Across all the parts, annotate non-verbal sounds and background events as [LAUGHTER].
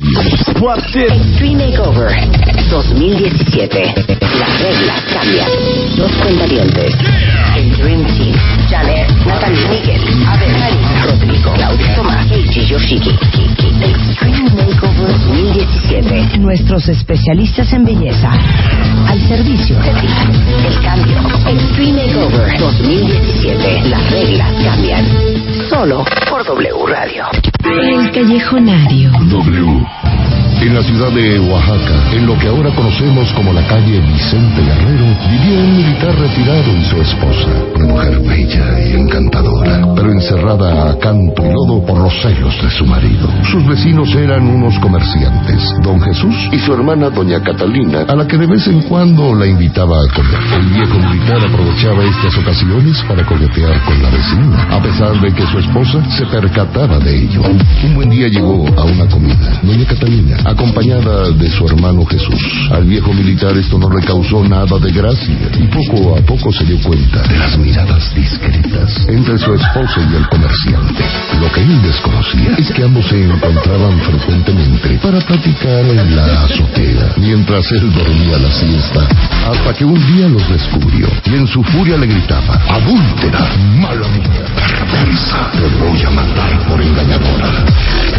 Extreme Makeover 2017. Las reglas cambian. Dos cuentadientes. El Dream Team. Janet, Natalie Miguel, Abel, Rodrigo, Claudia Tomás, Eiji Yoshiki. Extreme Makeover 2017. Nuestros especialistas en belleza. Al servicio de ti. El cambio. Extreme Makeover 2017. Las reglas cambian. Solo por W Radio. El callejonario. W. En la ciudad de Oaxaca, en lo que ahora conocemos como la calle Vicente Guerrero, vivía un militar retirado y su esposa, una mujer bella y encantadora, pero encerrada a canto y lodo por los celos de su marido. Sus vecinos eran unos comerciantes, don Jesús y su hermana doña Catalina, a la que de vez en cuando la invitaba a comer. El viejo militar aprovechaba estas ocasiones para coquetear con la vecina, a pesar de que su esposa se percataba de ello. Un buen día llegó a una comida. Doña Catalina, acompañada de su hermano Jesús. Al viejo militar esto no le causó nada de gracia y poco a poco se dio cuenta de las miradas discretas entre su esposa y el comerciante. Lo que él desconocía es que ambos se encontraban frecuentemente para platicar en la azotea mientras él dormía la siesta hasta que un día los descubrió y en su furia le gritaba adúltera, mala mujer, perversa, te voy a matar por engañadora.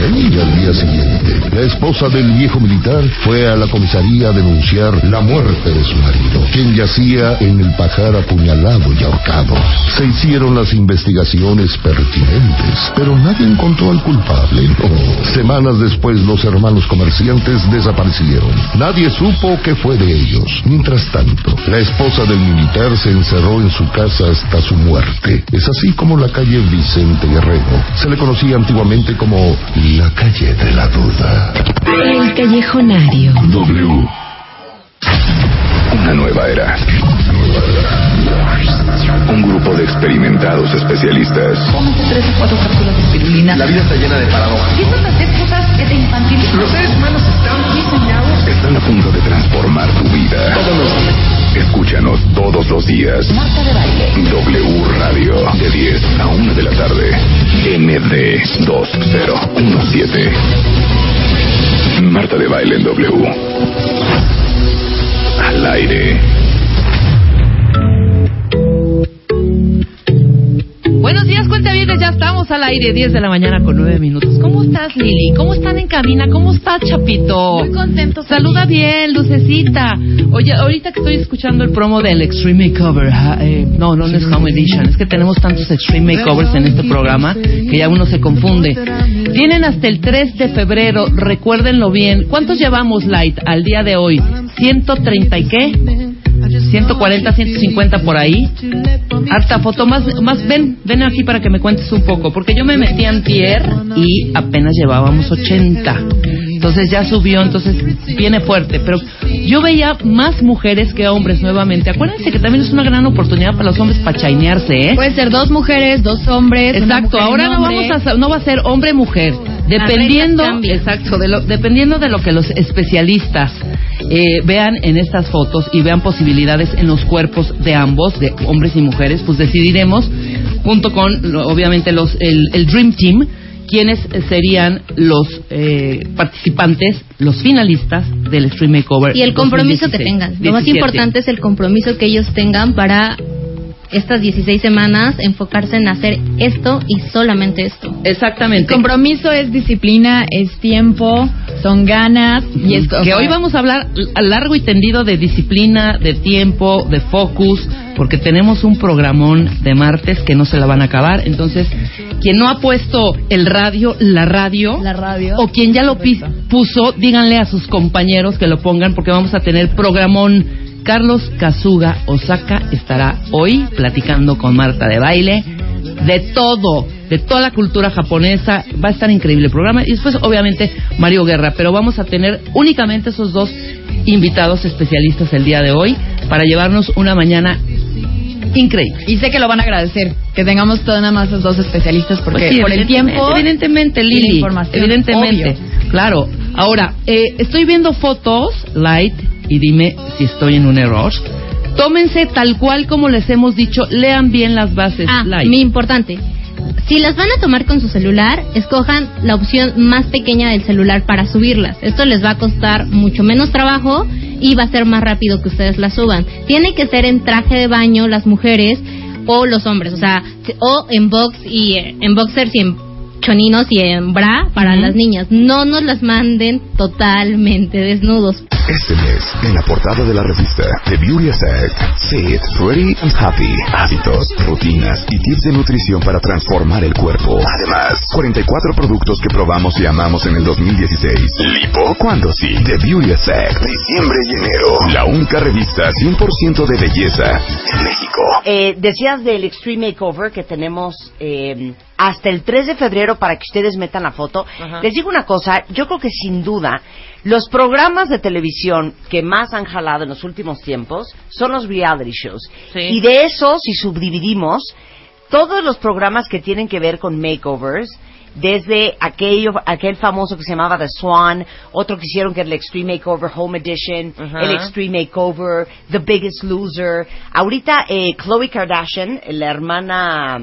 Y al día siguiente, la esposa del viejo militar fue a la comisaría a denunciar la muerte de su marido, quien yacía en el pajar apuñalado y ahorcado. Se hicieron las investigaciones pertinentes, pero nadie encontró al culpable. Semanas después, los hermanos comerciantes desaparecieron. Nadie supo qué fue de ellos. Mientras tanto, la esposa del militar se encerró en su casa hasta su muerte. Es así como la calle Vicente Guerrero se le conocía antiguamente como la calle de la duda. El callejonario. W. Una nueva era. Un grupo de experimentados especialistas tres o cuatro cápsulas de espirulina. La vida está llena de paradojas. Empiezas a hacer cosas que te infantilizan. Los seres humanos están diseñados. están a punto de transformar tu vida. Todos los días. Escúchanos todos los días. Marta de baile. W Radio de 10 a 1 de la tarde. MD 2017. Marta de baile en W. Al aire. Buenos días, cuenta bien, ya estamos al aire, 10 de la mañana con 9 minutos. ¿Cómo estás, Lili? ¿Cómo están en cabina? ¿Cómo estás, Chapito? Muy contento. Saluda bien, lucecita. Oye, ahorita que estoy escuchando el promo del Extreme Makeover, eh, no, no, no es Home Edition, es que tenemos tantos Extreme Makeovers en este programa que ya uno se confunde. Tienen hasta el 3 de febrero, recuérdenlo bien. ¿Cuántos llevamos, Light, al día de hoy? ¿130 y qué? 140, 150 por ahí. Harta foto, más, más ven, ven aquí para que me cuentes un poco, porque yo me metí antier y apenas llevábamos 80. Entonces ya subió, entonces viene fuerte. Pero yo veía más mujeres que hombres nuevamente. Acuérdense que también es una gran oportunidad para los hombres para chainearse, ¿eh? Puede ser dos mujeres, dos hombres. una Exacto, mujer ahora no vamos a no va a ser hombre mujer, dependiendo, exacto, de lo, dependiendo de lo que los especialistas eh, vean en estas fotos y vean posibilidades en los cuerpos de ambos, de hombres y mujeres, pues decidiremos junto con obviamente los el, el Dream Team quiénes serían los eh, participantes, los finalistas del Extreme Makeover. Y el compromiso que 2016. tengan. Lo más 17. importante es el compromiso que ellos tengan para estas 16 semanas enfocarse en hacer esto y solamente esto. Exactamente. Compromiso es disciplina, es tiempo, son ganas y es que hoy vamos a hablar a largo y tendido de disciplina, de tiempo, de focus, porque tenemos un programón de martes que no se la van a acabar. Entonces, quien no ha puesto el radio, la radio, la radio. o quien ya lo pi- puso, díganle a sus compañeros que lo pongan, porque vamos a tener programón. Carlos Kazuga Osaka estará hoy platicando con Marta de baile de todo, de toda la cultura japonesa. Va a estar increíble el programa. Y después, obviamente, Mario Guerra. Pero vamos a tener únicamente esos dos invitados especialistas el día de hoy para llevarnos una mañana increíble. Y sé que lo van a agradecer, que tengamos todos nada más esos dos especialistas, porque Pues sí, por el tiempo... Evidentemente, Lili. Evidentemente. obvio. Claro. Ahora, eh, estoy viendo fotos, Light, y dime si estoy en un error. Tómense tal cual como les hemos dicho, lean bien las bases, Ah, Light. muy importante. Si las van a tomar con su celular, escojan la opción más pequeña del celular para subirlas. Esto les va a costar mucho menos trabajo y va a ser más rápido que ustedes las suban. Tiene que ser en traje de baño las mujeres o los hombres, o sea, o en box y eh, en boxers y en choninos y en bra para las niñas. No nos las manden totalmente desnudos. Este mes, en la portada de la revista The Beauty Effect, Fit, Ready and Happy, hábitos, rutinas y tips de nutrición para transformar el cuerpo. Además, 44 productos que probamos y amamos en el 2016. Lipo, cuando sí. The Beauty Effect, diciembre y enero. La única revista 100% de belleza en México. Eh, decías del Extreme Makeover que tenemos eh, hasta el 3 de febrero para que ustedes metan la foto. Les digo una cosa, yo creo que sin duda los programas de televisión que más han jalado en los últimos tiempos son los reality shows. Sí. Y de eso, si subdividimos, todos los programas que tienen que ver con makeovers, desde aquello, aquel famoso que se llamaba The Swan, otro que hicieron que era el Extreme Makeover Home Edition, el Extreme Makeover, The Biggest Loser. Ahorita eh, Khloe Kardashian, la hermana,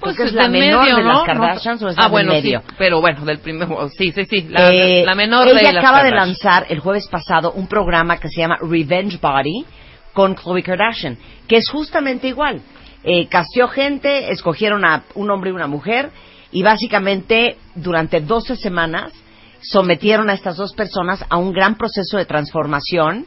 creo que es la menor medio, de ¿no? las Kardashians o es la ah, del bueno, medio. sí, pero bueno, del primero, sí, sí, sí, la, Eh, la menor ella de las acaba de lanzar el jueves pasado un programa que se llama Revenge Body con Khloe Kardashian, que es justamente igual. Eh, casteó gente, escogieron a un hombre y una mujer y básicamente durante 12 semanas sometieron a estas dos personas a un gran proceso de transformación,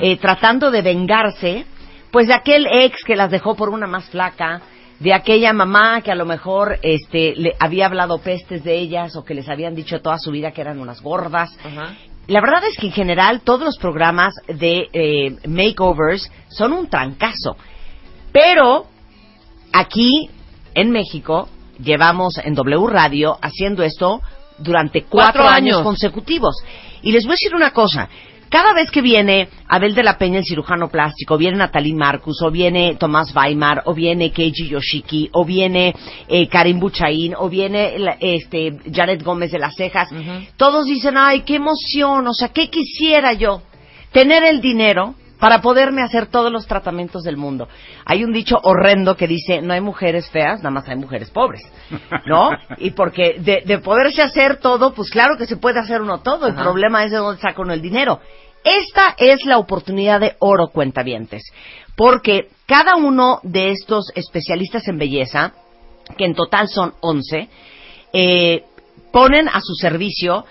eh, tratando de vengarse, pues de aquel ex que las dejó por una más flaca, de aquella mamá que a lo mejor este, le había hablado pestes de ellas o que les habían dicho toda su vida que eran unas gordas. Ajá. La verdad es que en general todos los programas de eh, makeovers son un trancazo. Pero aquí en México llevamos en W Radio haciendo esto durante cuatro, Cuatro años. años. consecutivos. Y les voy a decir una cosa. Cada vez que viene Abel de la Peña, el cirujano plástico, viene Natalie Marcus, o viene Tomás Weimar, o viene Keiji Yoshiki, o viene eh, Karim Buchaín, o viene este, Janet Gómez de las Cejas, todos dicen, ay, qué emoción, o sea, ¿qué quisiera yo? Tener el dinero para poderme hacer todos los tratamientos del mundo. Hay un dicho horrendo que dice, no hay mujeres feas, nada más hay mujeres pobres, ¿no? Y porque de, de poderse hacer todo, pues claro que se puede hacer uno todo, el Ajá. problema es de dónde saca uno el dinero. Esta es la oportunidad de oro, cuentavientes, porque cada uno de estos especialistas en belleza, que en total son 11, eh, ponen a su servicio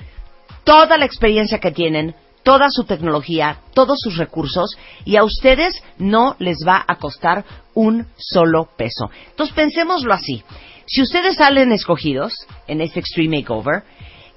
toda la experiencia que tienen, toda su tecnología, todos sus recursos y a ustedes no les va a costar un solo peso. Entonces pensémoslo así. Si ustedes salen escogidos en este Extreme Makeover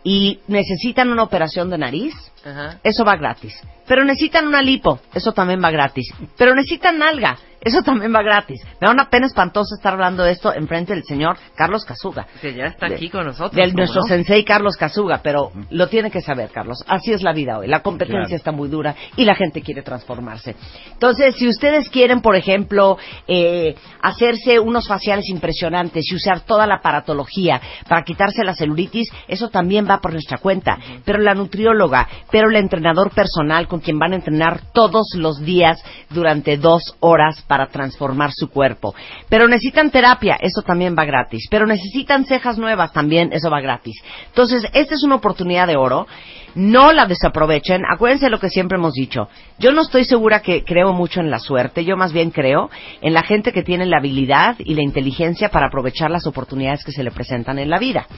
y necesitan una operación de nariz, Ajá. eso va gratis. Pero necesitan una lipo, eso también va gratis. Pero necesitan nalga, eso también va gratis. Me da una pena espantosa estar hablando de esto en frente del señor Carlos Casuga. Que ya está De- aquí con nosotros. Del ¿cómo nuestro no? sensei Carlos Casuga, pero lo tiene que saber, Carlos. Así es la vida hoy. La competencia Claro. está muy dura y la gente quiere transformarse. Entonces, si ustedes quieren, por ejemplo, eh, hacerse unos faciales impresionantes y usar toda la aparatología para quitarse la celulitis, eso también va por nuestra cuenta. Pero la nutrióloga, pero el entrenador personal con quien van a entrenar todos los días durante dos horas para transformar su cuerpo. Pero necesitan terapia, eso también va gratis. Pero necesitan cejas nuevas, también eso va gratis. Entonces, esta es una oportunidad de oro. No la desaprovechen. Acuérdense lo que siempre hemos dicho. Yo no estoy segura que creo mucho en la suerte. Yo más bien creo en la gente que tiene la habilidad y la inteligencia para aprovechar las oportunidades que se le presentan en la vida.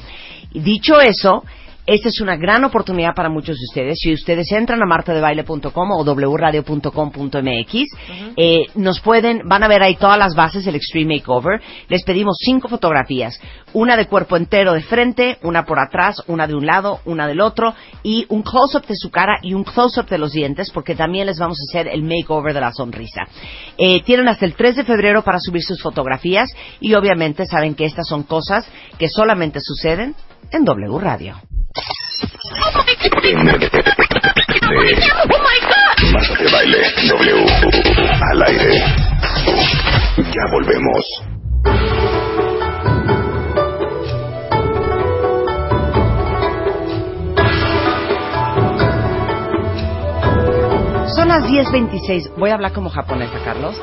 Dicho eso, Esta es una gran oportunidad para muchos de ustedes. Si ustedes entran a martadebaile.com o wradio.com.mx, eh, nos pueden, van a ver ahí todas las bases del Extreme Makeover. Les pedimos cinco fotografías. Una de cuerpo entero de frente, una por atrás, una de un lado, una del otro, y un close-up de su cara y un close-up de los dientes, porque también les vamos a hacer el makeover de la sonrisa. Eh, tienen hasta el 3 de febrero para subir sus fotografías y obviamente saben que estas son cosas que solamente suceden en W Radio. Marta de baile W al aire. Ya volvemos. Son las 10.26. Voy a hablar como japonesa, Carlos.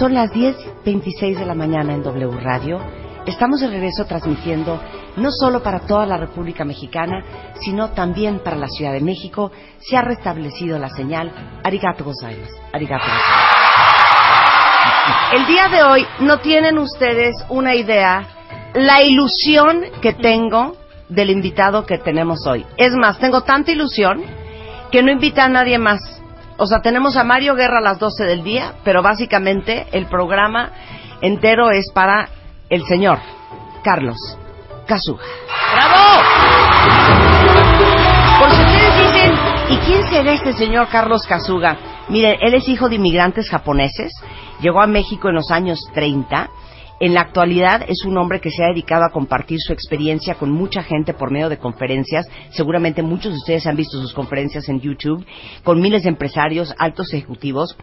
Son las 10.26 de la mañana en W Radio. Estamos de regreso transmitiendo no solo para toda la República Mexicana, sino también para la Ciudad de México. Se ha restablecido la señal. Arigato gozaimasu. Arigato gozaimasu. El día de hoy no tienen ustedes una idea la ilusión que tengo del invitado que tenemos hoy. Es más, tengo tanta ilusión que no invita a nadie más. O sea, tenemos a Mario Guerra a las 12 del día, pero básicamente el programa entero es para el señor Carlos Kazuga. ¡Bravo! Por si ustedes dicen, ¿y quién será este señor Carlos Kazuga? Miren, él es hijo de inmigrantes japoneses, llegó a México en los años 30. En la actualidad es un hombre que se ha dedicado a compartir su experiencia con mucha gente por medio de conferencias. Seguramente muchos de ustedes han visto sus conferencias en YouTube con miles de empresarios, altos ejecutivos.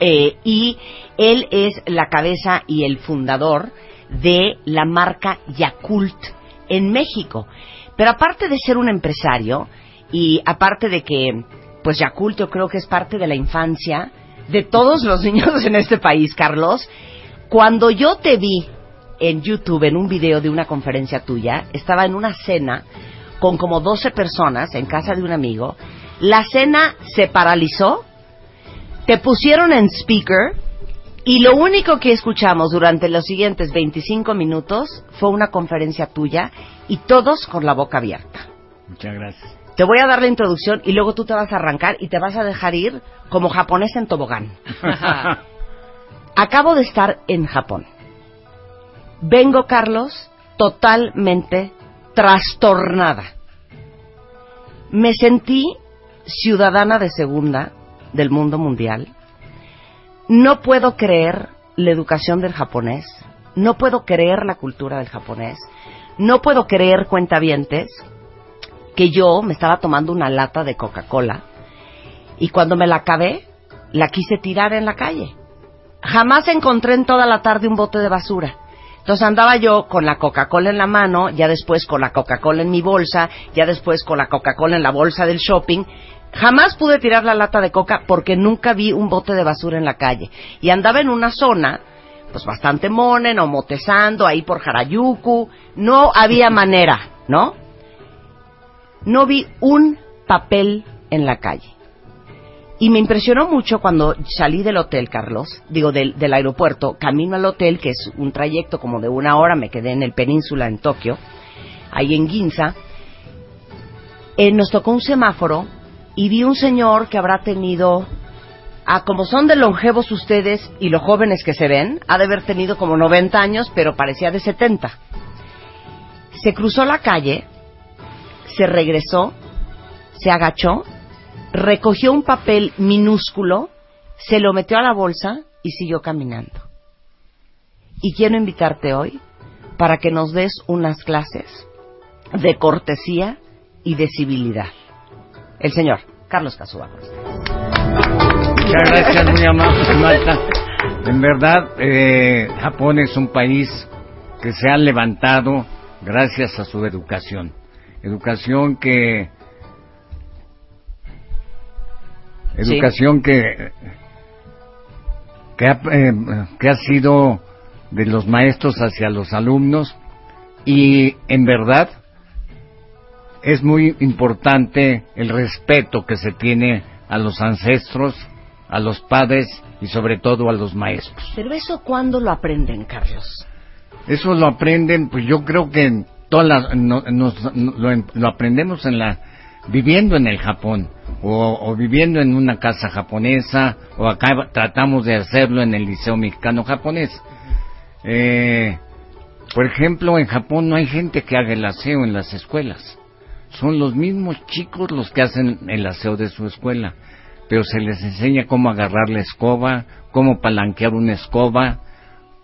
Eh, y él es la cabeza y el fundador de la marca Yakult en México. Pero aparte de ser un empresario y aparte de que, pues Yakult yo creo que es parte de la infancia de todos los niños en este país, Carlos, cuando yo te vi en YouTube en un video de una conferencia tuya, estaba en una cena con como 12 personas en casa de un amigo, la cena se paralizó, te pusieron en speaker y lo único que escuchamos durante los siguientes 25 minutos fue una conferencia tuya y todos con la boca abierta. Muchas gracias. Te voy a dar la introducción y luego tú te vas a arrancar y te vas a dejar ir como japonés en tobogán. [LAUGHS] Acabo de estar en Japón. Vengo, Carlos, totalmente trastornada. Me sentí ciudadana de segunda del mundo mundial. No puedo creer la educación del japonés. No puedo creer la cultura del japonés. No puedo creer, cuentavientes, que yo me estaba tomando una lata de Coca-Cola y cuando me la acabé, la quise tirar en la calle. Jamás encontré en toda la tarde un bote de basura. Entonces andaba yo con la Coca-Cola en la mano, ya después con la Coca-Cola en mi bolsa, ya después con la Coca-Cola en la bolsa del shopping. Jamás pude tirar la lata de coca porque nunca vi un bote de basura en la calle. Y andaba en una zona, pues bastante monen o motezando ahí por Harajuku. No había [LAUGHS] manera, ¿no? No vi un papel en la calle. Y me impresionó mucho cuando salí del hotel, Carlos, digo, del, del, aeropuerto, camino al hotel, que es un trayecto como de una hora, me quedé en el península en Tokio, ahí en Ginza, eh, nos tocó un semáforo y vi un señor que habrá tenido, ah, como son de longevos ustedes y los jóvenes que se ven, ha de haber tenido como 90 años, pero parecía de 70. Se cruzó la calle, se regresó, se agachó, recogió un papel minúsculo, se lo metió a la bolsa y siguió caminando. Y quiero invitarte hoy para que nos des unas clases de cortesía y de civilidad. El señor Carlos Casuba. Muchas gracias, muy amable, Marta. En verdad, eh, Japón es un país que se ha levantado gracias a su educación. Educación que educación que que ha, eh, que ha sido de los maestros hacia los alumnos y en verdad es muy importante el respeto que se tiene a los ancestros, a los padres y sobre todo a los maestros. Pero eso cuándo lo aprenden, Carlos? Eso lo aprenden, pues yo creo que todas lo, aprendemos en la viviendo en el Japón o, viviendo en una casa japonesa o acá tratamos de hacerlo en el liceo mexicano japonés. Eh, por ejemplo, en Japón no hay gente que haga el aseo en las escuelas. Son los mismos chicos los que hacen el aseo de su escuela, pero se les enseña cómo agarrar la escoba, cómo palanquear una escoba,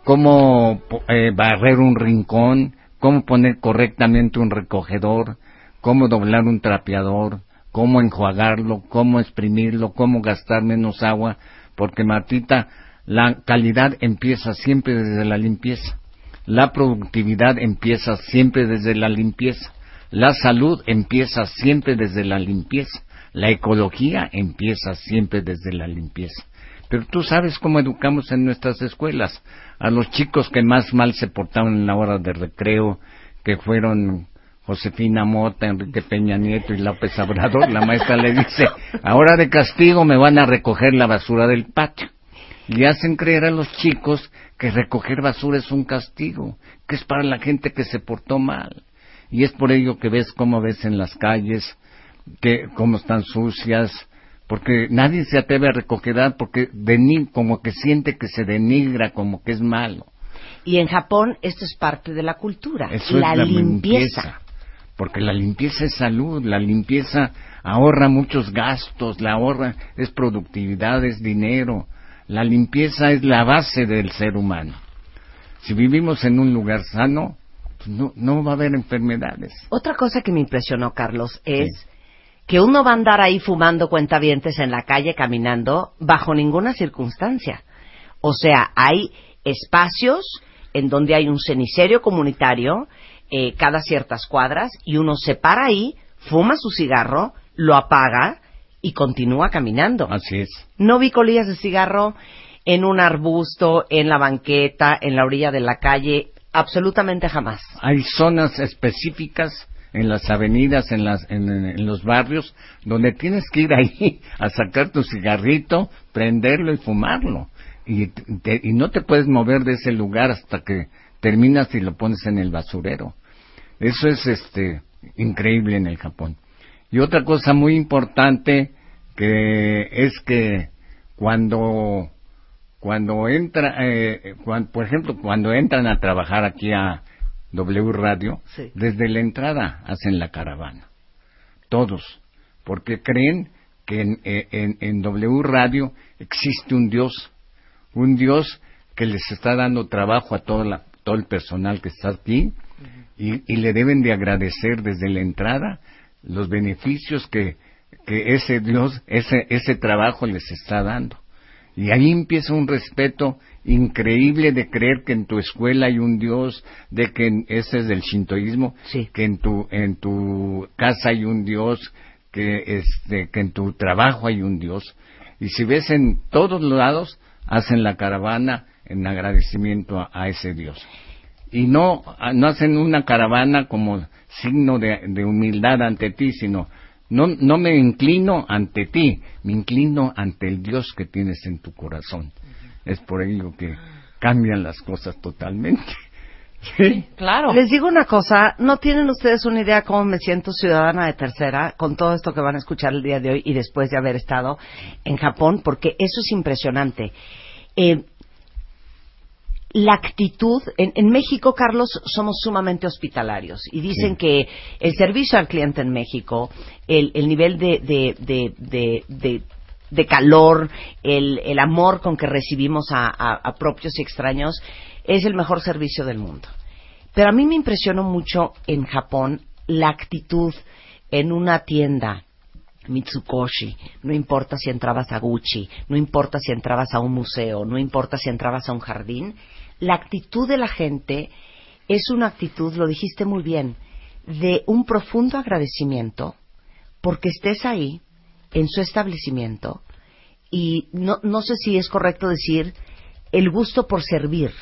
cómo eh, barrer un rincón, cómo poner correctamente un recogedor, cómo doblar un trapeador, cómo enjuagarlo, cómo exprimirlo, cómo gastar menos agua, porque Martita, la calidad empieza siempre desde la limpieza, la productividad empieza siempre desde la limpieza, la salud empieza siempre desde la limpieza, la ecología empieza siempre desde la limpieza. Pero tú sabes cómo educamos en nuestras escuelas a los chicos que más mal se portaron en la hora de recreo, que fueron Josefina Mota, Enrique Peña Nieto y López Obrador, la maestra le dice, ahora de castigo me van a recoger la basura del patio. Y hacen creer a los chicos que recoger basura es un castigo, que es para la gente que se portó mal. Y es por ello que ves cómo ves en las calles, que cómo están sucias, porque nadie se atreve a recoger porque como que siente que se denigra, como que es malo. Y en Japón esto es parte de la cultura, la, limpieza. Porque la limpieza es salud, la limpieza ahorra muchos gastos, la ahorra es productividad, es dinero. La limpieza es la base del ser humano. Si vivimos en un lugar sano, no, no va a haber enfermedades. Otra cosa que me impresionó, Carlos, es que uno va a andar ahí fumando cuentavientes en la calle caminando bajo ninguna circunstancia. O sea, hay espacios en donde hay un cenicerio comunitario eh, cada ciertas cuadras y uno se para ahí, fuma su cigarro, lo apaga y continúa caminando. Así es. No vi colillas de cigarro en un arbusto, en la banqueta, en la orilla de la calle, absolutamente jamás. Hay zonas específicas en las avenidas, en, las, en, los barrios, donde tienes que ir ahí a sacar tu cigarrito, prenderlo y fumarlo y, y no te puedes mover de ese lugar hasta que terminas y lo pones en el basurero. Eso es este increíble en el Japón. Y otra cosa muy importante que es que cuando cuando entra, eh, por ejemplo, cuando entran a trabajar aquí a W Radio, desde la entrada hacen la caravana, todos, porque creen que en, eh, en, en W Radio existe un Dios. Un Dios que les está dando trabajo a todo, todo el personal que está aquí. Y, le deben de agradecer desde la entrada los beneficios que, que ese Dios, ese, ese trabajo les está dando. Y ahí empieza un respeto increíble de creer que en tu escuela hay un Dios, de que ese es del shintoísmo, que en tu, en tu casa hay un Dios, que, este, que en tu trabajo hay un Dios. Y si ves en todos lados, hacen la caravana en agradecimiento a, ese Dios. Y no, no hacen una caravana como signo de, humildad ante ti, sino no, no me inclino ante ti, me inclino ante el Dios que tienes en tu corazón. Es por ello que cambian las cosas totalmente. [LAUGHS] Sí, claro. Les digo una cosa, no tienen ustedes una idea cómo me siento ciudadana de tercera con todo esto que van a escuchar el día de hoy y después de haber estado en Japón, porque eso es impresionante. Eh, la actitud, en, México, Carlos, somos sumamente hospitalarios y dicen que el servicio al cliente en México, el, nivel de, de, calor, el, amor con que recibimos a propios y extraños, es el mejor servicio del mundo. Pero a mí me impresionó mucho en Japón la actitud en una tienda Mitsukoshi, no importa si entrabas a Gucci, no importa si entrabas a un museo, no importa si entrabas a un jardín, la actitud de la gente es una actitud, lo dijiste muy bien, de un profundo agradecimiento porque estés ahí, en su establecimiento, y no, no sé si es correcto decir el gusto por servir.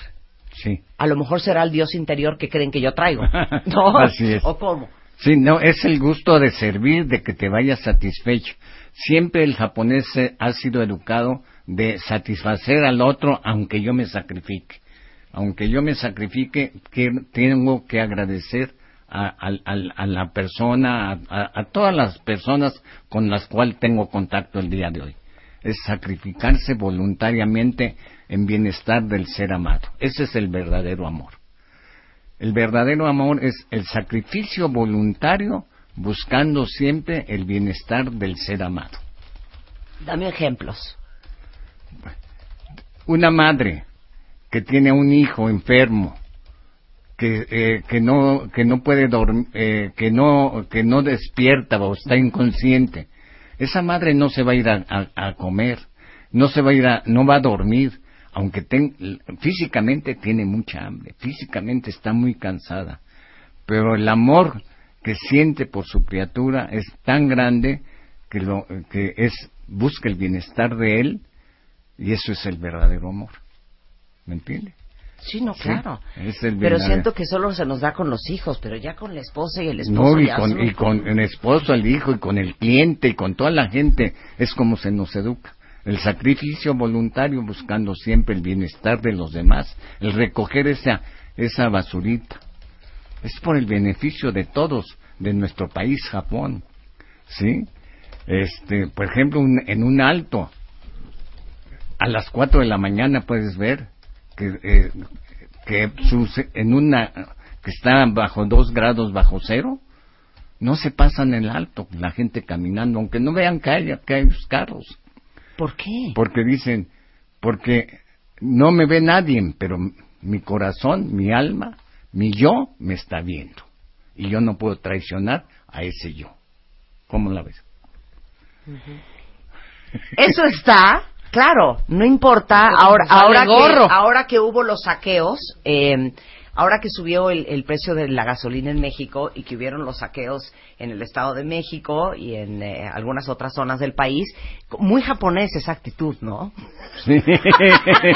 Sí. A lo mejor será el Dios interior que creen que yo traigo. [LAUGHS] ¿No? Así es. ¿O cómo? Sí, no, es el gusto de servir, de que te vayas satisfecho. Siempre el japonés ha sido educado de satisfacer al otro aunque yo me sacrifique. Aunque yo me sacrifique, tengo que agradecer a, a, a la persona, a, a, todas las personas con las cuales tengo contacto el día de hoy. Es sacrificarse voluntariamente en bienestar del ser amado. Ese es el verdadero amor. El verdadero amor es el sacrificio voluntario buscando siempre el bienestar del ser amado. Dame ejemplos. Una madre que tiene un hijo enfermo, que, eh, que no que no puede dormir, eh, que no que no despierta o está inconsciente, esa madre no se va a ir a, comer, no se va a ir a, no va a dormir, aunque físicamente tiene mucha hambre, físicamente está muy cansada, pero el amor que siente por su criatura es tan grande que lo que es busca el bienestar de él y eso es el verdadero amor. ¿Me entiende? Sí, no, claro. pero siento que solo se nos da con los hijos, pero ya con la esposa y el esposo. No, y, con, y con el esposo, el hijo, y con el cliente, y con toda la gente, es como se nos educa. El sacrificio voluntario buscando siempre el bienestar de los demás, el recoger esa, esa basurita. Es por el beneficio de todos, de nuestro país, Japón. ¿Sí? Este, por ejemplo, en un alto, a las cuatro de la mañana puedes ver que, eh, que en una que está bajo dos grados bajo cero, no se pasan el alto, la gente caminando, aunque no vean que hay, que hay carros. ¿Por qué? Porque dicen, porque no me ve nadie, pero mi corazón, mi alma, mi yo me está viendo. Y yo no puedo traicionar a ese yo. ¿Cómo la ves? Eso está, claro, no importa. Ahora, ahora, que, ahora que hubo los saqueos, eh, ahora que subió el, precio de la gasolina en México y que hubieron los saqueos en el Estado de México y en eh, algunas otras zonas del país, muy japonés esa actitud, ¿no? Sí.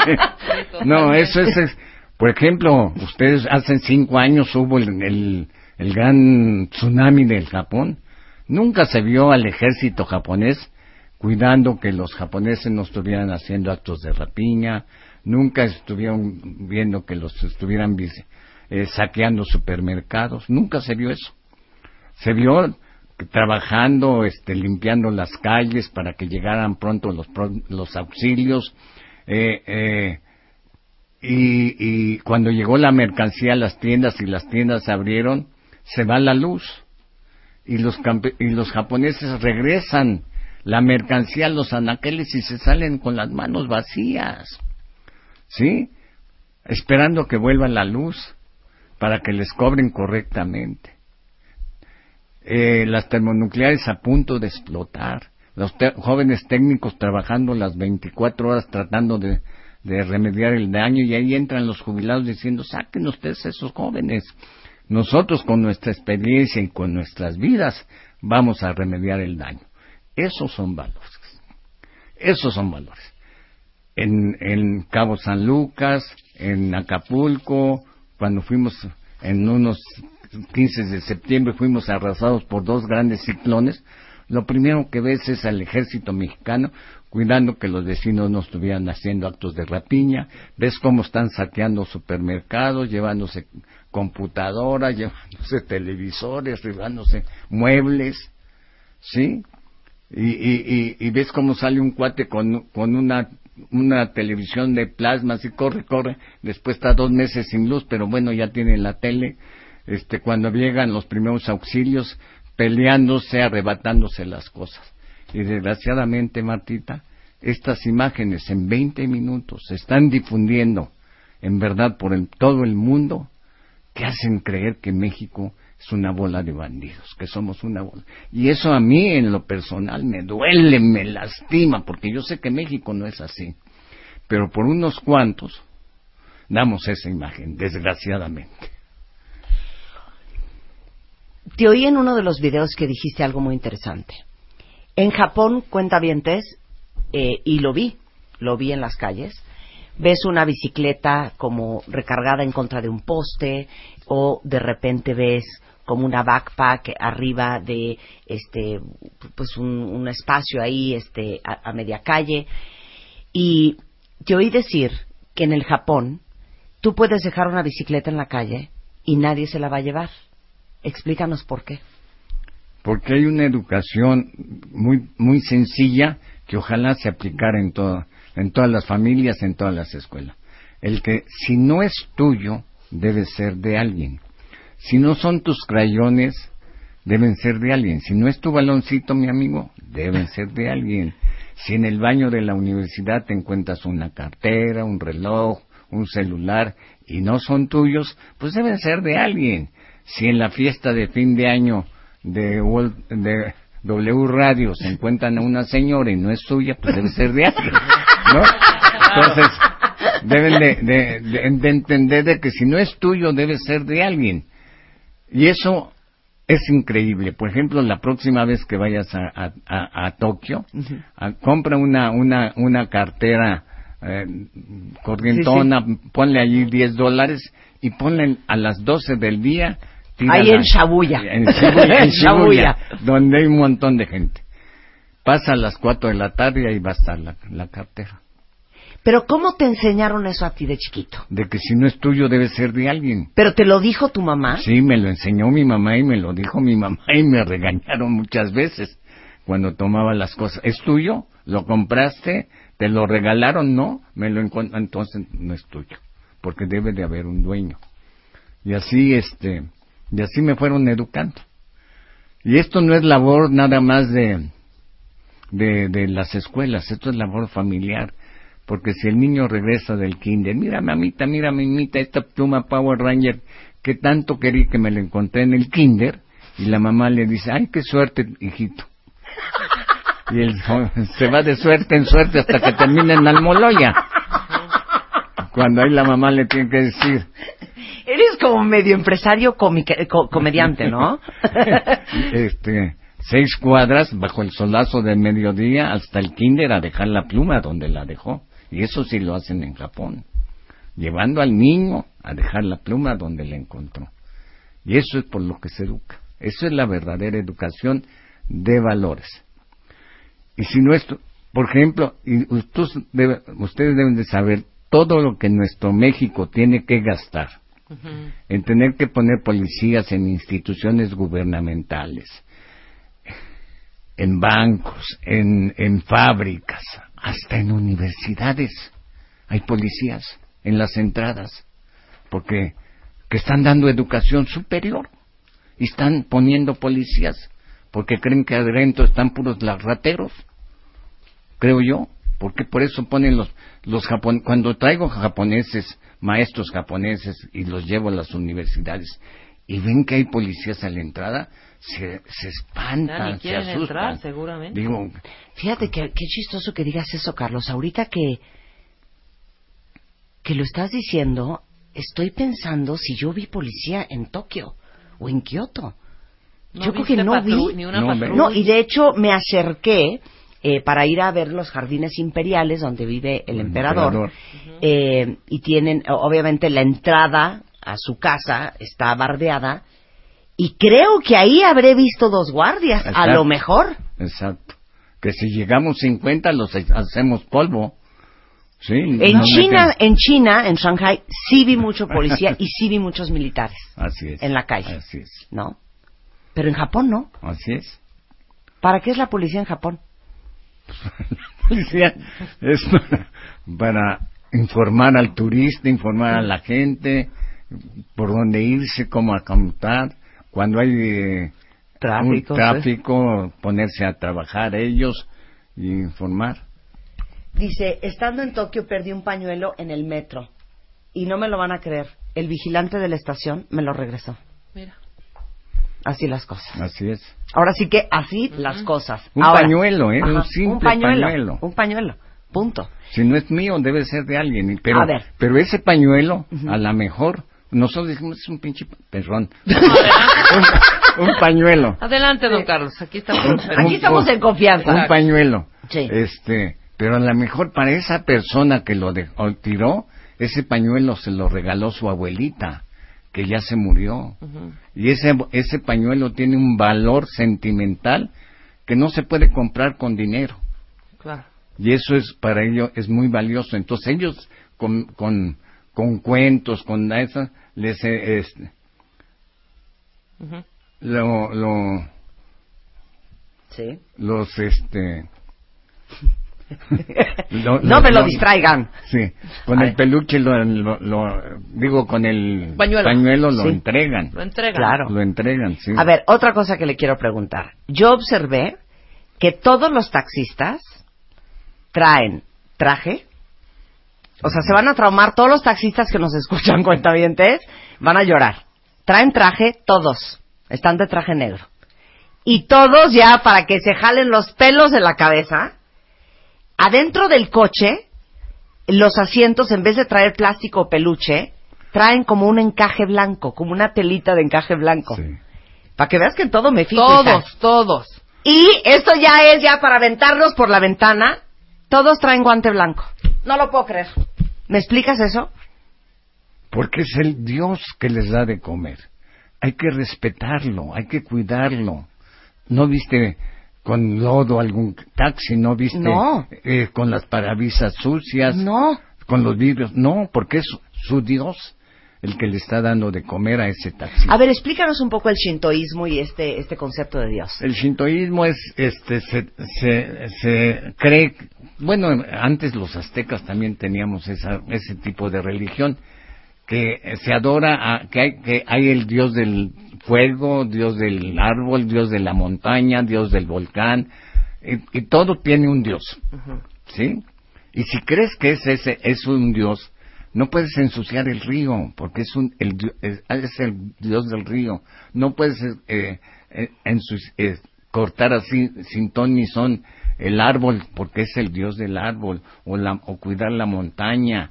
[LAUGHS] no, eso es, por ejemplo, ustedes hace cinco años hubo el, el gran tsunami del Japón. Nunca se vio al ejército japonés cuidando que los japoneses no estuvieran haciendo actos de rapiña, nunca estuvieron viendo que los estuvieran eh, saqueando supermercados, nunca se vio eso. Se vio trabajando, este, limpiando las calles para que llegaran pronto los, los auxilios. Eh, eh, y, y, cuando llegó la mercancía a las tiendas y las tiendas abrieron, se va la luz. Y los, y los japoneses regresan la mercancía a los anaqueles y se salen con las manos vacías. ¿sí? Esperando que vuelva la luz para que les cobren correctamente. Eh, las termonucleares a punto de explotar, los jóvenes técnicos trabajando las 24 horas tratando de, de remediar el daño y ahí entran los jubilados diciendo, saquen ustedes esos jóvenes. Nosotros con nuestra experiencia y con nuestras vidas vamos a remediar el daño. Esos son valores. Esos son valores en, en Cabo San Lucas, en Acapulco, cuando fuimos en unos 15 de septiembre fuimos arrasados por dos grandes ciclones, lo primero que ves es al ejército mexicano cuidando que los vecinos no estuvieran haciendo actos de rapiña, ves cómo están saqueando supermercados, llevándose computadoras, [LAUGHS] llevándose televisores, llevándose muebles, ¿sí? Y, y, y, ves cómo sale un cuate con, con una una televisión de plasma, así corre, corre, después está dos meses sin luz, pero bueno, ya tiene la tele, este, cuando llegan los primeros auxilios, peleándose, arrebatándose las cosas. Y desgraciadamente, Martita, estas imágenes en 20 minutos se están difundiendo, en verdad, por todo el mundo, que hacen creer que México es una bola de bandidos, que somos una bola. Y eso a mí en lo personal me duele, me lastima, porque yo sé que México no es así. Pero por unos cuantos damos esa imagen, desgraciadamente. Te oí en uno de los videos que dijiste algo muy interesante. En Japón, cuenta vientes, eh, y lo vi, lo vi en las calles, ves una bicicleta como recargada en contra de un poste o de repente ves como una backpack arriba de este pues un, espacio ahí este a, media calle y te oí decir que en el Japón tú puedes dejar una bicicleta en la calle y nadie se la va a llevar Explícanos por qué. Porque hay una educación muy, muy sencilla que ojalá se aplicara en, todo, en todas las familias, en todas las escuelas. El que si no es tuyo, debe ser de alguien. Si no son tus crayones, deben ser de alguien. Si no es tu baloncito, mi amigo, deben ser de alguien. Si en el baño de la universidad te encuentras una cartera, un reloj, un celular y no son tuyos, pues deben ser de alguien. Si en la fiesta de fin de año de, W Radio se encuentran a una señora y no es suya, pues debe ser de alguien. Entonces, deben de, de, entender de que si no es tuyo, debe ser de alguien. Y eso es increíble. Por ejemplo, la próxima vez que vayas a, a, a, Tokio, compra una, una, una cartera eh, corrientona, ponle allí 10 dólares y ponle a las 12 del día. Ahí en Shabuya. En Shabuya, [LAUGHS] donde hay un montón de gente. Pasa a las 4 de la tarde y ahí va a estar la, la cartera. Pero ¿cómo te enseñaron eso a ti de chiquito? De que si no es tuyo debe ser de alguien. ¿Pero te lo dijo tu mamá? Sí, me lo enseñó mi mamá y me lo dijo mi mamá y me regañaron muchas veces cuando tomaba las cosas. ¿Es tuyo? ¿Lo compraste? ¿Te lo regalaron? No, me lo entonces no es tuyo, porque debe de haber un dueño. Y así este, y así me fueron educando. Y esto no es labor nada más de de, de las escuelas, esto es labor familiar porque si el niño regresa del kinder, mira mamita, mira mamita, esta pluma Power Ranger que tanto querí que me la encontré en el kinder, y la mamá le dice, ay, qué suerte, hijito. [LAUGHS] Y él se va de suerte en suerte hasta que termina en Almoloya. Cuando ahí la mamá le tiene que decir. Eres como medio empresario comediante, ¿no? [LAUGHS] este, seis cuadras bajo el solazo del mediodía hasta el kinder a dejar la pluma donde la dejó. Y eso sí lo hacen en Japón, llevando al niño a dejar la pluma donde la encontró. Y eso es por lo que se educa. Eso es la verdadera educación de valores. Y si nuestro, por ejemplo, y ustedes, ustedes deben de saber todo lo que nuestro México tiene que gastar en tener que poner policías en instituciones gubernamentales, en bancos, en, en fábricas, hasta en universidades. Hay policías en las entradas, porque que están dando educación superior y están poniendo policías, porque creen que adentro están puros rateros, creo yo, porque por eso ponen los, los cuando traigo japoneses, maestros japoneses y los llevo a las universidades y ven que hay policías a la entrada, se, se espantan, se asustan. Entrar, seguramente. Digo, fíjate que qué chistoso que digas eso, Carlos. Ahorita que que lo estás diciendo, estoy pensando si yo vi policía en Tokio o en Kioto. yo creo que no vi. Ni una no, no, y de hecho me acerqué eh, para ir a ver los jardines imperiales donde vive el, emperador, eh, y tienen obviamente la entrada a su casa está bardeada y creo que ahí habré visto dos guardias, a lo mejor. Exacto. Que si llegamos 50 los hacemos polvo. Sí, en China, en China, en Shanghai, sí vi mucho policía y sí vi muchos militares. Así es. En la calle. Así es. ¿No? Pero en Japón no. Así es. ¿Para qué es la policía en Japón? [LAUGHS] la policía es para informar al turista, informar a la gente, por dónde irse, cómo acampar, cuando hay eh, tráfico, tráfico ponerse a trabajar ellos y informar. Dice, estando en Tokio perdí un pañuelo en el metro y no me lo van a creer. El vigilante de la estación me lo regresó. Mira. Así las cosas. Así es. Ahora sí que así las cosas. Un pañuelo, ¿eh? un simple pañuelo, Un pañuelo. Punto. Si no es mío, debe ser de alguien. Pero, a ver. pero ese pañuelo, a lo mejor, nosotros dijimos, es un pinche perrón. [LAUGHS] un, pañuelo. Adelante, don Carlos. Aquí [LAUGHS] estamos. Aquí estamos en confianza. Un pañuelo. Sí. Este, pero a lo mejor para esa persona que lo tiró, ese pañuelo se lo regaló su abuelita, que ya se murió. Y ese, ese pañuelo tiene un valor sentimental que no se puede comprar con dinero. Claro. Y eso es para ellos es muy valioso. Entonces ellos con, con con cuentos, con eso, les, eh, lo, lo, Sí. los, este... [LAUGHS] lo- no me lo distraigan. Sí, con el peluche lo, digo con el Pañuelo. lo Sí. entregan. Lo entregan. Claro. Lo entregan, sí. A ver, otra cosa que le quiero preguntar. Yo observé que todos los taxistas traen traje. O sea, se van a traumar todos los taxistas que nos escuchan, [LAUGHS] cuentavientes, van a llorar. Traen traje todos. Están de traje negro. Y todos ya para que se jalen los pelos de la cabeza, adentro del coche, los asientos en vez de traer plástico o peluche, traen como un encaje blanco, como una telita de encaje blanco. Sí. Para que veas que en todo me fijo. hija. Todos, todos. Y esto ya es ya para aventarlos por la ventana. Todos traen guante blanco. No lo puedo creer. ¿Me explicas eso? Porque es el Dios que les da de comer. Hay que respetarlo, hay que cuidarlo. ¿No viste con lodo algún taxi? ¿No viste No. eh, con las parabrisas sucias? No. Con los vidrios. No, porque es su Dios el que le está dando de comer a ese taxi. A ver, explícanos un poco el shintoísmo y este, este concepto de Dios. El shintoísmo es, este, se, se, se cree, bueno, antes los aztecas también teníamos esa, ese tipo de religión, que se adora, a, que, hay, que hay el dios del fuego, dios del árbol, dios de la montaña, dios del volcán, y, y todo tiene un dios, ¿sí? Y si crees que es ese, es un dios, no puedes ensuciar el río, porque es, un, el, es, el dios del río. No puedes eh, eh, eh, cortar así, sin ton ni son, el árbol, porque es el dios del árbol, o, la, o cuidar la montaña,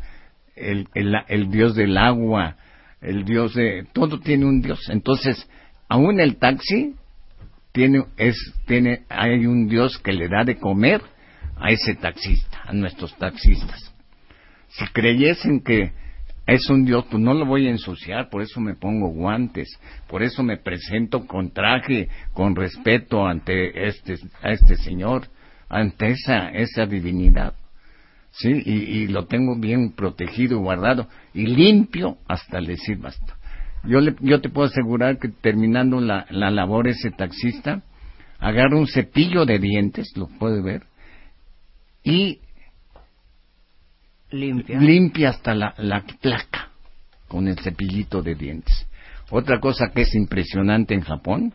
el, el, el dios del agua, el dios de... Todo tiene un dios. Entonces, aún el taxi tiene, es, tiene, hay un dios que le da de comer a ese taxista, a nuestros taxistas si creyesen que es un Dios, pues no lo voy a ensuciar, por eso me pongo guantes, por eso me presento con traje, con respeto ante este, a este Señor, ante esa, esa divinidad. Sí, y, y lo tengo bien protegido, guardado y limpio hasta decir basta. Yo, le, yo te puedo asegurar que terminando la, la labor ese taxista, agarra un cepillo de dientes, lo puede ver, y Limpia. limpia hasta la, la placa con el cepillito de dientes. Otra cosa que es impresionante en Japón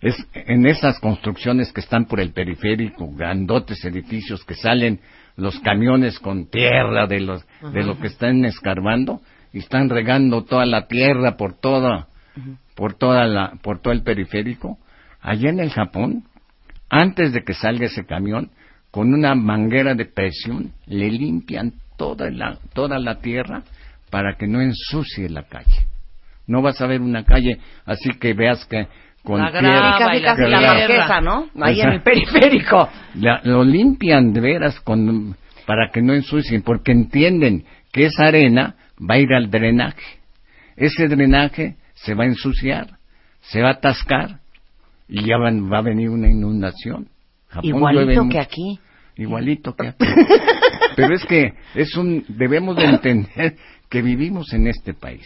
es en esas construcciones que están por el periférico, grandotes edificios que salen los camiones con tierra de los de lo que están escarbando y están regando toda la tierra por toda por toda la por todo el periférico. Allá en el Japón, antes de que salga ese camión, con una manguera de presión le limpian toda la, toda la tierra para que no ensucie la calle. No vas a ver una calle así que veas que con La tierra... grava casi, la casi la marquesa, ¿no? Ahí en el periférico. La- lo limpian de veras con, para que no ensucien, porque entienden que esa arena va a ir al drenaje. Ese drenaje se va a ensuciar, se va a atascar y ya van- va a venir una inundación. Japón Igualito que aquí. Igualito que aquí. [LAUGHS] Pero es que es un, debemos de entender que vivimos en este país,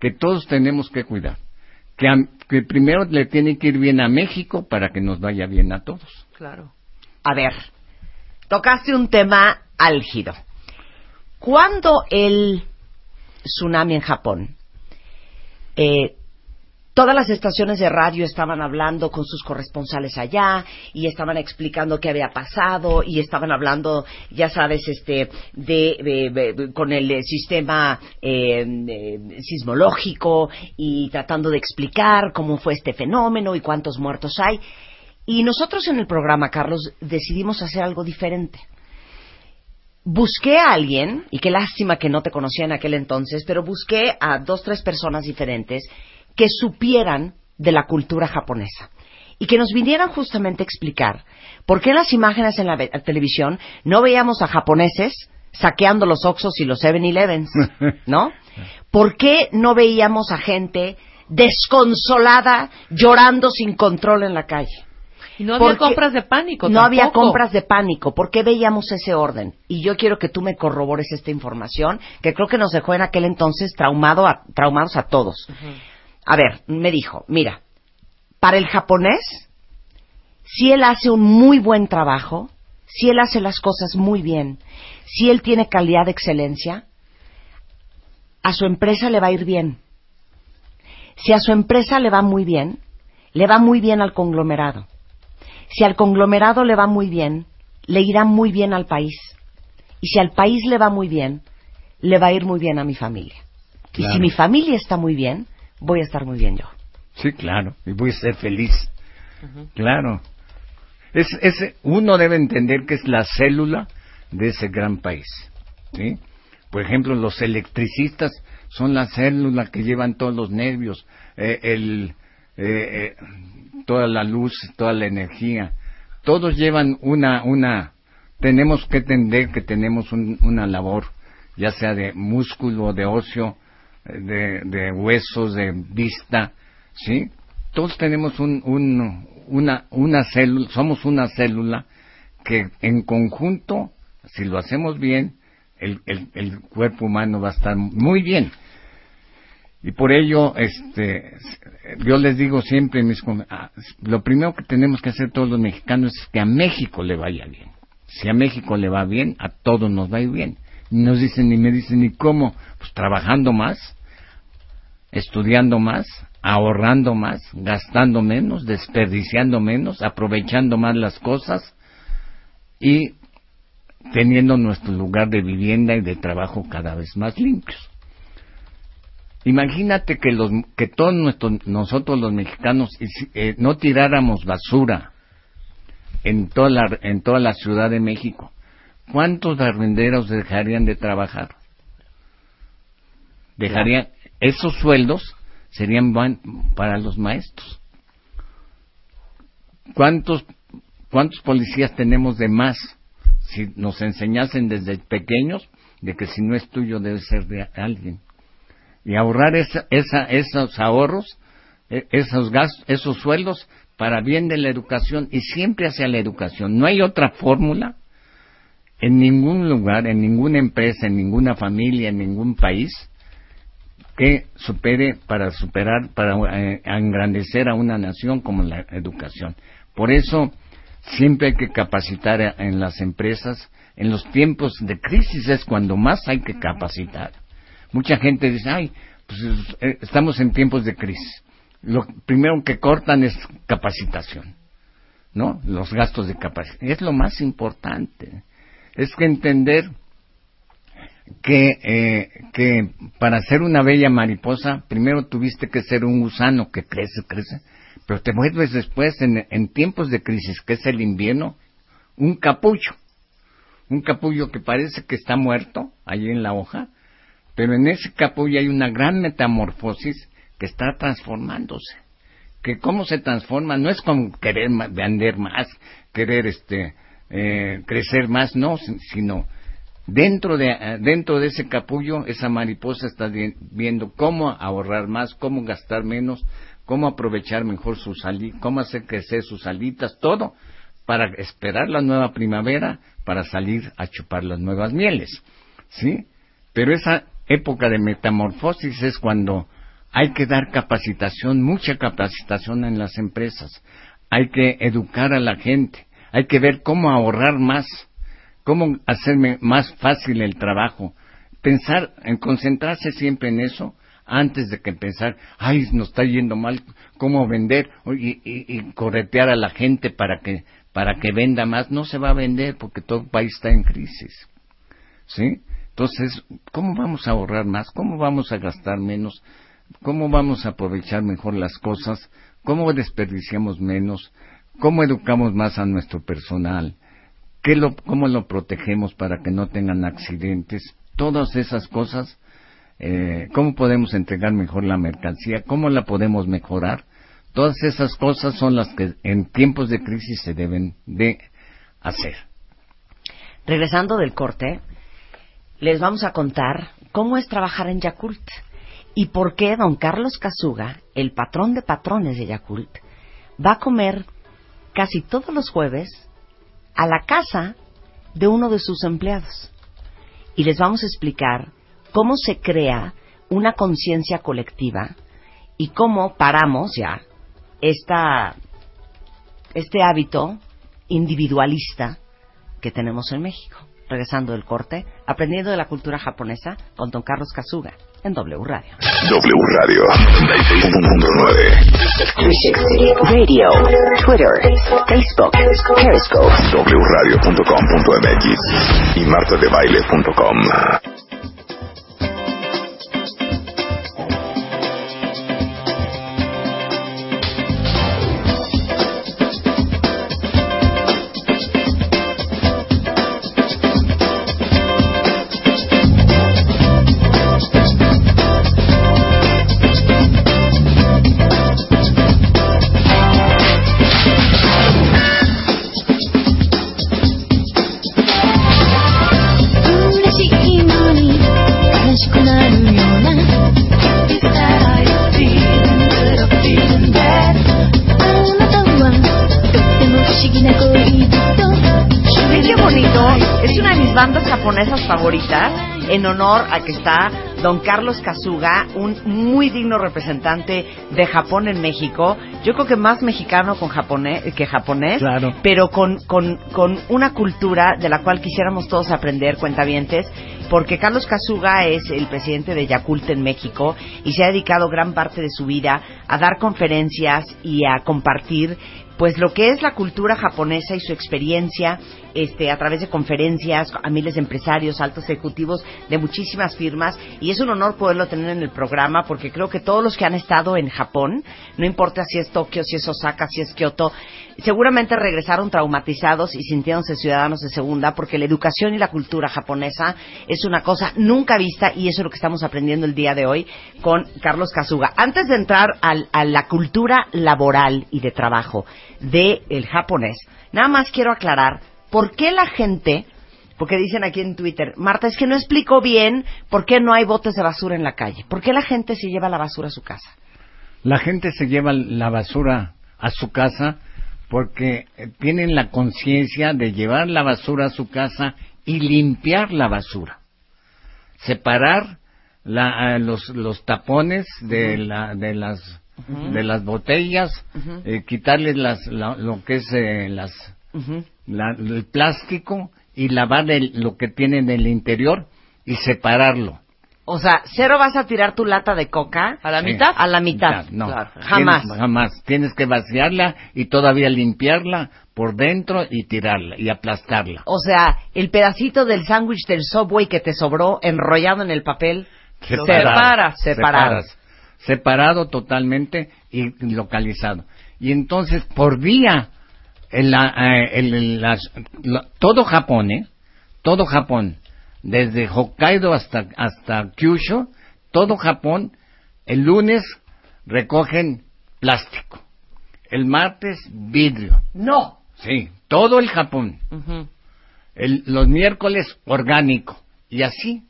que todos tenemos que cuidar, que, a- que primero le tiene que ir bien a México para que nos vaya bien a todos. Claro. A ver, tocaste un tema álgido. Cuando el tsunami en Japón, eh, todas las estaciones de radio estaban hablando con sus corresponsales allá y estaban explicando qué había pasado y estaban hablando, ya sabes, este, de, con el eh, sistema eh, eh, sismológico y tratando de explicar cómo fue este fenómeno y cuántos muertos hay. Y nosotros en el programa, Carlos, decidimos hacer algo diferente. Busqué a alguien, y qué lástima que no te conocía en aquel entonces, pero busqué a dos, tres personas diferentes que supieran de la cultura japonesa y que nos vinieran justamente a explicar por qué en las imágenes en la televisión no veíamos a japoneses saqueando los Oxos y los 7-Elevens, [LAUGHS] ¿no? ¿Por qué no veíamos a gente desconsolada llorando sin control en la calle? Y no había Porque compras de pánico. No había compras de pánico. ¿Por qué veíamos ese orden? Y yo quiero que tú me corrobores esta información, que creo que nos dejó en aquel entonces traumado a- traumados a todos. A ver, me dijo, mira, para el japonés, si él hace un muy buen trabajo, si él hace las cosas muy bien, si él tiene calidad de excelencia, a su empresa le va a ir bien. Si a su empresa le va muy bien, le va muy bien al conglomerado. Si al conglomerado le va muy bien, le irá muy bien al país. Y si al país le va muy bien, le va a ir muy bien a mi familia. Y si mi familia está muy bien, voy a estar muy bien yo. Sí, claro, y voy a ser feliz. Claro. Es, es, uno debe entender que es la célula de ese gran país. ¿sí? Por ejemplo, los electricistas son la célula que llevan todos los nervios, eh, el, eh, eh, toda la luz, toda la energía. Todos llevan una, una, tenemos que entender que tenemos una labor, ya sea de músculo, de ocio, de, huesos, de vista, ¿sí? Todos tenemos un, un, una, una célula, somos una célula que en conjunto, si lo hacemos bien, el, el, cuerpo humano va a estar muy bien. Y por ello, este, yo les digo siempre, mis, ah, lo primero que tenemos que hacer todos los mexicanos es que a México le vaya bien. Si a México le va bien, a todos nos va bien. Nos dicen, y me dicen, ¿y cómo? Pues trabajando más, estudiando más, ahorrando más, gastando menos, desperdiciando menos, aprovechando más las cosas y teniendo nuestro lugar de vivienda y de trabajo cada vez más limpios. Imagínate que, los, que todos nosotros los mexicanos eh, no tiráramos basura en toda, la, en toda la Ciudad de México. ¿Cuántos barrenderos dejarían de trabajar? Dejarían, esos sueldos serían para los maestros. ¿Cuántos, ¿Cuántos policías tenemos de más si nos enseñasen desde pequeños de que si no es tuyo debe ser de alguien? Y ahorrar esa, esa, esos ahorros, e, esos gastos, esos sueldos para bien de la educación y siempre hacia la educación. No hay otra fórmula en ningún lugar, en ninguna empresa, en ninguna familia, en ningún país que supere para superar, para eh, engrandecer a una nación como la educación. Por eso siempre hay que capacitar en las empresas. En los tiempos de crisis es cuando más hay que capacitar. Mucha gente dice, ay, pues eh, estamos en tiempos de crisis. Lo primero que cortan es capacitación, ¿no? Los gastos de capacitación. Es lo más importante. Es que entender que, eh, que para ser una bella mariposa, primero tuviste que ser un gusano que crece, crece, pero te vuelves después, en, tiempos de crisis, que es el invierno, un capullo. Un capullo que parece que está muerto, allí en la hoja, pero en ese capullo hay una gran metamorfosis que está transformándose. Que cómo se transforma no es con querer vender más, querer este eh, crecer más, no, sino Dentro de, eh, dentro de ese capullo, esa mariposa está viendo cómo ahorrar más, cómo gastar menos, cómo aprovechar mejor sus alitas, cómo hacer crecer sus alitas, todo para esperar la nueva primavera, para salir a chupar las nuevas mieles. ¿Sí? Pero esa época de metamorfosis es cuando hay que dar capacitación, mucha capacitación en las empresas. Hay que educar a la gente, hay que ver cómo ahorrar más, cómo hacerme más fácil el trabajo. Pensar, en concentrarse siempre en eso antes de que pensar, ay, nos está yendo mal, cómo vender y, y, corretear a la gente para que para que venda más, no se va a vender porque todo el país está en crisis. ¿Sí? Entonces, ¿cómo vamos a ahorrar más? ¿Cómo vamos a gastar menos? ¿Cómo vamos a aprovechar mejor las cosas? ¿Cómo desperdiciamos menos? ¿Cómo educamos más a nuestro personal? ¿Cómo lo protegemos para que no tengan accidentes? Todas esas cosas, eh, ¿cómo podemos entregar mejor la mercancía? ¿Cómo la podemos mejorar? Todas esas cosas son las que en tiempos de crisis se deben de hacer. Regresando del corte, les vamos a contar cómo es trabajar en Yakult y por qué don Carlos Casuga, el patrón de patrones de Yakult, va a comer casi todos los jueves a la casa de uno de sus empleados. Y les vamos a explicar cómo se crea una conciencia colectiva y cómo paramos ya esta, este hábito individualista que tenemos en México. Regresando del corte, aprendiendo de la cultura japonesa con Don Carlos Kazuga en W Radio. W Radio 96.9 Radio, Twitter, Facebook, Periscope. wradio.com.mx y martadebaile.com. en honor a que está don Carlos Kazuga, un muy digno representante de Japón en México. Yo creo que más mexicano con japonés, que japonés, Claro. pero con, con, con una cultura de la cual quisiéramos todos aprender, cuentavientes, porque Carlos Kazuga es el presidente de Yakult en México y se ha dedicado gran parte de su vida a dar conferencias y a compartir pues lo que es la cultura japonesa y su experiencia este a través de conferencias a miles de empresarios, altos ejecutivos de muchísimas firmas y es un honor poderlo tener en el programa porque creo que todos los que han estado en Japón, no importa si es Tokio, si es Osaka, si es Kioto, seguramente regresaron traumatizados y sintiéndose ciudadanos de segunda porque la educación y la cultura japonesa es una cosa nunca vista y eso es lo que estamos aprendiendo el día de hoy con Carlos Kazuga. Antes de entrar al- a la cultura laboral y de trabajo del el japonés, nada más quiero aclarar por qué la gente, porque dicen aquí en Twitter, Marta, es que no explico bien por qué no hay botes de basura en la calle. ¿Por qué la gente se lleva la basura a su casa? La gente se lleva la basura a su casa porque eh, tienen la conciencia de llevar la basura a su casa y limpiar la basura. Separar la- a los, los tapones de, la, de, las, de las botellas, eh, quitarles las, la- lo que es eh, las, la- el plástico y lavar el- lo que tiene en el interior y separarlo. O sea, cero vas a tirar tu lata de coca ¿A la mitad? a la mitad. No, Claro. Jamás. Tienes- jamás. Tienes que vaciarla y todavía limpiarla por dentro y tirarla y aplastarla. O sea, el pedacito del sándwich del Subway que te sobró enrollado en el papel, separas. Separado. Separas. Separado totalmente y localizado. Y entonces, por en la- eh, en las- la- todo Japón, ¿eh? Todo Japón, desde Hokkaido hasta, hasta Kyushu, todo Japón, el lunes recogen plástico. El martes, vidrio. No. Sí, todo el Japón. El- los miércoles orgánico y así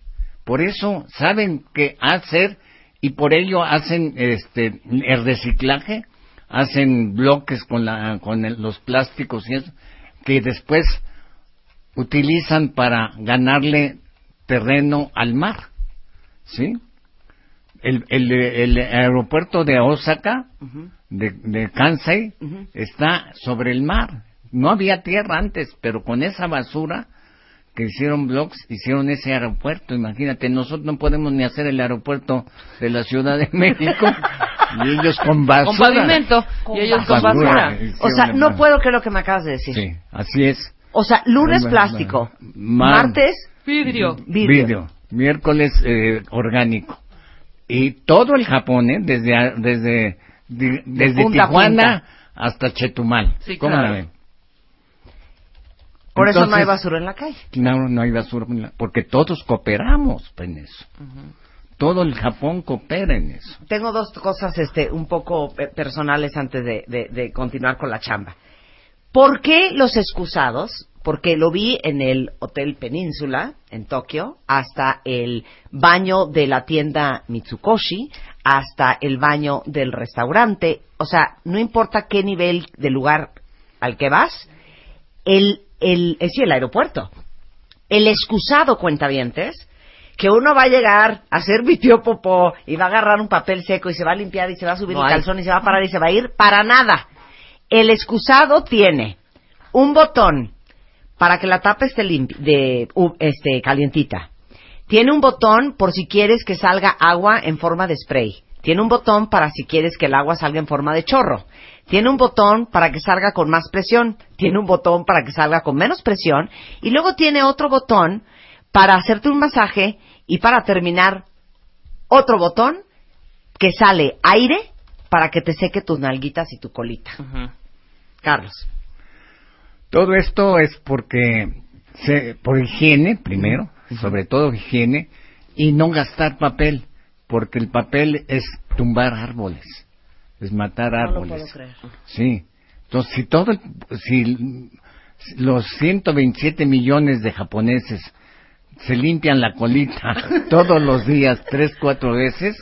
por eso saben qué hacer y por ello hacen este el reciclaje hacen bloques con la con el- los plásticos y eso que después utilizan para ganarle terreno al mar sí el, el, el aeropuerto de Osaka de, de Kansai está sobre el mar. No había tierra antes, pero con esa basura que hicieron blocks, hicieron ese aeropuerto. Imagínate, nosotros no podemos ni hacer el aeropuerto de la Ciudad de [LAUGHS] México y ellos con basura. Con pavimento y ellos con basura. O sea, no puedo creer lo que me acabas de decir. Sí, así es. O sea, lunes plástico, ma- martes Vidrio. vidrio. vidrio, miércoles eh, orgánico. Y todo el Japón, ¿eh? desde, a- desde, desde Tijuana hasta Chetumal. Sí, ¿Cómo claro. la ven? Por eso no hay Entonces- basura en la calle. No, no hay basura, en la- porque todos cooperamos en eso. Todo el Japón coopera en eso. Tengo dos cosas este, un poco eh, personales antes de, de- de continuar con la chamba. ¿Por qué los excusados? Porque lo vi en el Hotel Península, en Tokio, hasta el baño de la tienda Mitsukoshi, hasta el baño del restaurante. O sea, no importa qué nivel de lugar al que vas, el, el, es decir, el aeropuerto. El excusado cuentavientes que uno va a llegar a hacer mi tío popó y va a agarrar un papel seco y se va a limpiar y se va a subir No el hay. calzón y se va a parar y se va a ir, para nada. El excusado tiene un botón para que la tapa esté de, uh, este, calientita. Tiene un botón por si quieres que salga agua en forma de spray. Tiene un botón para si quieres que el agua salga en forma de chorro. Tiene un botón para que salga con más presión. Tiene un botón para que salga con menos presión. Y luego tiene otro botón para hacerte un masaje y para terminar otro botón que sale aire para que te seque tus nalguitas y tu colita. Carlos. Todo esto es porque, se, por higiene, primero, sobre todo higiene, y no gastar papel, porque el papel es tumbar árboles, es matar No lo árboles. puedo creer. Sí. Entonces, si todo, si los 127 millones de japoneses se limpian la colita [LAUGHS] todos los días, tres, cuatro veces,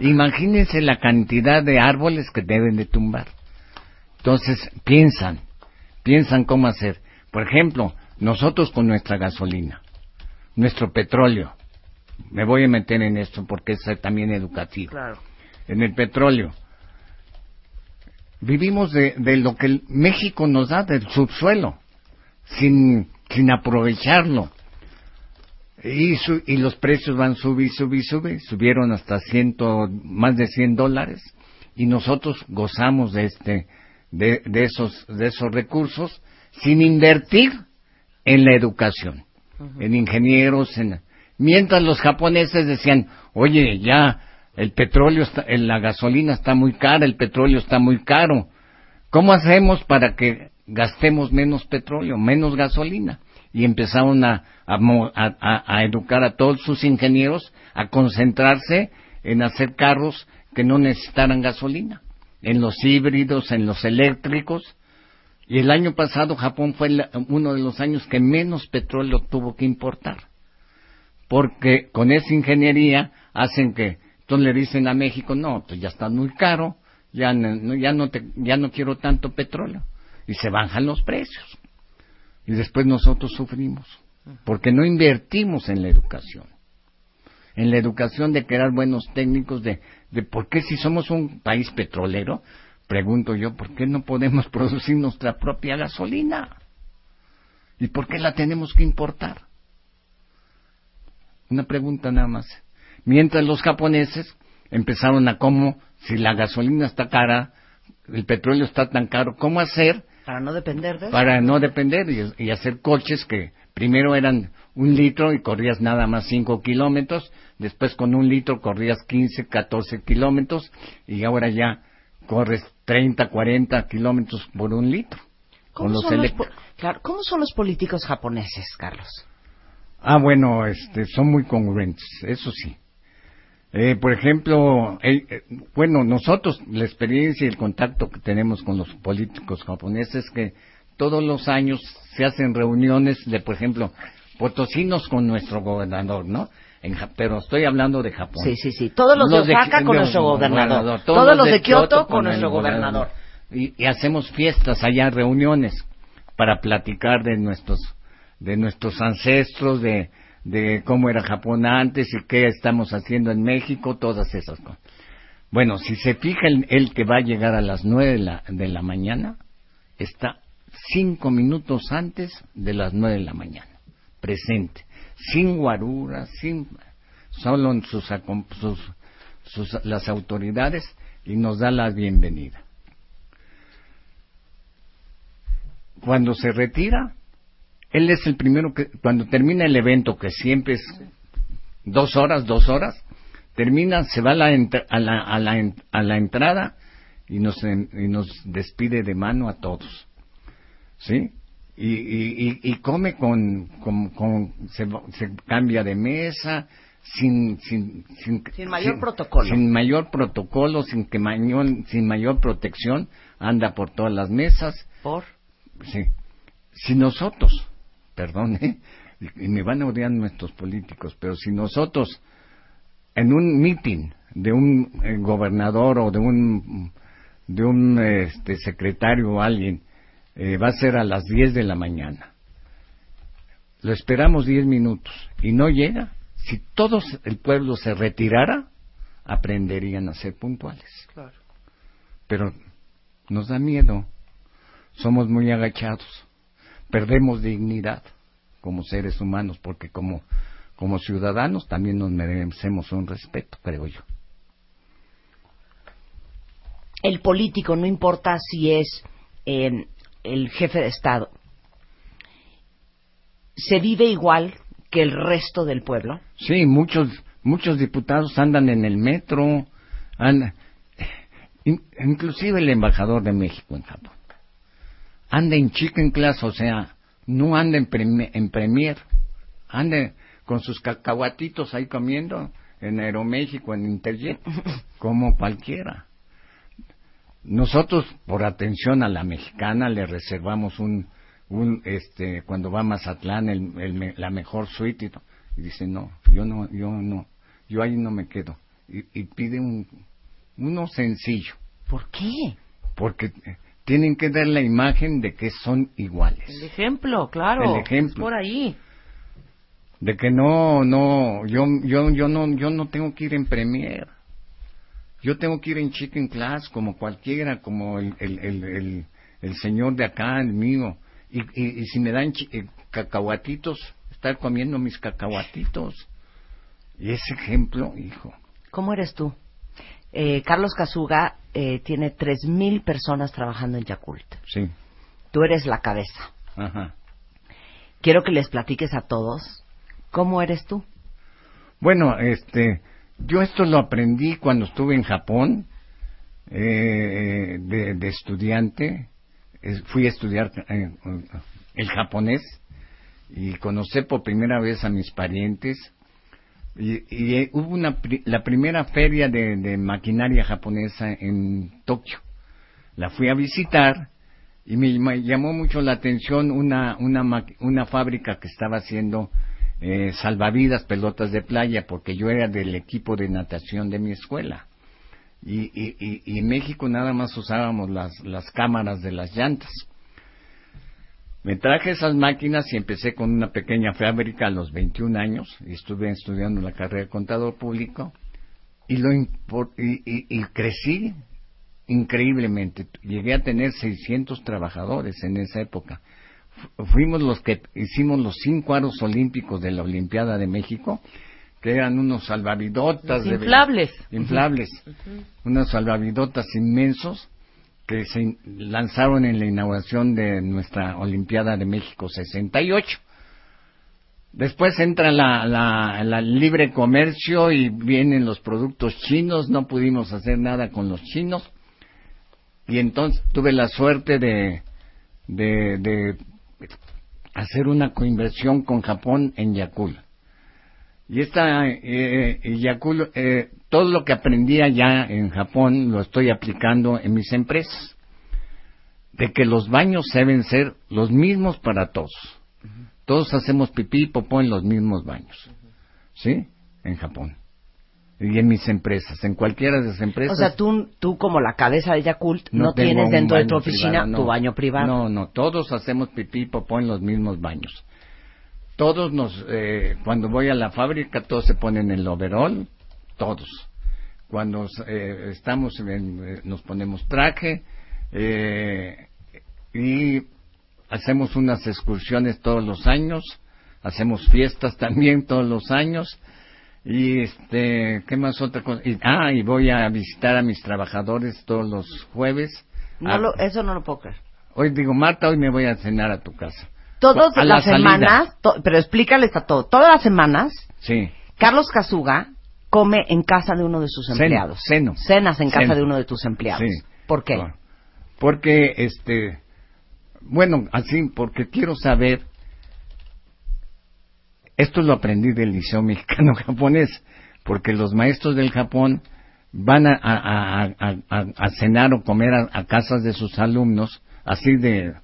imagínense la cantidad de árboles que deben de tumbar. Entonces, piensan, piensan cómo hacer. Por ejemplo, nosotros con nuestra gasolina, nuestro petróleo, me voy a meter en esto porque es también educativo. Claro. En el petróleo, vivimos de, de lo que el México nos da del subsuelo, sin, sin aprovecharlo. Y, su- y los precios van subir, subir, subir, subieron hasta ciento, más de 100 dólares. Y nosotros gozamos de este, de, de esos, de esos recursos sin invertir en la educación, en ingenieros, en, mientras los japoneses decían, oye, ya el petróleo está, la gasolina está muy cara, el petróleo está muy caro, ¿cómo hacemos para que gastemos menos petróleo, menos gasolina? Y empezaron a, a a- educar a todos sus ingenieros a concentrarse en hacer carros que no necesitaran gasolina, en los híbridos, en los eléctricos. Y el año pasado Japón fue uno de los años que menos petróleo tuvo que importar. Porque con esa ingeniería hacen que, entonces le dicen a México, no, pues ya está muy caro, ya no, ya no, te- quiero tanto petróleo. Y se bajan los precios. Y después nosotros sufrimos. Porque no invertimos en la educación. En la educación de crear buenos técnicos, de, de por qué si somos un país petrolero, pregunto yo, ¿por qué no podemos [LAUGHS] producir nuestra propia gasolina? ¿Y por qué la tenemos que importar? Una pregunta nada más. Mientras los japoneses empezaron a cómo, si la gasolina está cara, el petróleo está tan caro, ¿cómo hacer Para no depender de eso. para no depender y, y hacer coches que primero eran un litro y corrías nada más 5 kilómetros, después con un litro corrías 15, 14 kilómetros y ahora ya corres 30, 40 kilómetros por un litro. ¿Cómo con los son, los, eléctricos. po- claro, ¿Cómo son los políticos japoneses, Carlos? Ah, bueno, este, son muy congruentes, eso sí. Eh, por ejemplo, el- eh, bueno, nosotros, la experiencia y el contacto que tenemos con los políticos japoneses, que todos los años se hacen reuniones de, por ejemplo, potosinos con nuestro gobernador, ¿no? En pero estoy hablando de Japón. Sí, sí, sí. Todos los de Osaka con de- nuestro gobernador. todos, Todos los de Kioto con nuestro gobernador. Y, y hacemos fiestas allá, reuniones, para platicar de nuestros, de nuestros ancestros, de, de cómo era Japón antes y qué estamos haciendo en México, todas esas cosas. Bueno, si se fija el, el que va a llegar a las nueve de la, de la mañana, está cinco minutos antes de las nueve de la mañana, presente, sin guaruras, sin, solo en sus, sus, sus- las autoridades y nos da la bienvenida. Cuando se retira, él es el primero que, cuando termina el evento, que siempre es dos horas, dos horas, termina, se va a la, a la, a la a la entrada y nos, y nos despide de mano a todos. ¿Sí? Y, y, y, come con, con, con- se, cambia de mesa, sin, sin, sin, Sin mayor protocolo. Sin mayor protocolo, sin, que mayor, sin mayor protección, anda por todas las mesas. ¿Por? Sí. Si nosotros, perdón, ¿eh? [LAUGHS] y me van a odiar nuestros políticos, pero si nosotros en un meeting de un eh, gobernador o de un de un este, secretario o alguien eh, va a ser a las 10 de la mañana. Lo esperamos 10 minutos y no llega, si todo el pueblo se retirara, aprenderían a ser puntuales. Claro. Pero nos da miedo, somos muy agachados, perdemos dignidad como seres humanos, porque como, como ciudadanos también nos merecemos un respeto, creo yo. El político, no importa si es eh, el jefe de Estado, se vive igual que el resto del pueblo. Sí, muchos muchos diputados andan en el metro, andan, [LAUGHS] inclusive el embajador de México en Japón. Anda en chicken class, o sea, no anda en, en premier, anda con sus cacahuatitos ahí comiendo en Aeroméxico, en Interjet, [LAUGHS] como cualquiera. Nosotros, por atención a la mexicana, le reservamos un, un este, cuando va a Mazatlán, el, la mejor suite y, dice, no, yo no, yo no, yo ahí no me quedo. Y, y pide un, uno sencillo. ¿Por qué? Porque tienen que dar la imagen de que son iguales. El ejemplo, claro. El ejemplo. por ahí. De que no, no, yo, yo, yo no, yo no tengo que ir en premier. Yo tengo que ir en chicken class como cualquiera, como el, el, el, el, señor de acá, el mío. Y, y, si me dan eh, cacahuatitos, estar comiendo mis cacahuatitos. Y ese ejemplo, hijo. ¿Cómo eres tú? Eh, Carlos Casuga eh, tiene 3.000 personas trabajando en Yakult. Sí. Tú eres la cabeza. Ajá. Quiero que les platiques a todos cómo eres tú. Bueno, este, yo esto lo aprendí cuando estuve en Japón eh, de, estudiante. fui a estudiar el japonés y conocí por primera vez a mis parientes y, eh, hubo una, la primera feria de, maquinaria japonesa en Tokio. La fui a visitar y me, llamó mucho la atención una, una, una fábrica que estaba haciendo eh, salvavidas, pelotas de playa, porque yo era del equipo de natación de mi escuela. Y, y, y en México nada más usábamos las, las cámaras de las llantas. Me traje esas máquinas y empecé con una pequeña fábrica a los 21 años y estuve estudiando la carrera de contador público y, lo y, crecí increíblemente. Llegué a tener 600 trabajadores en esa época. Fuimos los que hicimos los cinco aros olímpicos de la Olimpiada de México, que eran unos salvavidotas. inflables. inflables. Unos salvavidotas inmensos que se lanzaron en la inauguración de nuestra Olimpiada de México 68. Después entra la, la, libre comercio y vienen los productos chinos, no pudimos hacer nada con los chinos. Y entonces tuve la suerte de, de, hacer una coinversión con Japón en Yakul. Y esta eh, Yakul eh, todo lo que aprendí allá en Japón lo estoy aplicando en mis empresas. De que los baños deben ser los mismos para todos. Todos hacemos pipí y popó en los mismos baños. ¿Sí? En Japón. Y en mis empresas, en cualquiera de las empresas. O sea, tú, tú como la cabeza de Yakult, no, tienes dentro de tu oficina tu baño privado. No, no, todos hacemos pipí y popó en los mismos baños. Todos nos, eh, cuando voy a la fábrica, todos se ponen el overall, todos. Cuando eh, estamos, eh, nos ponemos traje eh, y hacemos unas excursiones todos los años, hacemos fiestas [LAUGHS] también todos los años y este, ¿qué más otra cosa? ah, y voy a visitar a mis trabajadores todos los jueves. No ah, eso no lo puedo creer. Hoy digo, Marta, hoy me voy a cenar a tu casa. Todas las semanas, pero explícales a todo, todas las semanas, sí. Carlos Casuga come en casa de uno de sus empleados. Cenas en casa de uno de tus empleados. ¿Por qué? Porque, este, bueno, así, porque quiero saber, esto lo aprendí del Liceo Mexicano [LAUGHS] Japonés, porque los maestros del Japón van a, a, cenar o comer a, casas de sus alumnos, así de,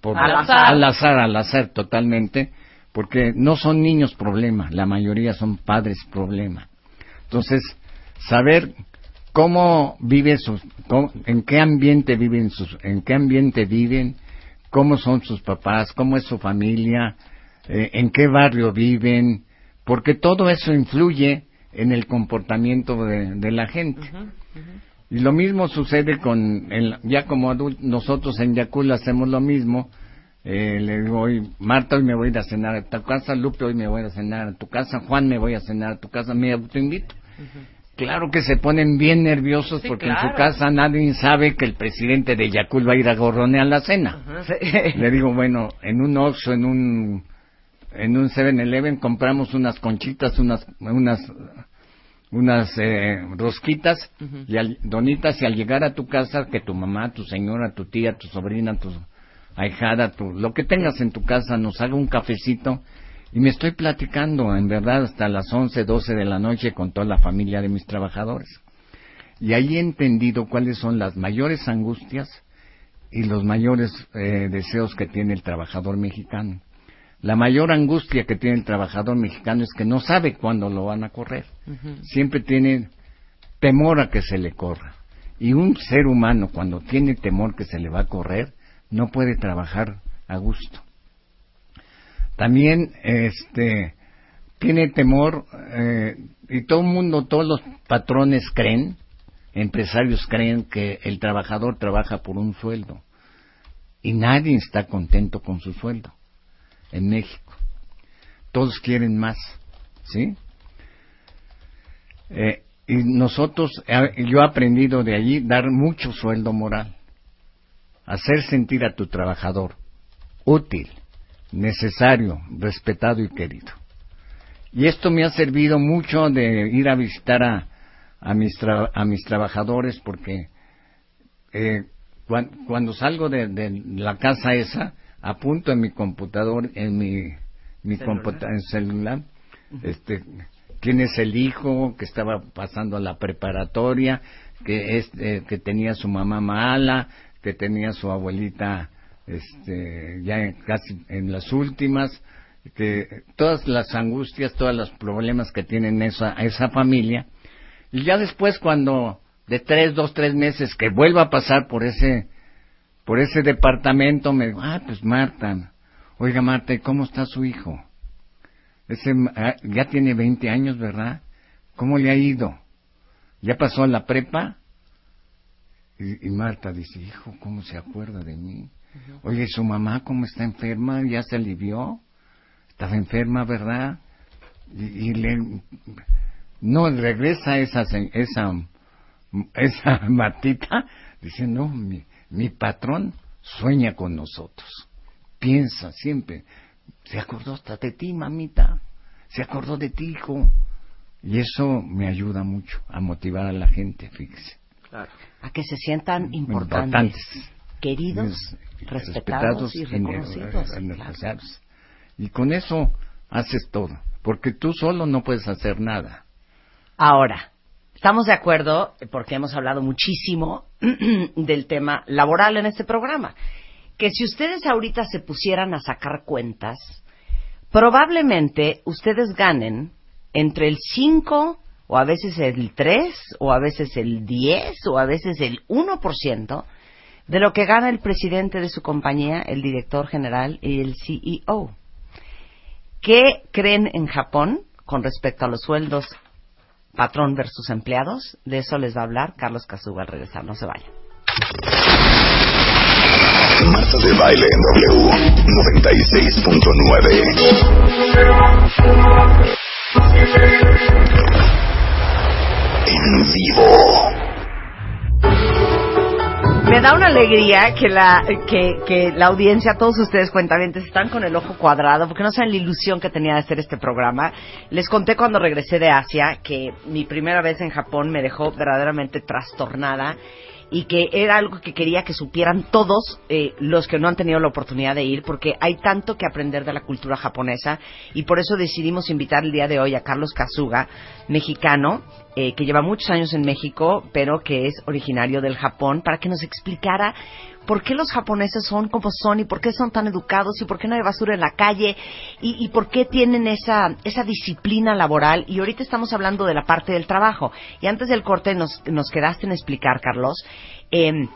por, al azar. al azar, al azar totalmente, porque no son niños problema, la mayoría son padres problema. Entonces, saber cómo viven sus, en qué ambiente viven sus, en qué ambiente viven, cómo son sus papás, cómo es su familia, eh, en qué barrio viven, porque todo eso influye en el comportamiento de, la gente. Y lo mismo sucede con, ya como adultos, nosotros en Yacul hacemos lo mismo. Eh, le digo, hoy, Marta, hoy me voy a ir a cenar a tu casa, Lupe, hoy me voy a cenar a tu casa, Juan, me voy a cenar a tu casa, me autoinvito. Claro que se ponen bien nerviosos porque en su casa nadie sabe que el presidente de Yacul va a ir a gorronear la cena. [LAUGHS] Le digo, bueno, en un Oxxo, en un en un 7-Eleven compramos unas conchitas, unas unas unas eh, rosquitas y donitas y al llegar a tu casa que tu mamá, tu señora, tu tía, tu sobrina, tu ahijada, tu, lo que tengas en tu casa nos haga un cafecito y me estoy platicando en verdad hasta las 11, 12 de la noche con toda la familia de mis trabajadores. Y ahí he entendido cuáles son las mayores angustias y los mayores eh, deseos que tiene el trabajador mexicano. La mayor angustia que tiene el trabajador mexicano es que no sabe cuándo lo van a correr. Siempre tiene temor a que se le corra. Y un ser humano cuando tiene temor que se le va a correr, no puede trabajar a gusto. También este tiene temor eh, y todo el mundo, todos los patrones creen, empresarios creen que el trabajador trabaja por un sueldo y nadie está contento con su sueldo en México. Todos quieren más, ¿sí? Eh, y nosotros, yo he aprendido de allí dar mucho sueldo moral, hacer sentir a tu trabajador útil, necesario, respetado y querido. Y esto me ha servido mucho de ir a visitar a, a, mis, a mis trabajadores porque eh, cuando, salgo de, la casa esa, apunto en mi computador, en mi, mi computador, celular, este, quién es el hijo que estaba pasando a la preparatoria, que, es, eh, que tenía su mamá mala, que tenía su abuelita este, ya casi en las últimas, que todas las angustias, todos los problemas que tienen esa, esa familia, y ya después cuando de tres, dos, tres meses que vuelva a pasar por ese por ese departamento me digo, ah, pues Marta, oiga Marta, ¿cómo está su hijo? Ese, ah, ya tiene 20 años, ¿verdad? ¿Cómo le ha ido? ¿Ya pasó a la prepa? Y, Marta dice, hijo, ¿cómo se acuerda de mí? Oye, ¿su mamá cómo está enferma? ¿Ya se alivió? Estaba enferma, ¿verdad? Y, le... No, regresa esa, esa, esa Martita, dice, no, mi, mi patrón sueña con nosotros. Piensa siempre. Se acordó hasta de ti, mamita. Se acordó de ti, hijo. Y eso me ayuda mucho a motivar a la gente, fíjese. Claro. A que se sientan importantes, queridos, respetados, y reconocidos. Y con eso haces todo, porque tú solo no puedes hacer nada. Ahora, Estamos de acuerdo, porque hemos hablado muchísimo [CLEARS THROAT] del tema laboral en este programa, que si ustedes ahorita se pusieran a sacar cuentas, probablemente ustedes ganen entre el 5 o a veces el 3 o a veces el 10 o a veces el 1% de lo que gana el presidente de su compañía, el director general y el CEO. ¿Qué creen en Japón con respecto a los sueldos patrón versus empleados. De eso les va a hablar Carlos Casuga al regresar. No se vayan. Marta de baile en W 96.9. En vivo. Me da una alegría que la, que, que la audiencia, todos ustedes cuentamientos, están con el ojo cuadrado, porque no saben la ilusión que tenía de hacer este programa. Les conté cuando regresé de Asia que mi primera vez en Japón me dejó verdaderamente trastornada y que era algo que quería que supieran todos eh, los que no han tenido la oportunidad de ir, porque hay tanto que aprender de la cultura japonesa y por eso decidimos invitar el día de hoy a Carlos Kazuga, mexicano, eh, que lleva muchos años en México, pero que es originario del Japón, para que nos explicara por qué los japoneses son como son y por qué son tan educados y por qué no hay basura en la calle y, por qué tienen esa, esa disciplina laboral. Y ahorita estamos hablando de la parte del trabajo. Y antes del corte nos, nos quedaste en explicar, Carlos, em,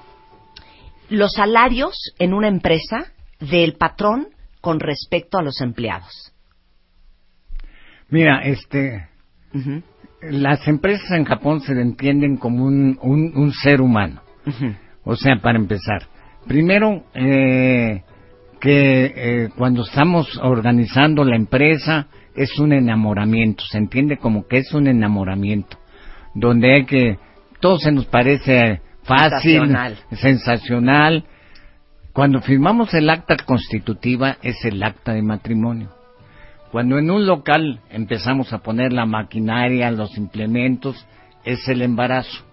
los salarios en una empresa del patrón con respecto a los empleados. Mira, este, las empresas en Japón se entienden como un, un, ser humano. O sea, para empezar, primero eh, que eh, cuando estamos organizando la empresa es un enamoramiento, se entiende como que es un enamoramiento, donde hay que todo se nos parece fácil, sensacional. Cuando firmamos el acta constitutiva es el acta de matrimonio. Cuando en un local empezamos a poner la maquinaria, los implementos, es el embarazo.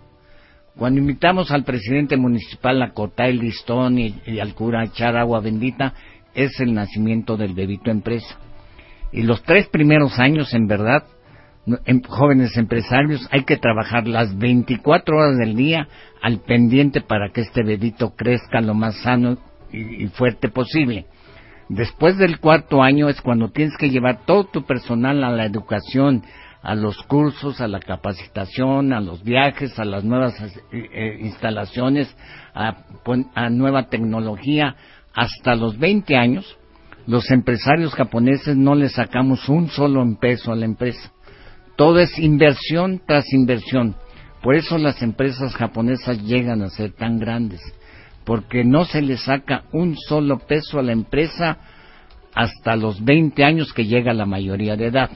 Cuando invitamos al presidente municipal a cortar el listón y, al cura a echar agua bendita, es el nacimiento del bebito empresa. Y los tres primeros años, en verdad, en jóvenes empresarios, hay que trabajar las 24 horas del día al pendiente para que este bebito crezca lo más sano y fuerte posible. Después del cuarto año es cuando tienes que llevar todo tu personal a la educación, a los cursos, a la capacitación, a los viajes, a las nuevas eh, eh, instalaciones, a, a, nueva tecnología. Hasta los 20 años, los empresarios japoneses no le sacamos un solo peso a la empresa. Todo es inversión tras inversión. Por eso las empresas japonesas llegan a ser tan grandes porque no se le saca un solo peso a la empresa hasta los 20 años que llega la mayoría de edad.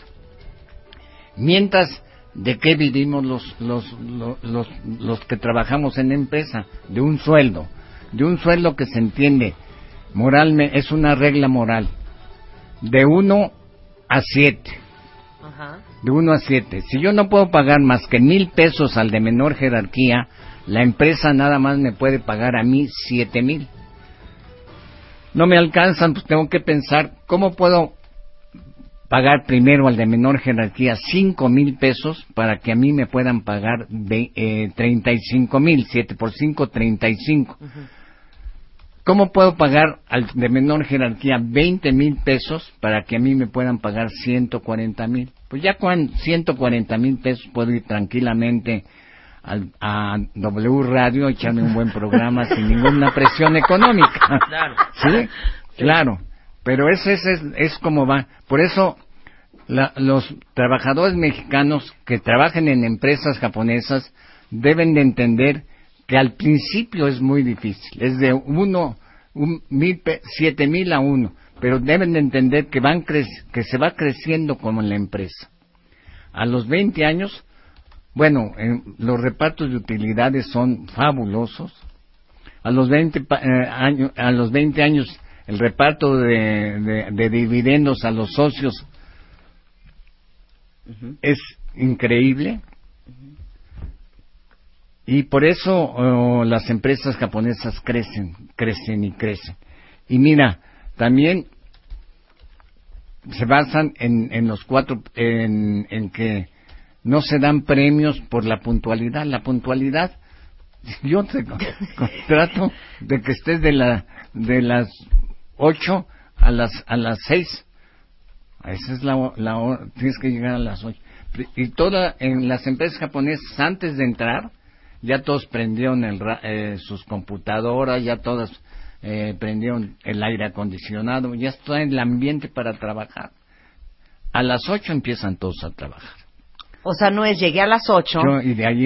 Mientras, ¿de qué vivimos los, los, los, los, que trabajamos en empresa? De un sueldo, de un sueldo que se entiende moralmente, es una regla moral, de 1 a 7. De 1 a 7. Si yo no puedo pagar más que mil pesos al de menor jerarquía, la empresa nada más me puede pagar a mí siete mil. No me alcanzan, pues tengo que pensar cómo puedo pagar primero al de menor jerarquía cinco mil pesos para que a mí me puedan pagar eh, treinta y cinco mil, siete por cinco, treinta y cinco. ¿Cómo puedo pagar al de menor jerarquía veinte mil pesos para que a mí me puedan pagar ciento cuarenta mil? Pues ya con ciento cuarenta mil pesos puedo ir tranquilamente a W Radio echarme un buen programa [LAUGHS] sin ninguna presión económica. Claro. ¿Sí? Claro. Pero ese, es, es como va. Por eso los trabajadores mexicanos que trabajen en empresas japonesas deben de entender que al principio es muy difícil. Es de uno, un mil, siete mil a uno. Pero deben de entender que, van que se va creciendo como en la empresa. A los 20 años bueno, los repartos de utilidades son fabulosos. A los 20 eh, a los 20 años el reparto de, dividendos a los socios es increíble. Y por eso oh, las empresas japonesas crecen, crecen y crecen. Y mira, también se basan en, en los cuatro, en, en que no se dan premios por la puntualidad. La puntualidad, [LAUGHS] yo te trato de que estés de, la, de las ocho a las, a las seis. Esa es la, la hora, tienes que llegar a las ocho. Y toda, en las empresas japonesas, antes de entrar, ya todos prendieron el, eh, sus computadoras, ya todas eh, prendieron el aire acondicionado, ya está en el ambiente para trabajar. A las ocho empiezan todos a trabajar. O sea, no es llegué a las 8,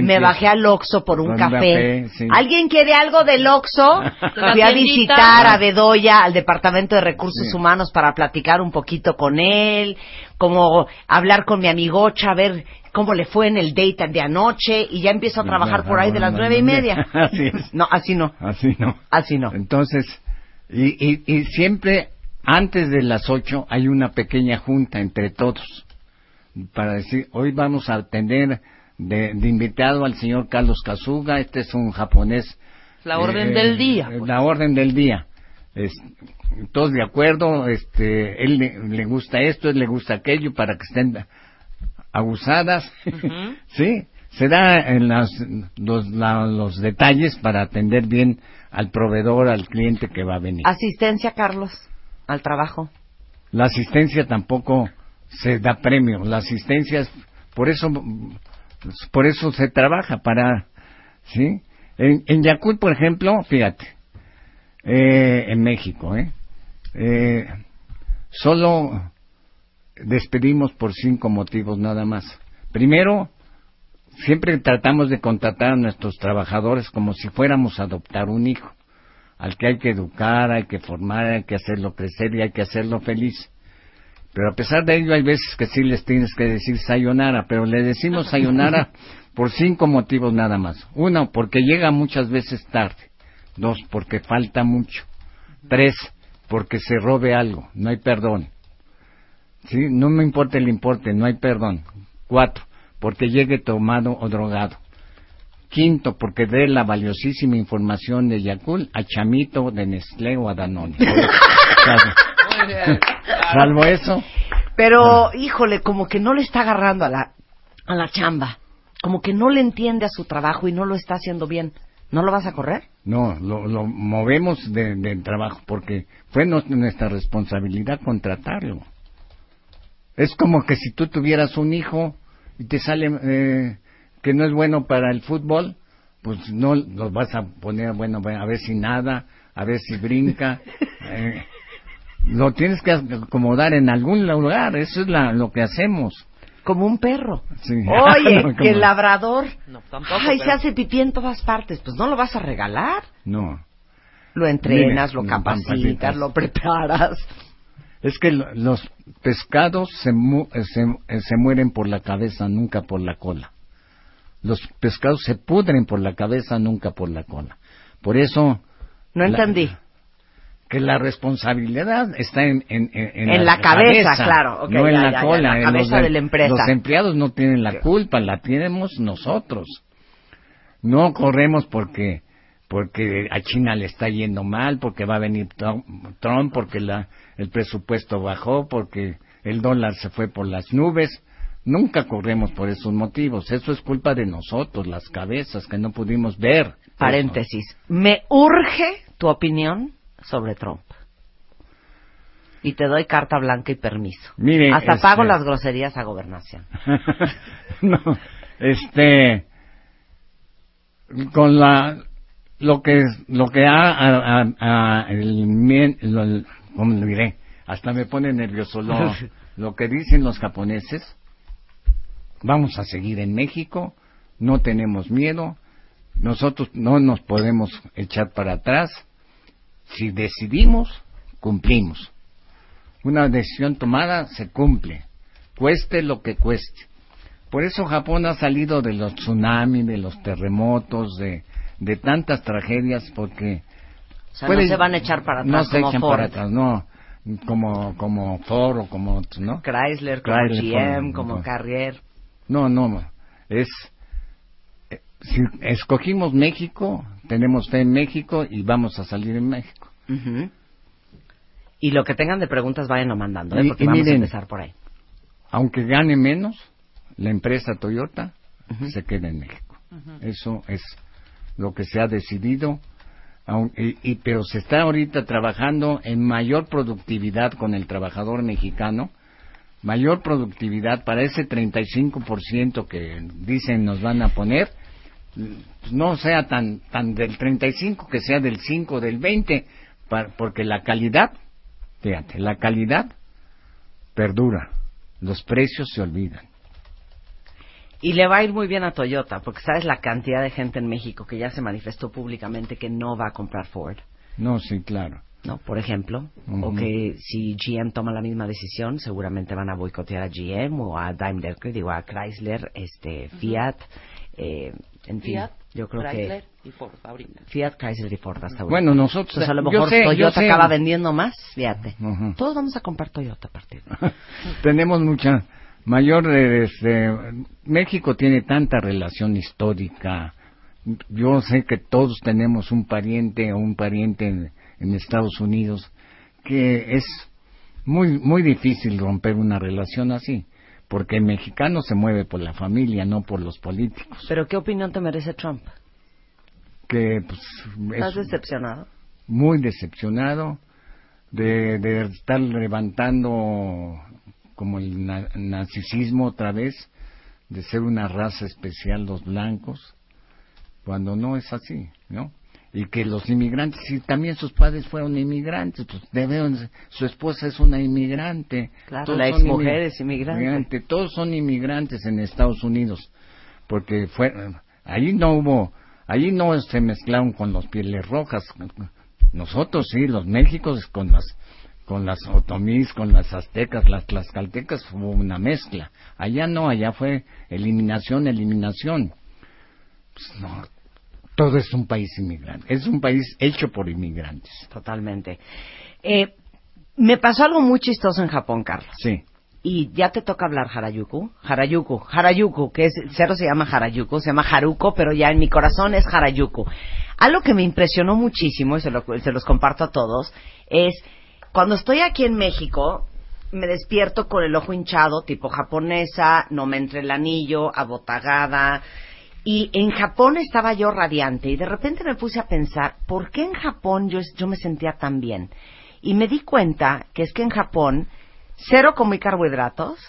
me bajé al Oxxo por un café. ¿Alguien quiere algo del Oxxo? [LAUGHS] Fui a visitar a Bedoya, al Departamento de Recursos Humanos, para platicar un poquito con él, como hablar con mi amigocha, a ver cómo le fue en el date de anoche, y ya empiezo a trabajar por ahí de las nueve y media. [LAUGHS] Así es. No, así no. Así no. Así no. Entonces, y, y, y siempre antes de las 8 hay una pequeña junta entre todos para decir, hoy vamos a tener de, invitado al señor Carlos Kazuga, este es un japonés. La orden eh, del día. Pues. La orden del día. todos de acuerdo, este, él le, gusta esto, él le gusta aquello para que estén abusadas. [LAUGHS] sí, se da en las, los, los detalles para atender bien al proveedor, al cliente que va a venir. Asistencia, Carlos, al trabajo. La asistencia tampoco se da premio. La asistencia es, por eso, por eso se trabaja para, ¿sí? En, en por ejemplo, fíjate, eh, en México, ¿eh? ¿eh? Solo despedimos por cinco motivos nada más. Primero, siempre tratamos de contratar a nuestros trabajadores como si fuéramos a adoptar un hijo, al que hay que educar, hay que formar, hay que hacerlo crecer y hay que hacerlo feliz. Pero a pesar de ello hay veces que sí les tienes que decir sayonara, pero le decimos sayonara [LAUGHS] por cinco motivos nada más. Uno, porque llega muchas veces tarde. Dos, porque falta mucho. Tres, porque se robe algo, no hay perdón. ¿Sí? No me importa el importe, no hay perdón. Cuatro, porque llegue tomado o drogado. Quinto, porque dé la valiosísima información de Yakul a Chamito, de Nestlé o a Danone. [LAUGHS] Salvo eso. Pero, híjole, como que no le está agarrando a la, a la chamba. Como que no le entiende a su trabajo y no lo está haciendo bien. ¿No lo vas a correr? No, lo, lo movemos del de trabajo porque fue nuestra responsabilidad contratarlo. Es como que si tú tuvieras un hijo y te sale eh, que no es bueno para el fútbol, pues no lo vas a poner, bueno, a ver si nada, a ver si brinca. [LAUGHS] Eh, lo tienes que acomodar en algún lugar, eso es la, lo que hacemos. Como un perro. Sí. [LAUGHS] Oye, que el labrador. No, tampoco, Ay, pero- se hace pipí en todas partes. Pues no lo vas a regalar. No, Lo entrenas, lo capacitas, lo preparas. es que lo- los pescados se, mu- eh, se, eh, se mueren por la cabeza, nunca por la cola. Los pescados se pudren por la cabeza, nunca por la cola. Por eso... No la- entendí. Que la responsabilidad está en, en, en, En la cabeza, claro, no en la ya, ya, cola. la cabeza los de- la empresa. Los empleados no tienen la culpa, la tenemos nosotros. No corremos porque porque a China le está yendo mal, porque va a venir Trump, Trump, porque la, el presupuesto bajó, porque el dólar se fue por las nubes. Nunca corremos por esos motivos. Eso es culpa de nosotros, las cabezas, que no pudimos ver. Paréntesis. Me urge tu opinión sobre Trump. Y te doy carta blanca y permiso. Mire, Hasta este- pago las groserías a gobernación. [LAUGHS] no, este, con la, lo que, lo que ha, a- a- a- el, mien- lo- el- ¿cómo lo diré? Hasta me pone nervioso lo, [LAUGHS] lo que dicen los japoneses. Vamos a seguir en México, no tenemos miedo, nosotros no nos podemos echar para atrás. Si decidimos, cumplimos. Una decisión tomada se cumple, cueste lo que cueste. Por eso Japón ha salido de los tsunamis, de los terremotos, de, de tantas tragedias, porque O sea, puede- no se van a echar para no atrás se como echan Ford. para atrás, no, como como Ford o como ¿no? Chrysler, como Chrysler, GM, como. Carrier. No, no, es eh, si escogimos México, tenemos fe en México y vamos a salir en México. Y lo que tengan de preguntas vayan mandando, ¿eh? Y- porque y vamos a empezar por ahí. Aunque gane menos, la empresa Toyota se queda en México. Eso es lo que se ha decidido. aun- y- y- pero se está ahorita trabajando en mayor productividad con el trabajador mexicano, mayor productividad para ese 35% que dicen nos van a poner, no sea tan tan del 35 que sea del 5 del 20 pa- porque la calidad fíjate la calidad perdura los precios se olvidan. Y le va a ir muy bien a Toyota, porque sabes la cantidad de gente en México que ya se manifestó públicamente que no va a comprar Ford, no sí claro. ¿no? Por ejemplo, o que si GM toma la misma decisión, seguramente van a boicotear a GM o a Daimler, digo, a Chrysler, este, Fiat, eh, en fin, Fiat, yo creo Chrysler que y Ford ahorita. Fiat, Chrysler y Ford hasta ahorita. bueno nosotros Entonces, a lo yo mejor sé, yo Toyota acaba vendiendo más, fíjate. Ujú. Todos vamos a comprar Toyota a partir [LAUGHS] tenemos mucha mayor eh, este, México tiene tanta relación histórica yo sé que todos tenemos un pariente o un pariente en, en Estados Unidos que es muy muy difícil romper una relación así porque el mexicano se mueve por la familia no por los políticos Pero ¿qué opinión te merece Trump? que pues ¿Estás es decepcionado? muy decepcionado de, de estar levantando como el na- narcisismo otra vez, de ser una raza especial los blancos, cuando no es así, ¿no? Y que los inmigrantes, y también sus padres fueron inmigrantes, pues deben, su esposa es una inmigrante. Claro, la exmujer es inmigrante. Todos son inmigrantes en Estados Unidos, porque fue, allí no hubo, allí no se mezclaron con los pieles rojas. Nosotros sí, los Méxicos con las con las otomís, con las aztecas, las tlaxcaltecas, hubo una mezcla. Allá no, allá fue eliminación, eliminación. Pues no, todo es un país inmigrante, es un país hecho por inmigrantes. Totalmente. Eh, me pasó algo muy chistoso en Japón, Carlos. Sí. Y ya te toca hablar Harayuku. Harayuku, Harayuku, que es, cero se llama Harayuku, se llama Haruko, pero ya en mi corazón es Harayuku. Algo que me impresionó muchísimo, y se, se los comparto a todos, es cuando estoy aquí en México, me despierto con el ojo hinchado, tipo japonesa, no me entre el anillo, abotagada, y en Japón estaba yo radiante y de repente me puse a pensar, ¿por qué en Japón yo, yo me sentía tan bien? Y me di cuenta que es que en Japón cero comí carbohidratos,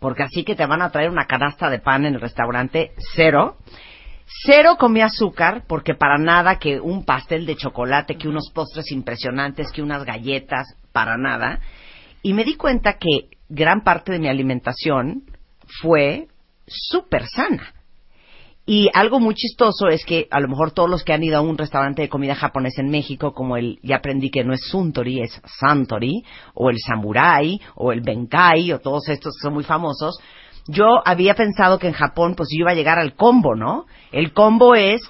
porque así que te van a traer una canasta de pan en el restaurante, cero. Cero comí azúcar, porque para nada que un pastel de chocolate, que unos postres impresionantes, que unas galletas, para nada. Y me di cuenta que gran parte de mi alimentación fue súper sana. Y algo muy chistoso es que a lo mejor todos los que han ido a un restaurante de comida japonesa en México, como el, ya aprendí que no es Suntory, es Santori, o el Samurai, o el Benkai, o todos estos que son muy famosos, yo había pensado que en Japón pues yo iba a llegar al combo, ¿no? El combo es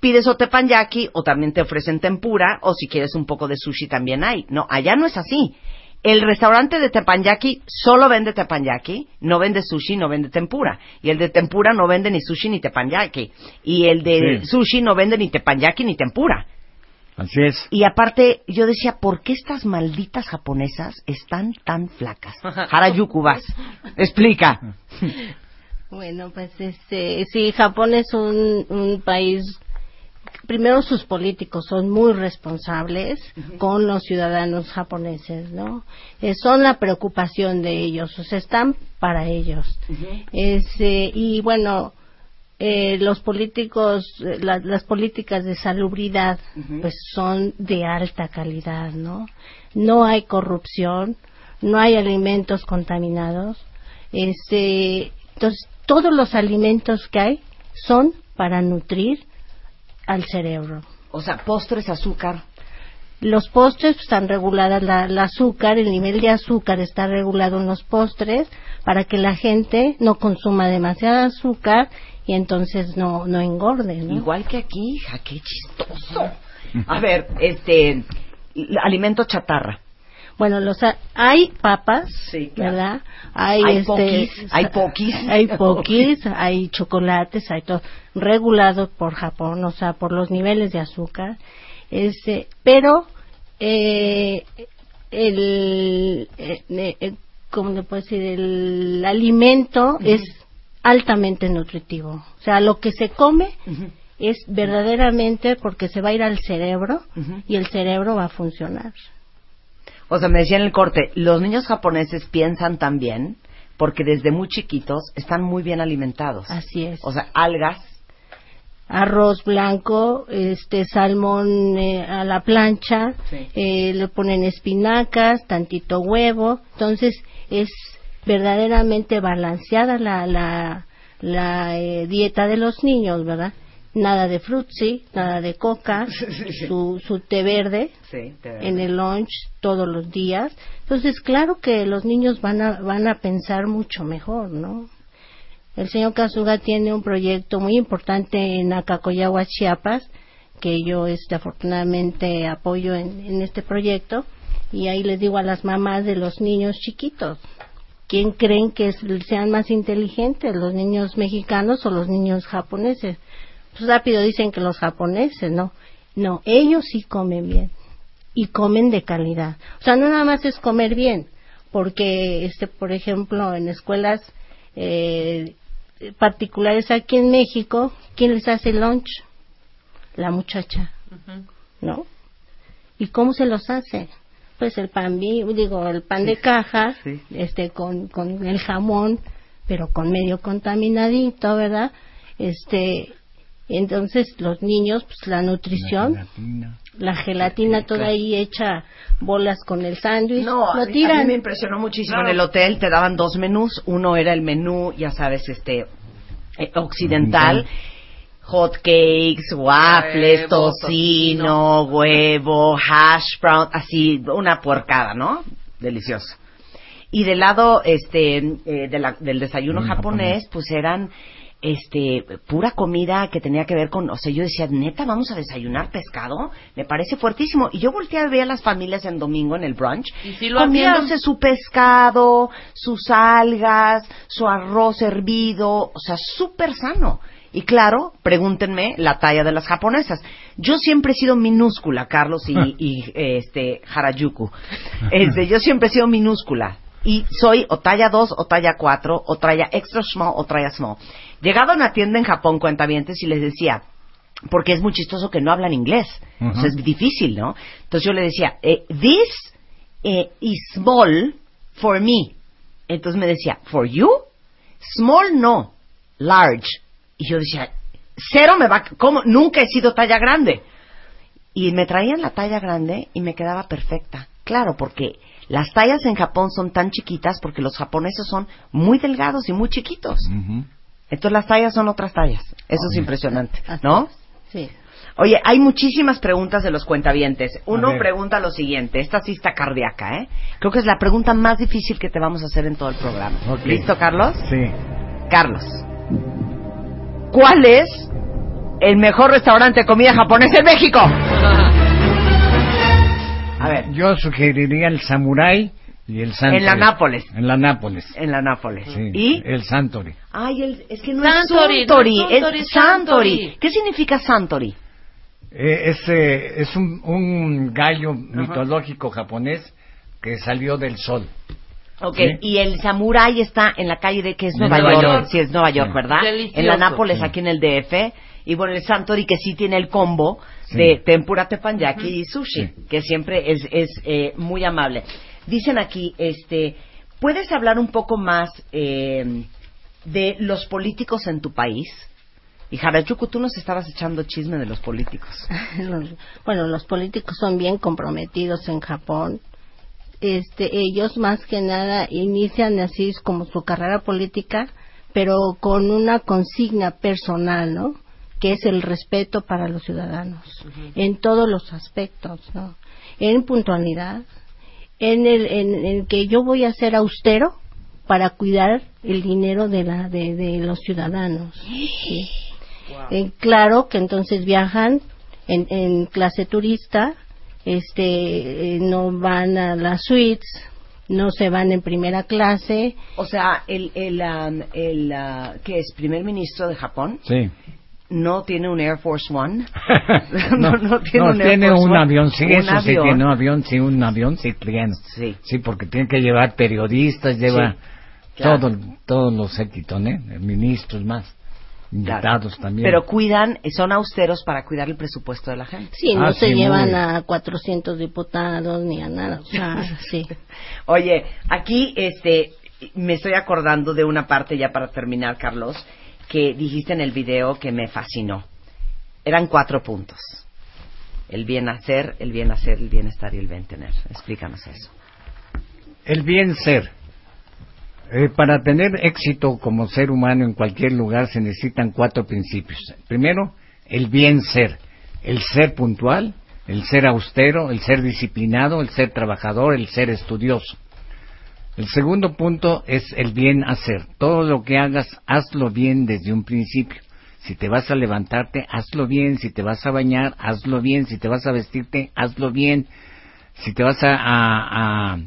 pides o tepanyaki o también te ofrecen tempura o si quieres un poco de sushi también hay. No, allá no es así. El restaurante de teppanyaki solo vende teppanyaki, no vende sushi, no vende tempura. Y el de tempura no vende ni sushi ni teppanyaki. Y el de sushi no vende ni teppanyaki ni tempura. Así es. Y aparte, yo decía, ¿por qué estas malditas japonesas están tan flacas? [LAUGHS] Harajuku, vas. Explica. Bueno, pues este, sí, Japón es un, un país primero sus políticos son muy responsables con los ciudadanos japoneses, ¿no? Eh, son la preocupación de ellos, o sea, están para ellos. Este, y bueno, eh, los políticos, eh, las políticas de salubridad, pues son de alta calidad, ¿no? No hay corrupción, no hay alimentos contaminados, este, entonces todos los alimentos que hay son para nutrir al cerebro. O sea, postres, azúcar. Los postres están reguladas, la, azúcar, el nivel de azúcar está regulado en los postres para que la gente no consuma demasiada azúcar y entonces no, no engorde. Igual que aquí, hija, qué chistoso. A ver, este, alimento chatarra. Bueno, los hay papas, ¿verdad? Hay, hay este, hay poquis, [LAUGHS] hay poquis, hay chocolates, hay todo regulado por Japón, o sea, por los niveles de azúcar. Este, pero eh, el, eh, eh, ¿cómo le puedo decir? El alimento es altamente nutritivo. O sea, lo que se come es verdaderamente porque se va a ir al cerebro y el cerebro va a funcionar. O sea, me decía en el corte, los niños japoneses piensan también porque desde muy chiquitos están muy bien alimentados. Así es. O sea, algas. Arroz blanco, este salmón eh, a la plancha, eh, le ponen espinacas, tantito huevo, entonces es verdaderamente balanceada la, la, la eh, dieta de los niños, ¿verdad? Nada de frutzi, nada de coca, [LAUGHS] su, su té verde, en el lunch todos los días. Entonces, claro que los niños van a, van a pensar mucho mejor, ¿no? El señor Kazuga tiene un proyecto muy importante en Acacoyagua, Chiapas, que yo este, afortunadamente apoyo en, en este proyecto, y ahí les digo a las mamás de los niños chiquitos, ¿quién creen que sean más inteligentes, los niños mexicanos o los niños japoneses? Pues rápido dicen que los japoneses, no. No, ellos sí comen bien y comen de calidad. O sea, no nada más es comer bien, porque, este, por ejemplo, en escuelas eh, particulares aquí en México, ¿quién les hace lunch? La muchacha, ¿no? ¿Y cómo se los hace? Pues el pan, digo, el pan de caja, este, con, con el jamón, pero con medio contaminadito, ¿verdad? Este, Entonces los niños, pues la nutrición, La gelatina. la gelatina toda ahí hecha bolas con el sándwich, No, a lo mí, a tiran. mí me impresionó muchísimo. En el hotel te daban dos menús. Uno era el menú, ya sabes, este eh, occidental. Hot cakes, waffles, Huevo, tocino, huevo, hash brown, así, una puercada, ¿no? Delicioso. Y del lado, este, eh, de la- del desayuno japonés, pues eran, este, pura comida que tenía que ver con, o sea, yo decía, neta, vamos a desayunar pescado, me parece fuertísimo. Y yo volteé a ver a las familias en domingo en el brunch, Y sí lo comiéndose hacían. su pescado, sus algas, su arroz hervido, o sea, súper sano. Y claro, pregúntenme la talla de las japonesas. Yo siempre he sido minúscula, Carlos y, [LAUGHS] y, este Harajuku. Este, yo siempre he sido minúscula. Y soy o talla 2 o talla 4 o talla extra small o talla small. Llegaba a una tienda en Japón, cuentavientes, y les decía, porque es muy chistoso que no hablan inglés. O sea, es difícil, ¿no? Entonces yo le decía, eh, this eh, is small for me. Entonces me decía, for you? Small no, large. Y yo decía, cero me va, ¿cómo? Nunca he sido talla grande. Y me traían la talla grande y me quedaba perfecta. Claro, porque las tallas en Japón son tan chiquitas porque los japoneses son muy delgados y muy chiquitos. Ujú. Entonces las tallas son otras tallas. Eso es impresionante, Así ¿no? Sí. Oye, hay muchísimas preguntas de los cuentavientes. Uno pregunta lo siguiente, esta sí está cardíaca, ¿eh? Creo que es la pregunta más difícil que te vamos a hacer en todo el programa. ¿Listo, Carlos? Sí. Carlos. ¿Cuál es el mejor restaurante de comida japonesa en México? A ver, Yo sugeriría el Samurai y el Santori. En la Nápoles. En la Nápoles. en la Nápoles. Sí. ¿Y? El Santori. Ay, el- es que no Santori, es Suntory, no es es es Santori. Santori. ¿Qué significa Santori? Eh, es eh, es un, un gallo mitológico japonés que salió del sol. Ok, Sí. y el Samurai está en la calle de que es Nueva, Nueva York. York. Sí, es Nueva York, Sí. ¿verdad? Delicioso. En la Nápoles, Sí. aquí en el DF. Y bueno, el Santori que sí tiene el combo Sí. de tempura, teppanyaki y sushi, Sí. que siempre es, es eh, muy amable. Dicen aquí, este, ¿puedes hablar un poco más eh, de los políticos en tu país? Y Harajuku, tú nos estabas echando chisme de los políticos. [LAUGHS] Los- bueno, los políticos son bien comprometidos en Japón. Este, ellos más que nada inician así como su carrera política, pero con una consigna personal, ¿no? Que es el respeto para los ciudadanos en todos los aspectos, ¿no? En puntualidad, en el en, en que yo voy a ser austero para cuidar el dinero de la de, de los ciudadanos. ¿sí? Eh, claro que entonces viajan en, en clase turista, este, eh, no van a las suites, no se van en primera clase. O sea, el, el, um, el uh, que es primer ministro de Japón Sí. No tiene un Air Force One. [LAUGHS] no, no tiene un Air tiene Force un One. avión, sí, Un eso sí avión. tiene un avión, sí, un avión sí tiene. Sí. Sí, porque tiene que llevar periodistas, lleva claro. todo, todos los séquitos, ¿eh? Ministros más, invitados también. Pero cuidan, son austeros para cuidar el presupuesto de la gente. Sí, no Ah, se sí, llevan muy. a 400 diputados ni a nada. O sea, [LAUGHS] sí. Oye, aquí este me estoy acordando de una parte ya para terminar, Carlos, que dijiste en el video que me fascinó. Eran cuatro puntos. El bien hacer, el bien hacer, el bienestar y el bien tener. Explícanos eso. El bien ser. Eh, para tener éxito como ser humano en cualquier lugar se necesitan cuatro principios. Primero, el bien ser. El ser puntual, el ser austero, el ser disciplinado, el ser trabajador, el ser estudioso. El segundo punto es el bien hacer. Todo lo que hagas, hazlo bien desde un principio. Si te vas a levantarte, hazlo bien. Si te vas a bañar, hazlo bien. Si te vas a vestirte, hazlo bien. Si te vas a, a- a-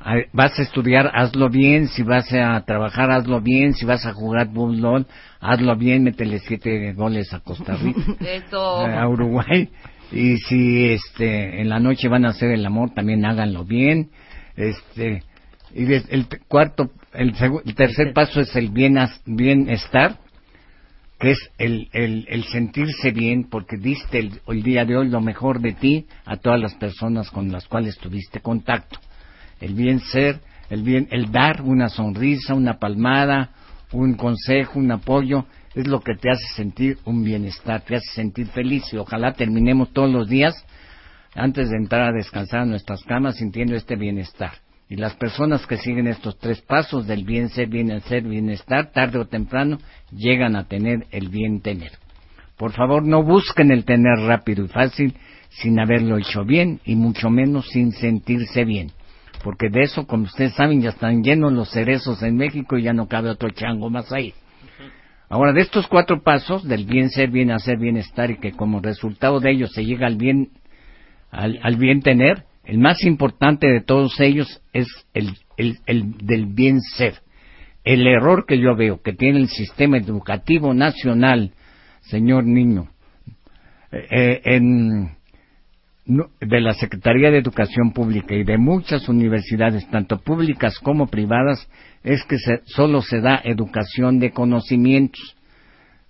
a- vas a estudiar, hazlo bien. Si vas a trabajar, hazlo bien. Si vas a jugar fútbol, hazlo bien. Métele siete goles a Costa [LAUGHS] Rica, a Uruguay. Y si este en la noche van a hacer el amor, también háganlo bien. Este y el cuarto, el, el tercer paso es el bienestar, que es el, el, el sentirse bien porque diste el, el día de hoy lo mejor de ti a todas las personas con las cuales tuviste contacto. El bien ser, el bien, el dar una sonrisa, una palmada, un consejo, un apoyo, es lo que te hace sentir un bienestar, te hace sentir feliz y ojalá terminemos todos los días antes de entrar a descansar a nuestras camas sintiendo este bienestar. Y las personas que siguen estos tres pasos del bien ser, bien ser, bienestar, tarde o temprano, llegan a tener el bien tener. Por favor, no busquen el tener rápido y fácil sin haberlo hecho bien y mucho menos sin sentirse bien. Porque de eso, como ustedes saben, ya están llenos los cerezos en México y ya no cabe otro chango más ahí. Ahora, de estos cuatro pasos, del bien ser, bien hacer, bienestar y que como resultado de ellos se llega al bien, al, al bien tener, el más importante de todos ellos es el, el, el, del bien ser. El error que yo veo que tiene el sistema educativo nacional, señor Niño, eh, en, de la Secretaría de Educación Pública y de muchas universidades, tanto públicas como privadas, es que se, solo se da educación de conocimientos.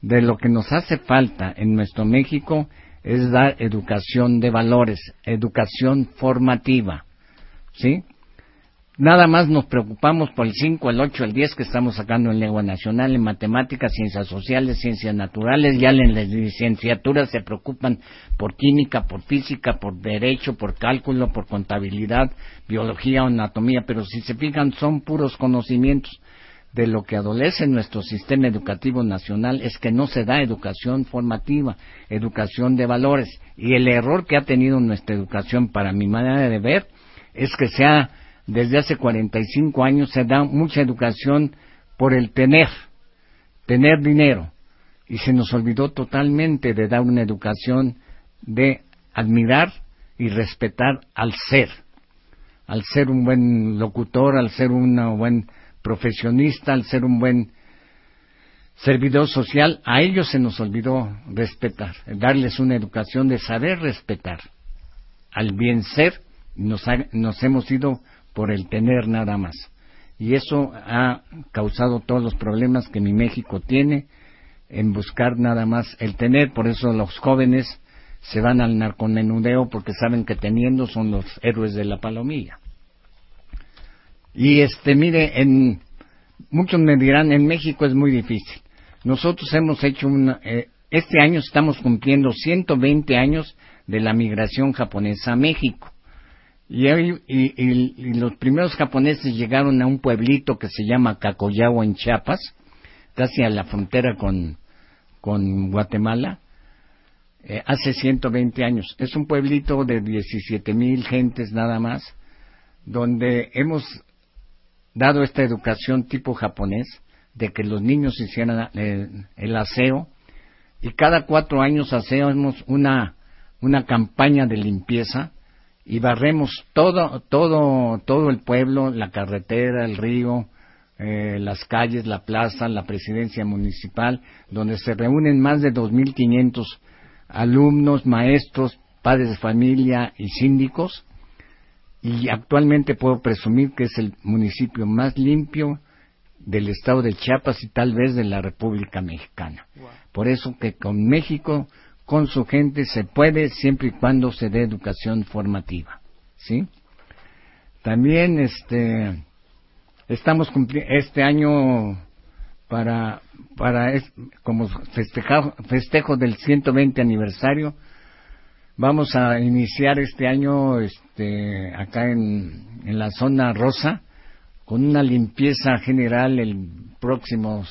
De lo que nos hace falta en nuestro México es dar educación de valores, educación formativa. ¿Sí? Nada más nos preocupamos por el 5, el 8, el 10 que estamos sacando en lengua nacional, en matemáticas, ciencias sociales, ciencias naturales, ya en las licenciaturas se preocupan por química, por física, por derecho, por cálculo, por contabilidad, biología o anatomía, pero si se fijan son puros conocimientos de lo que adolece nuestro sistema educativo nacional es que no se da educación formativa, educación de valores. Y el error que ha tenido nuestra educación, para mi manera de ver, es que se ha, desde hace 45 años, se da mucha educación por el tener, tener dinero. Y se nos olvidó totalmente de dar una educación de admirar y respetar al ser, al ser un buen locutor, al ser un buen profesionista, al ser un buen servidor social, a ellos se nos olvidó respetar, darles una educación de saber respetar al bien ser, nos, nos hemos ido por el tener nada más. Y eso ha causado todos los problemas que mi México tiene en buscar nada más el tener, por eso los jóvenes se van al narcomenudeo porque saben que teniendo son los héroes de la palomilla. Y este, mire, en, muchos me dirán, en México es muy difícil. Nosotros hemos hecho una, eh, este año estamos cumpliendo 120 años de la migración japonesa a México. Y, y, y, los primeros japoneses llegaron a un pueblito que se llama Cacoyagua en Chiapas, casi a la frontera con, con Guatemala, eh, hace 120 años. Es un pueblito de 17 mil gentes nada más, donde hemos dado esta educación tipo japonés, de que los niños hicieran eh, el, aseo, y cada cuatro años hacemos una, una campaña de limpieza y barremos todo, todo, todo el pueblo, la carretera, el río, eh, las calles, la plaza, la presidencia municipal, donde se reúnen más de 2.500 alumnos, maestros, padres de familia y síndicos y actualmente puedo presumir que es el municipio más limpio del estado de Chiapas y tal vez de la República Mexicana. Por eso que con México, con su gente, se puede siempre y cuando se dé educación formativa. ¿Sí? También este, estamos cumpliendo este año para, para como festejo, festejo del 120 aniversario, Vamos a iniciar este año este, acá en, en la zona rosa con una limpieza general el próximo,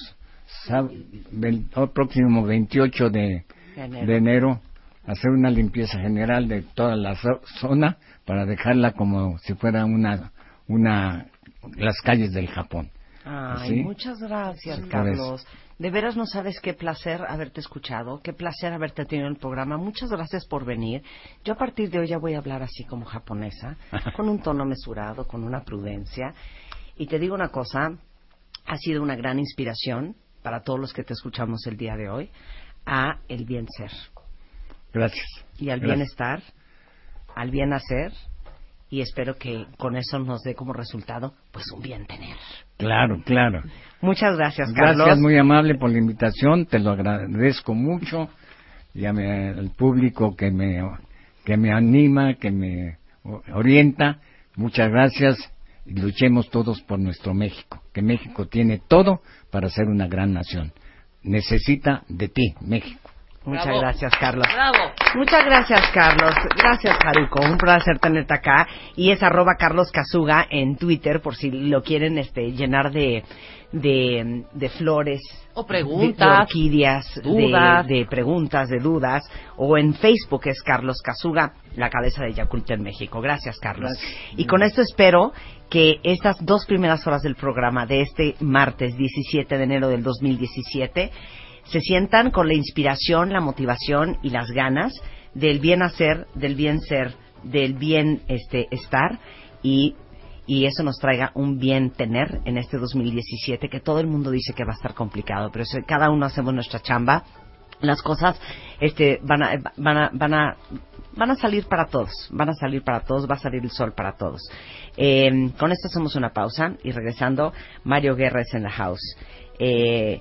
el próximo 28 de enero. de enero, hacer una limpieza general de toda la zona para dejarla como si fuera una, una las calles del Japón. Ay, muchas gracias, Carlos. De veras no sabes qué placer haberte escuchado, qué placer haberte tenido en el programa. Muchas gracias por venir. Yo a partir de hoy ya voy a hablar así como japonesa, [LAUGHS] con un tono mesurado, con una prudencia. Y te digo una cosa, ha sido una gran inspiración para todos los que te escuchamos el día de hoy a el bien ser. Gracias. Y al bienestar, al bien hacer y espero que con eso nos dé como resultado pues un bien tener. Claro, claro. Muchas gracias, Carlos. Gracias, muy amable por la invitación, te lo agradezco mucho y al público que me que me anima, que me orienta. Muchas gracias y luchemos todos por nuestro México, que México tiene todo para ser una gran nación. necesita de ti, México. Muchas Bravo. gracias, Carlos. Bravo. Muchas gracias, Carlos. Gracias, Haruko. Un placer tenerte acá. Y es arroba Carlos Casuga en Twitter, por si lo quieren este, llenar de, de, de flores. O de- preguntas, De, orquídeas, de- dudas. De, preguntas, de dudas. O en Facebook es Carlos Casuga, la cabeza de Yakult en México. Gracias, Carlos. Y con esto espero que estas dos primeras horas del programa de este martes 17 de enero del 2017 se sientan con la inspiración, la motivación y las ganas del bien hacer, del bien ser, del bien este estar y y eso nos traiga un bien tener en este 2017 que todo el mundo dice que va a estar complicado, pero cada uno hacemos nuestra chamba, las cosas este van a van a van a van a salir para todos, van a salir para todos, va a salir el sol para todos. Eh, con esto hacemos una pausa y regresando, Mario Guerra es en la house. Eh,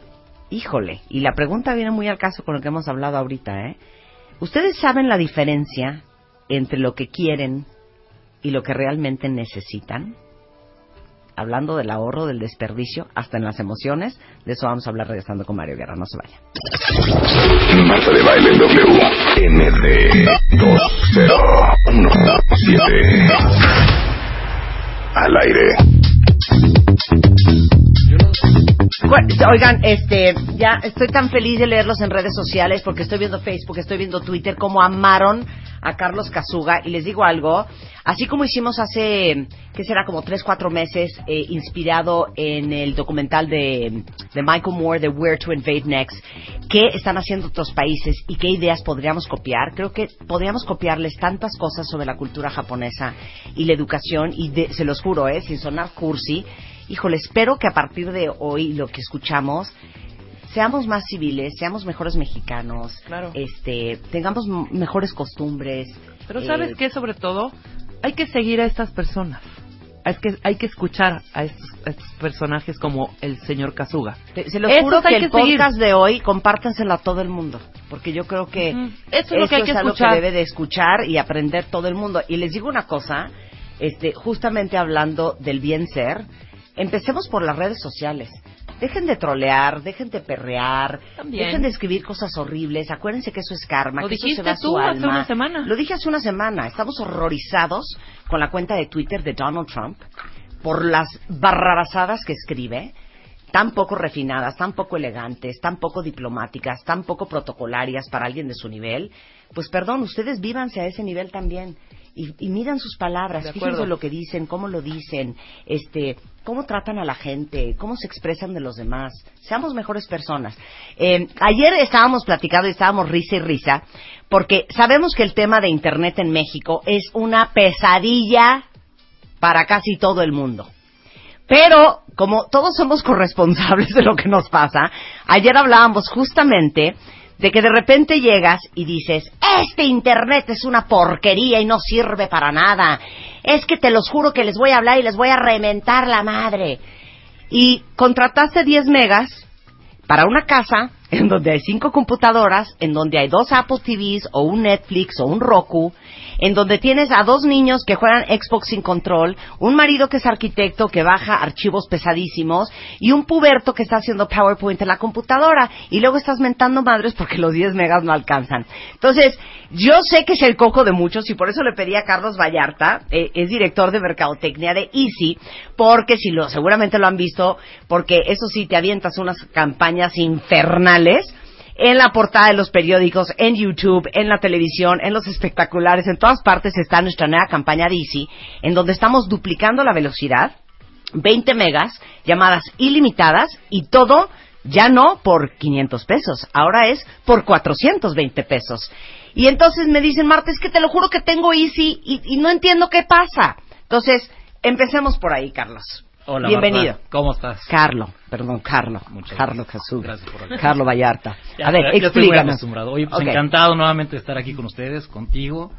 híjole, y la pregunta viene muy al caso con lo que hemos hablado ahorita, ¿eh? ¿Ustedes saben la diferencia entre lo que quieren y lo que realmente necesitan? Hablando del ahorro, del desperdicio, hasta en las emociones, de eso vamos a hablar regresando con Mario Guerra, no se vaya. Marta de Baile W. MD 2017. Al aire. Bueno, Oigan, este, ya estoy tan feliz de leerlos en redes sociales porque estoy viendo Facebook, estoy viendo Twitter, cómo amaron a Carlos Casuga. Y les digo algo, así como hicimos hace, que será como tres, cuatro meses, eh, inspirado en el documental de, de Michael Moore, de Where to Invade Next, qué están haciendo otros países y qué ideas podríamos copiar. Creo que podríamos copiarles tantas cosas sobre la cultura japonesa y la educación, y de- se los juro, eh, sin sonar cursi, híjole, espero que a partir de hoy lo que escuchamos seamos más civiles, seamos mejores mexicanos, Claro. este, tengamos mejores costumbres. Pero eh, ¿sabes qué? Sobre todo, hay que seguir a estas personas. Es que hay que escuchar a estos, a estos personajes como el señor Kazuga. te- Se los Esos juro que el que seguir. podcast de hoy compártanselo a todo el mundo, porque yo creo que. Eso es lo que hay que algo escuchar. debe de escuchar y aprender todo el mundo. Y les digo una cosa, este, justamente hablando del bien ser, empecemos por las redes sociales. Dejen de trolear, dejen de perrear, También. dejen de escribir cosas horribles. Acuérdense que eso es karma, Lo que eso se va a tú su hace alma. una semana. Lo dije hace una semana. Estamos horrorizados con la cuenta de Twitter de Donald Trump por las barrabasadas que escribe, tan poco refinadas, tan poco elegantes, tan poco diplomáticas, tan poco protocolarias para alguien de su nivel. Pues perdón, ustedes vívanse a ese nivel también. Y, y midan sus palabras, fíjense lo que dicen, cómo lo dicen, este, cómo tratan a la gente, cómo se expresan de los demás. Seamos mejores personas. Eh, ayer estábamos platicando y estábamos risa y risa, porque sabemos que el tema de Internet en México es una pesadilla para casi todo el mundo. Pero, como todos somos [LAUGHS] corresponsables de lo que nos pasa, ayer hablábamos justamente de que de repente llegas y dices, este Internet es una porquería y no sirve para nada. Es que te los juro que les voy a hablar y les voy a reventar la madre. Y contrataste 10 megas para una casa en donde hay cinco computadoras, en donde hay dos Apple TVs o un Netflix o un Roku, en donde tienes a dos niños que juegan Xbox sin control, un marido que es arquitecto que baja archivos pesadísimos y un puberto que está haciendo PowerPoint en la computadora y luego estás mentando madres porque los 10 megas no alcanzan. Entonces, yo sé que es el coco de muchos y por eso le pedí a Carlos Vallarta, eh, es director de mercadotecnia de Easy, porque si lo seguramente lo han visto, porque eso sí te avientas unas campañas infernales en la portada de los periódicos, en YouTube, en la televisión, en los espectaculares, en todas partes está nuestra nueva campaña Easy, en donde estamos duplicando la velocidad, 20 megas, llamadas ilimitadas y todo ya no por 500 pesos, ahora es por 420 pesos. Y entonces me dicen, Marta, es que te lo juro que tengo Easy y, y no entiendo qué pasa. Entonces, empecemos por ahí, Carlos. Hola, Bienvenido. Marta. ¿Cómo estás? Carlo, perdón, Carlo. Muchas Carlo gracias. Por la- Carlo Vallarta. Ya, A ver, ya estoy muy acostumbrado. Oye, pues encantado nuevamente de estar aquí con ustedes, contigo,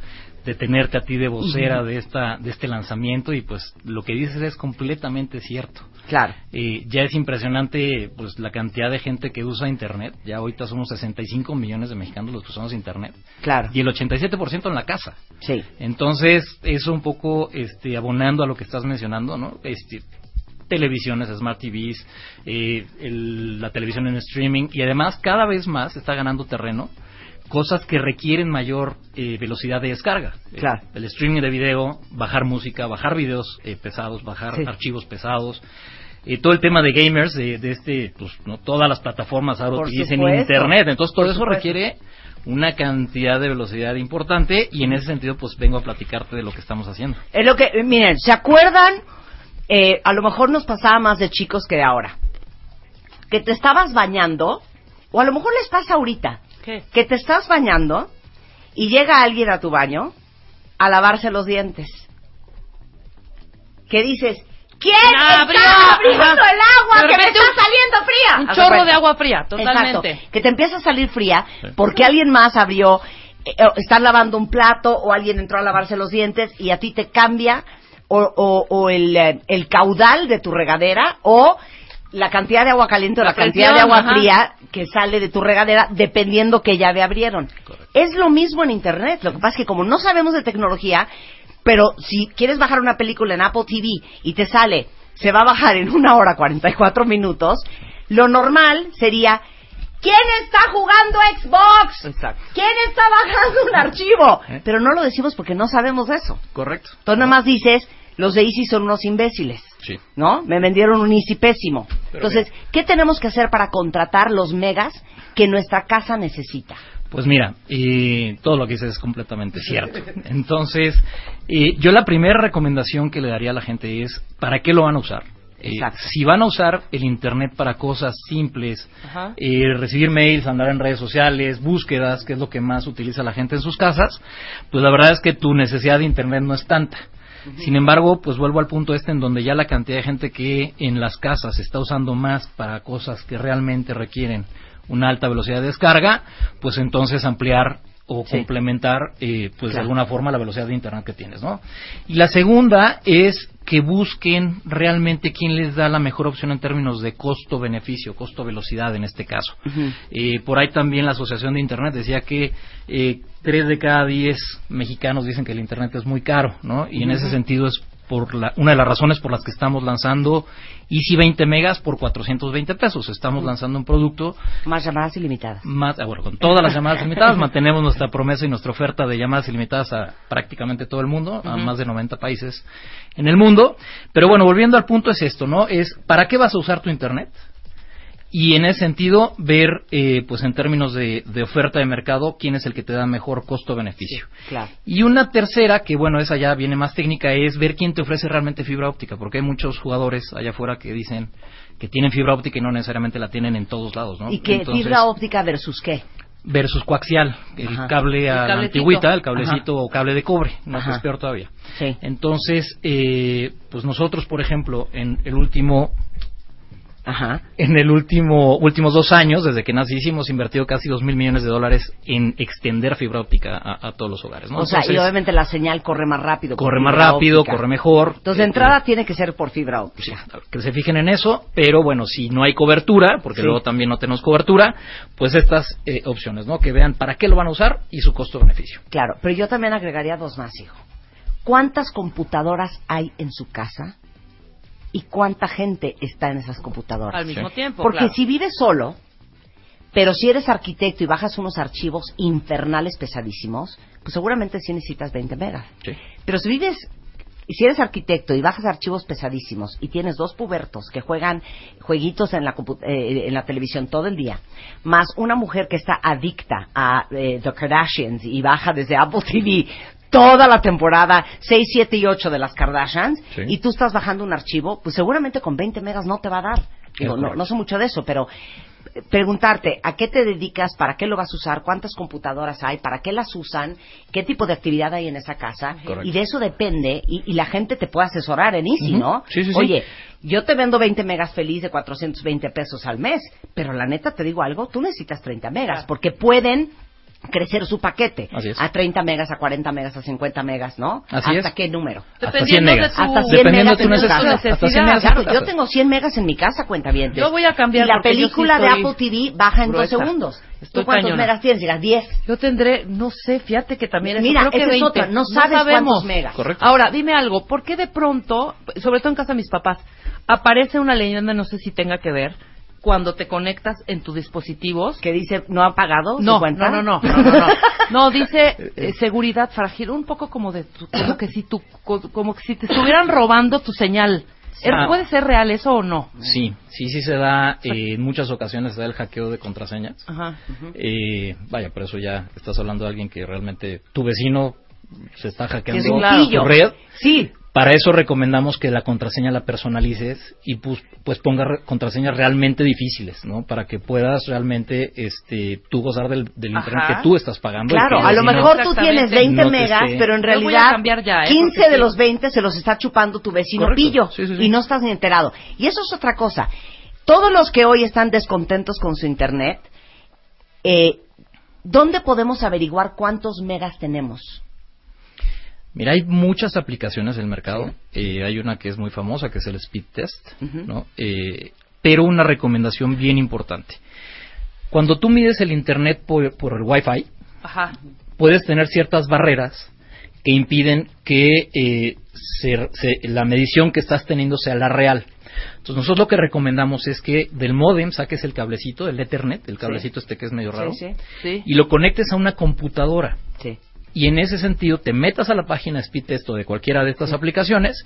de tenerte a ti de vocera de esta de este lanzamiento y pues lo que dices es completamente cierto. Claro. Eh, ya es impresionante pues la cantidad de gente que usa internet. Ya ahorita somos 65 millones de mexicanos los que usamos internet. Claro. Y el 87% en la casa. Sí. Entonces, eso un poco este abonando a lo que estás mencionando, ¿no? Este televisiones, smart TVs, eh, el- la televisión en streaming y además cada vez más está ganando terreno cosas que requieren mayor eh, velocidad de descarga. Eh, Claro. el streaming de video, bajar música, bajar videos eh, pesados, bajar Sí. archivos pesados. eh, todo el tema de gamers, de, de este, pues, no todas las plataformas ahora Por utilizan supuesto. internet, entonces todo Por eso supuesto. requiere una cantidad de velocidad importante y en ese sentido pues vengo a platicarte de lo que estamos haciendo. Es lo que, miren, ¿se acuerdan? Eh, a lo mejor nos pasaba más de chicos que de ahora. Que te estabas bañando, o a lo mejor les pasa ahorita, ¿Qué? que te estás bañando y llega alguien a tu baño a lavarse los dientes. Que dices, ¿quién está Abrió, abriendo el agua que me está un- saliendo fría? Un chorro de agua fría, totalmente. Exacto, que te empieza a salir fría porque alguien más abrió, eh, eh, estás lavando un plato o alguien entró a lavarse los dientes y a ti te cambia o, o- o el, eh, el caudal de tu regadera o la cantidad de agua caliente o La la, cantidad de agua ajá. fría que sale de tu regadera dependiendo qué llave abrieron. Es lo mismo en Internet. Lo que pasa es que como no sabemos de tecnología, pero si quieres bajar una película en Apple TV y te sale, se va a bajar en una hora 44 minutos, lo normal sería, ¿quién está jugando Xbox? Exacto. ¿Quién está bajando un archivo? ¿Eh? Pero no lo decimos porque no sabemos eso. Correcto. Entonces nada más dices, los de Easy son unos imbéciles. Sí. ¿no? Me vendieron un Easy pésimo. Pero Entonces, ¿qué tenemos que hacer para contratar los megas que nuestra casa necesita? Pues mira, eh, todo lo que dices es completamente cierto. [LAUGHS] Entonces, eh, yo la primera recomendación que le daría a la gente es, ¿para qué lo van a usar? Eh, Exacto. si van a usar el Internet para cosas simples, eh, recibir mails, andar en redes sociales, búsquedas, que es lo que más utiliza la gente en sus casas, pues la verdad es que tu necesidad de Internet no es tanta. Sin embargo, pues vuelvo al punto este en donde ya la cantidad de gente que en las casas está usando más para cosas que realmente requieren una alta velocidad de descarga, pues entonces ampliar o Sí. complementar eh, pues de alguna forma la velocidad de internet que tienes, ¿no? Y la segunda es que busquen realmente quién les da la mejor opción en términos de costo-beneficio, costo-velocidad en este caso. Eh, por ahí también la Asociación de Internet decía que eh, tres de cada diez mexicanos dicen que el Internet es muy caro, ¿no? Y en ese sentido es por la, una de las razones por las que estamos lanzando Easy 20 megas por 420 pesos. Estamos lanzando un producto Más llamadas ilimitadas. más, ah, bueno, con todas las llamadas ilimitadas, mantenemos nuestra promesa y nuestra oferta de llamadas ilimitadas a prácticamente todo el mundo, a más de 90 países en el mundo. Pero bueno, volviendo al punto es esto, ¿no? Es, ¿para qué vas a usar tu Internet? Y en ese sentido, ver, eh, pues en términos de, de oferta de mercado, quién es el que te da mejor costo-beneficio. Claro. Y una tercera, que bueno, esa ya viene más técnica, es ver quién te ofrece realmente fibra óptica, porque hay muchos jugadores allá afuera que dicen que tienen fibra óptica y no necesariamente la tienen en todos lados, ¿no? ¿Y qué Entonces, fibra óptica versus qué? versus coaxial, el Ajá. cable a El la antigüita, el cablecito o cable de cobre, no es peor todavía. Sí. Entonces, eh, pues nosotros, por ejemplo, en el último Ajá. en el último últimos dos años, desde que nací, hemos invertido casi dos mil millones de dólares en extender fibra óptica a, a todos los hogares. ¿no? O sea, y Entonces, obviamente la señal corre más rápido. corre más rápido, óptica. corre mejor. Entonces, de Eh, entrada tiene que ser por fibra óptica. que se fijen en eso, pero bueno, si no hay cobertura, porque Sí. luego también no tenemos cobertura, pues estas eh, opciones, ¿no? Que vean para qué lo van a usar y su costo-beneficio. Claro, pero yo también agregaría dos más, hijo. ¿Cuántas computadoras hay en su casa? ¿Y cuánta gente está en esas computadoras? Al mismo tiempo, Porque claro. si vives solo, pero si eres arquitecto y bajas unos archivos infernales pesadísimos, pues seguramente sí necesitas 20 megas. Sí. Pero si vives, y si eres arquitecto y bajas archivos pesadísimos y tienes dos pubertos que juegan jueguitos en la, compu- eh, en la televisión todo el día, más una mujer que está adicta a eh, The Kardashians y baja desde Apple TV toda la temporada 6, 7 y 8 de las Kardashians Sí. y tú estás bajando un archivo, pues seguramente con 20 megas no te va a dar. Digo, no, no sé mucho de eso, pero eh, preguntarte a qué te dedicas, para qué lo vas a usar, cuántas computadoras hay, para qué las usan, qué tipo de actividad hay en esa casa Correcto. y de eso depende y, y la gente te puede asesorar en Easy. ¿no? Sí, sí, sí. Oye, yo te vendo 20 megas feliz de 420 pesos al mes, pero la neta te digo algo, tú necesitas 30 megas porque pueden crecer su paquete Así es. a 30 megas, a 40 megas, a 50 megas, ¿no? Así ¿Hasta es. qué número? Hasta 100 megas. Hasta 100 Dependiendo megas de tu en tu necesidad. casa. Hasta 100 megas Claro, yo tengo 100 megas en mi casa, cuenta bien. Yo voy a cambiar Y la yo sí película de Apple TV baja en gruesa. dos segundos. Estoy ¿Tú cuántos cañona. megas tienes? Dirás 10. Yo tendré, no sé, fíjate que también eso, Mira, creo que esa es 20. otra, no sabes sabemos. cuántos megas. Correcto. Ahora, dime algo, ¿por qué de pronto, sobre todo en casa de mis papás, aparece una leyenda, no sé si tenga que ver, cuando te conectas en tus dispositivos. Que dice, ¿no ha pagado No, su cuenta? no, no, no, no, no, no. No, [LAUGHS] dice eh, seguridad frágil, un poco como de tu- como que si tu, co- como que si te estuvieran robando tu señal. ¿Er- Ah. ¿Puede ser real eso o no? Sí, sí, sí se da, eh, en muchas ocasiones se da el hackeo de contraseñas. Ajá. Eh, vaya, por eso ya estás hablando de alguien que realmente tu vecino se está hackeando es un tu red. Sí. Para eso recomendamos que la contraseña la personalices y pues, pues ponga re- contraseñas realmente difíciles, ¿no? Para que puedas realmente este, tú gozar del, internet que tú estás pagando. Claro, a lo si no- mejor tú tienes 20 no te megas, esté- pero en realidad ya, ¿eh? 15 Porque de sí. los 20 se los está chupando tu vecino Correcto. pillo Sí, sí, sí. y no estás ni enterado. Y eso es otra cosa. Todos los que hoy están descontentos con su internet, eh, ¿dónde podemos averiguar cuántos megas tenemos? Mira, hay muchas aplicaciones en el mercado. Eh, hay una que es muy famosa, que es el Speed Test, ¿no? Eh, pero una recomendación bien importante. Cuando tú mides el Internet por, por el Wi-Fi, Ajá. puedes tener ciertas barreras que impiden que eh, se- se- la medición que estás teniendo sea la real. Entonces nosotros lo que recomendamos es que del modem saques el cablecito, el Ethernet, el cablecito este que es medio raro, Sí, sí. Sí. y lo conectes a una computadora. Sí. Y en ese sentido te metas a la página Speedtest o de cualquiera de estas aplicaciones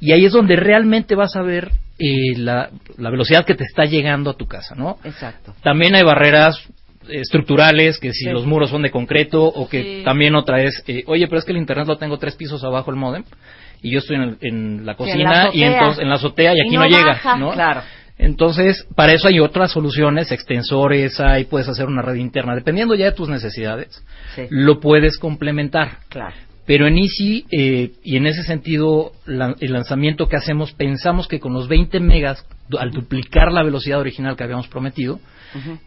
y ahí es donde realmente vas a ver eh, la, la velocidad que te está llegando a tu casa, ¿no? Exacto. También hay barreras eh, estructurales, que si Sí. los muros son de concreto o que Sí. también otra es, eh, oye, pero es que el internet lo tengo tres pisos abajo el modem y yo estoy en, el- en la Sí, en cocina la y entonces en la azotea y Y aquí no no, llega, baja, ¿no? claro. Entonces, para eso hay otras soluciones, extensores, hay, puedes hacer una red interna, dependiendo ya de tus necesidades, Sí. lo puedes complementar. Claro. Pero en Easy, eh, y en ese sentido, la- el lanzamiento que hacemos, pensamos que con los 20 megas, al duplicar la velocidad original que habíamos prometido,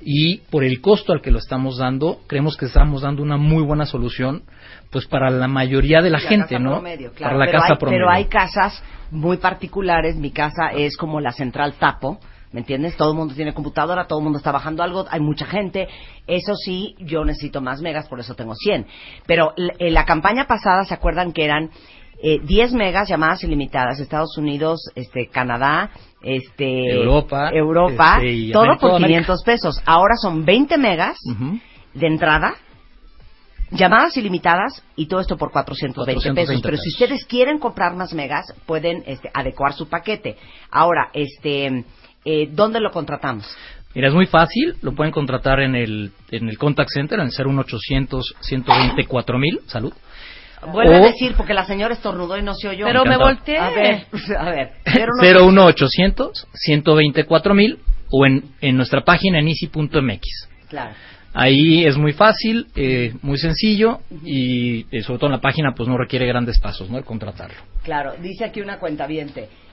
y por el costo al que lo estamos dando, creemos que estamos dando una muy buena solución, pues para la mayoría de la, gente, ¿no? promedio, claro. Para la pero casa hay, promedio. Pero hay casas muy particulares. Mi casa es como la central Tapo. ¿Me entiendes? Todo el mundo tiene computadora, todo el mundo está bajando algo, hay mucha gente. Eso sí, yo necesito más megas, por eso tengo 100. Pero en la campaña pasada, ¿se acuerdan que eran eh, 10 megas llamadas ilimitadas? Estados Unidos, este, Canadá, este, Europa, Europa, este, todo por toda América. 500 pesos. Ahora son 20 megas de entrada, llamadas ilimitadas y todo esto por 420, pesos. 420 Pero si pesos. ustedes quieren comprar más megas, pueden este, adecuar su paquete. Ahora, este, eh, ¿dónde lo contratamos? Mira, es muy fácil, lo pueden contratar en el, en el contact center, en el 01800 120 4000, salud. Vuelve a decir, porque la señora estornudó y no se oyó. Pero me volteé. A ver, [LAUGHS] a ver. 01800 120 4000 o en, en nuestra página en easy.mx. Claro. Ahí es muy fácil, eh, muy sencillo y eh, sobre todo en la página pues no requiere grandes pasos, ¿no? El contratarlo. Claro, dice aquí una cuenta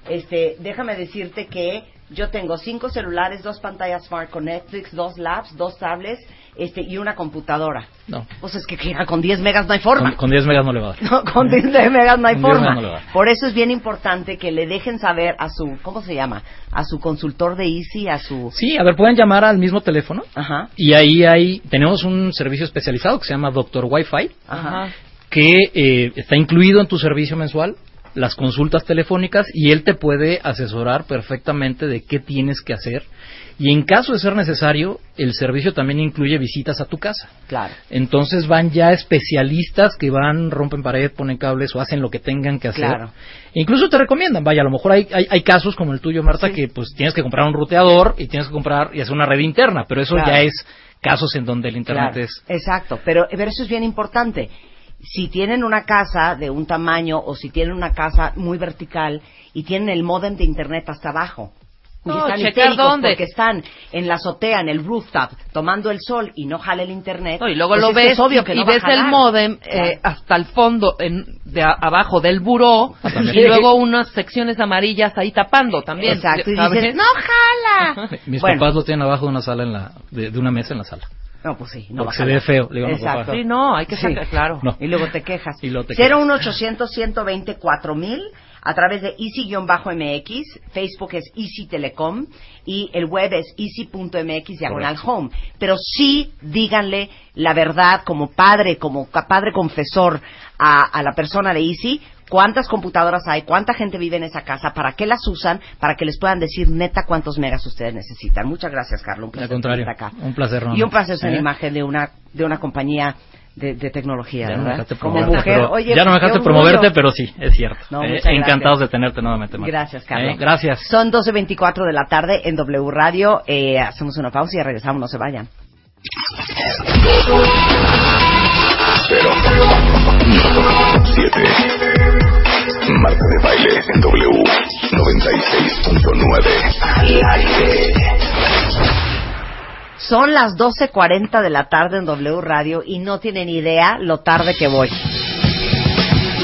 Este, déjame decirte que yo tengo cinco celulares, dos pantallas smart con Netflix, dos labs, dos tablets, este, y una computadora. No. Pues es que con 10 megas no hay forma. Con, con 10 megas no le va a dar. [LAUGHS] No, con 10 megas no hay Con 10 forma. no. Por eso es bien importante que le dejen saber a su, ¿cómo se llama? A su consultor de Easy, a su... Sí, a ver, pueden llamar al mismo teléfono Ajá, y ahí hay, tenemos un servicio especializado que se llama Doctor Wi-Fi ajá. que eh, está incluido en tu servicio mensual las consultas telefónicas y él te puede asesorar perfectamente de qué tienes que hacer y en caso de ser necesario el servicio también incluye visitas a tu casa Claro. entonces van ya especialistas que van rompen pared ponen cables o hacen lo que tengan que hacer Claro. incluso te recomiendan vaya a lo mejor hay, hay, hay casos como el tuyo Marta Sí. que pues tienes que comprar un ruteador y tienes que comprar y hacer una red interna pero eso Claro. ya es casos en donde el internet Claro, es Exacto, pero, pero eso es bien importante. Si tienen una casa de un tamaño o si tienen una casa muy vertical y tienen el modem de internet hasta abajo. Y No, están checar dónde. porque están en la azotea, en el rooftop, tomando el sol y no jale el internet. No, y luego pues lo ves es obvio y, que y no va a ves el modem eh, hasta el fondo en, de a- abajo del buró y luego unas secciones amarillas ahí tapando también. Exacto, y dices, no jala. [LAUGHS] mis Bueno. papás lo tienen abajo de una sala en la de, de una mesa en la sala No, pues sí, no Porque va a se ve feo. Le digo, Exacto. Sí, no, hay que Sí. sacar, claro. No. Y luego te quejas. Y luego te quejas. 01800 120 4000 a través de Easy-MX, Facebook es Easy Telecom y el web es easy.mx diagonal home. Pero sí díganle la verdad como padre, como padre confesor a, a la persona de Easy, cuántas computadoras hay, cuánta gente vive en esa casa, para qué las usan, para que les puedan decir neta cuántos megas ustedes necesitan. Muchas gracias, Carlos. Un placer Al contrario, tenerte acá. un placer. Y un placer ser ¿Eh? imagen de una, de una compañía de, de tecnología, Ya no me ¿verdad? dejaste Como promoverte, mujer, pero- oye, ya no me dejaste promoverte, pero sí, es cierto. No, Eh, encantados de tenerte nuevamente, Marta. Gracias, Carlos. Eh, gracias. Son 12.24 de la tarde en W Radio. Eh, hacemos una pausa y ya regresamos. No se vayan. Siete. Marta de baile en W 96.9. Al aire. Son las 12.40 de la tarde en W Radio y no tienen idea lo tarde que voy.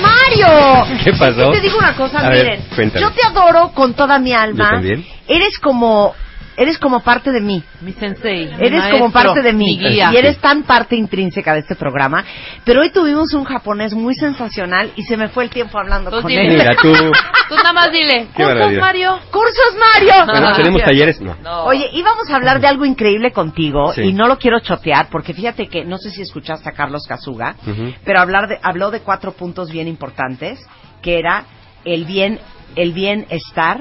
¡Mario! [LAUGHS] ¿Qué pasó? Te digo una cosa, A miren. yo te adoro con toda mi alma. Yo también. Eres como... Eres como parte de mí. Mi sensei. mi Eres como parte de mí Mi guía. y eres tan parte intrínseca de este programa. Pero hoy tuvimos un japonés muy sensacional y se me fue el tiempo hablando Tú con dile. él. Mira, tú. [LAUGHS] Tú nada más dile. Qué ¿Cursos. Mario? ¡Cursos, Mario! Bueno, tenemos talleres, no. Oye, íbamos a hablar de algo increíble contigo Sí. y no lo quiero chotear porque fíjate que no sé si escuchaste a Carlos Casuga, pero hablar de, habló de cuatro puntos bien importantes, que era el bien, el bienestar,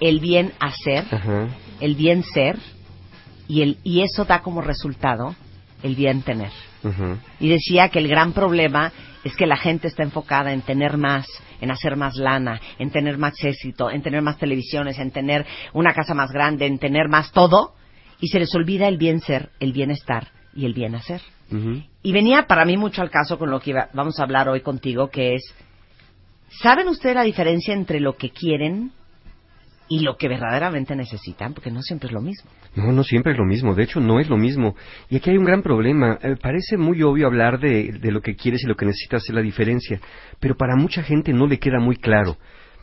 el bien hacer, Ajá. El bien ser y el y eso da como resultado el bien tener. Y decía que el gran problema es que la gente está enfocada en tener más, en hacer más lana, en tener más éxito, en tener más televisiones, en tener una casa más grande, en tener más todo, y se les olvida el bien ser, el bienestar y el bien hacer. Y venía para mí mucho al caso con lo que iba- vamos a hablar hoy contigo, que es, ¿saben ustedes la diferencia entre lo que quieren y lo que verdaderamente necesitan? Porque no siempre es lo mismo. No, no siempre es lo mismo. De hecho, no es lo mismo. Y aquí hay un gran problema. Eh, parece muy obvio hablar de, de lo que quieres y lo que necesitas hacer la diferencia, pero para mucha gente no le queda muy claro.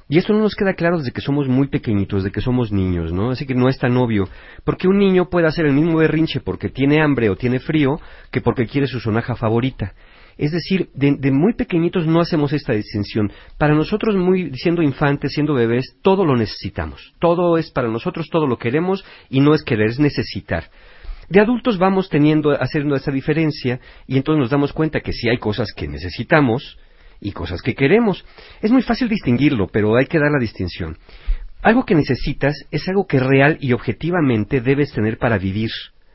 Y esto no nos queda claro desde que somos muy pequeñitos, desde que somos niños, ¿no? Así que no es tan obvio. Porque un niño puede hacer el mismo berrinche porque tiene hambre o tiene frío que porque quiere su sonaja favorita. Es decir, de, muy pequeñitos no hacemos esta distinción. Para nosotros, muy, siendo infantes, siendo bebés, todo lo necesitamos. Todo es para nosotros, todo lo queremos y no es querer, es necesitar. De adultos vamos teniendo, haciendo esa diferencia y entonces nos damos cuenta que sí hay cosas que necesitamos y cosas que queremos. Es muy fácil distinguirlo, pero hay que dar la distinción. Algo que necesitas es algo que real y objetivamente debes tener para vivir,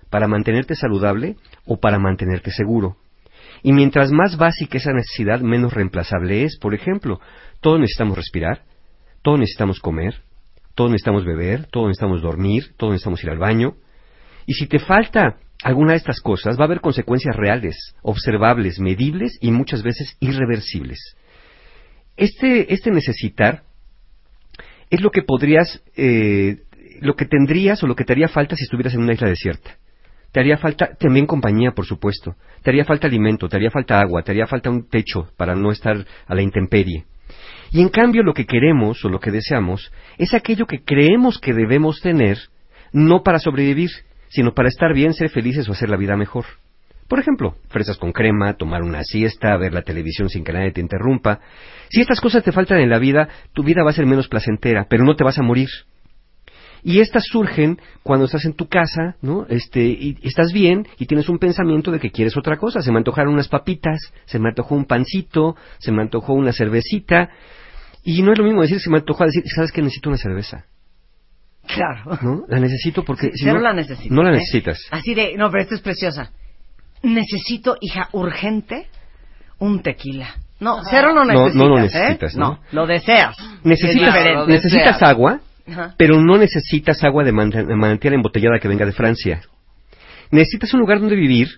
para mantenerte saludable o para mantenerte seguro. Y mientras más básica esa necesidad, menos reemplazable es. Por ejemplo, todos necesitamos respirar, todos necesitamos comer, todos necesitamos beber, todos necesitamos dormir, todos necesitamos ir al baño. Y si te falta alguna de estas cosas, va a haber consecuencias reales, observables, medibles y muchas veces irreversibles. Este, este necesitar es lo que podrías, eh, lo que tendrías o lo que te haría falta si estuvieras en una isla desierta. Te haría falta también compañía, por supuesto. Te haría falta alimento, te haría falta agua, te haría falta un techo para no estar a la intemperie. Y en cambio lo que queremos o lo que deseamos es aquello que creemos que debemos tener, no para sobrevivir, sino para estar bien, ser felices o hacer la vida mejor. Por ejemplo, fresas con crema, tomar una siesta, ver la televisión sin que nadie te interrumpa. Si estas cosas te faltan en la vida, tu vida va a ser menos placentera, pero no te vas a morir. Y estas surgen cuando estás en tu casa, ¿no? Este, y estás bien y tienes un pensamiento de que quieres otra cosa. Se me antojaron unas papitas, se me antojó un pancito, se me antojó una cervecita. Y no es lo mismo decir se me antojó a decir, ¿sabes que necesito una cerveza? Claro. ¿No? La necesito porque si Cero no, la necesitas. no la ¿eh? necesitas. Así de, no, pero esto es preciosa. Necesito, hija, urgente, un tequila. No, cero lo No, necesitas. no lo ¿eh? necesitas, ¿no? lo deseas. Necesitas, Es diferente. necesitas agua, Pero no necesitas agua de man- de manantial embotellada que venga de Francia. Necesitas un lugar donde vivir,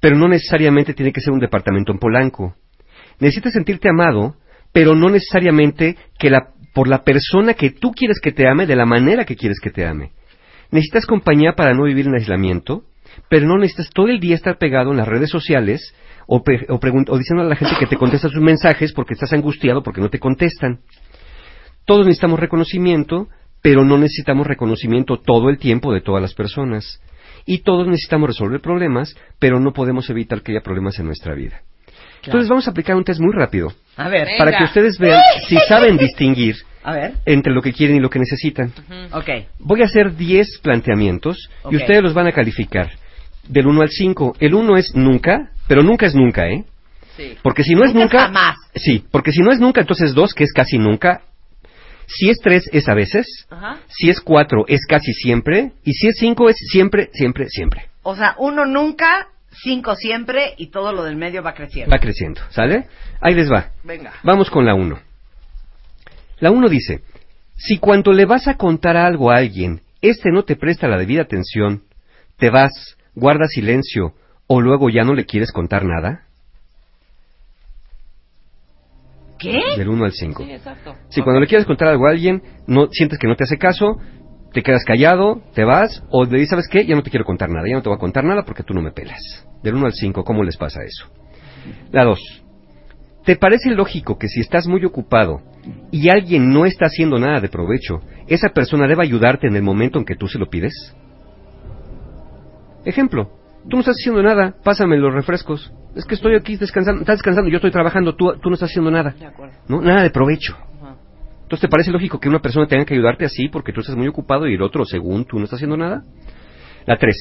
pero no necesariamente tiene que ser un departamento en Polanco. Necesitas sentirte amado, pero no necesariamente que la, por la persona que tú quieres que te ame de la manera que quieres que te ame. Necesitas compañía para no vivir en aislamiento, pero no necesitas todo el día estar pegado en las redes sociales o, o, o diciendo a la gente que te contesta sus mensajes porque estás angustiado porque no te contestan. Todos necesitamos reconocimiento, pero no necesitamos reconocimiento todo el tiempo de todas las personas. Y todos necesitamos resolver problemas, pero no podemos evitar que haya problemas en nuestra vida. Entonces vamos a aplicar un test muy rápido A ver. para que ustedes vean si saben distinguir A ver. entre lo que quieren y lo que necesitan. Ok. Voy a hacer 10 planteamientos y ustedes los van a calificar del 1 al 5. El 1 es nunca, pero nunca es nunca, ¿eh? Sí. Porque si no es Nunca nunca... jamás. Sí, porque si no es nunca, entonces dos, que es casi nunca. Si es tres, es a veces. Ajá. Si es cuatro, es casi siempre. Y si es cinco, es siempre, siempre, siempre. O sea, uno nunca, cinco siempre y todo lo del medio va creciendo. Va creciendo, ¿sale? Ahí les va. Venga. Vamos con la uno. La uno dice, si cuando le vas a contar algo a alguien, este no te presta la debida atención, te vas, guardas silencio, o luego ya no le quieres contar nada. ¿Qué? Del 1 al 5. Sí, exacto. Si cuando le quieres contar algo a alguien, no sientes que no te hace caso, te quedas callado, te vas, o le dices, ¿sabes qué? Ya no te quiero contar nada, ya no te voy a contar nada porque tú no me pelas. Del 1 al 5, ¿cómo les pasa eso? La 2. ¿Te parece lógico que si estás muy ocupado y alguien no está haciendo nada de provecho, esa persona deba ayudarte en el momento en que tú se lo pides? Ejemplo, tú no estás haciendo nada, pásame los refrescos. Es que estoy aquí descansando, estás descansando, yo estoy trabajando, tú, tú no estás haciendo nada. De acuerdo. ¿no? Nada de provecho. Entonces, ¿te parece lógico que una persona tenga que ayudarte así porque tú estás muy ocupado y el otro, según tú, no está haciendo nada? La tres.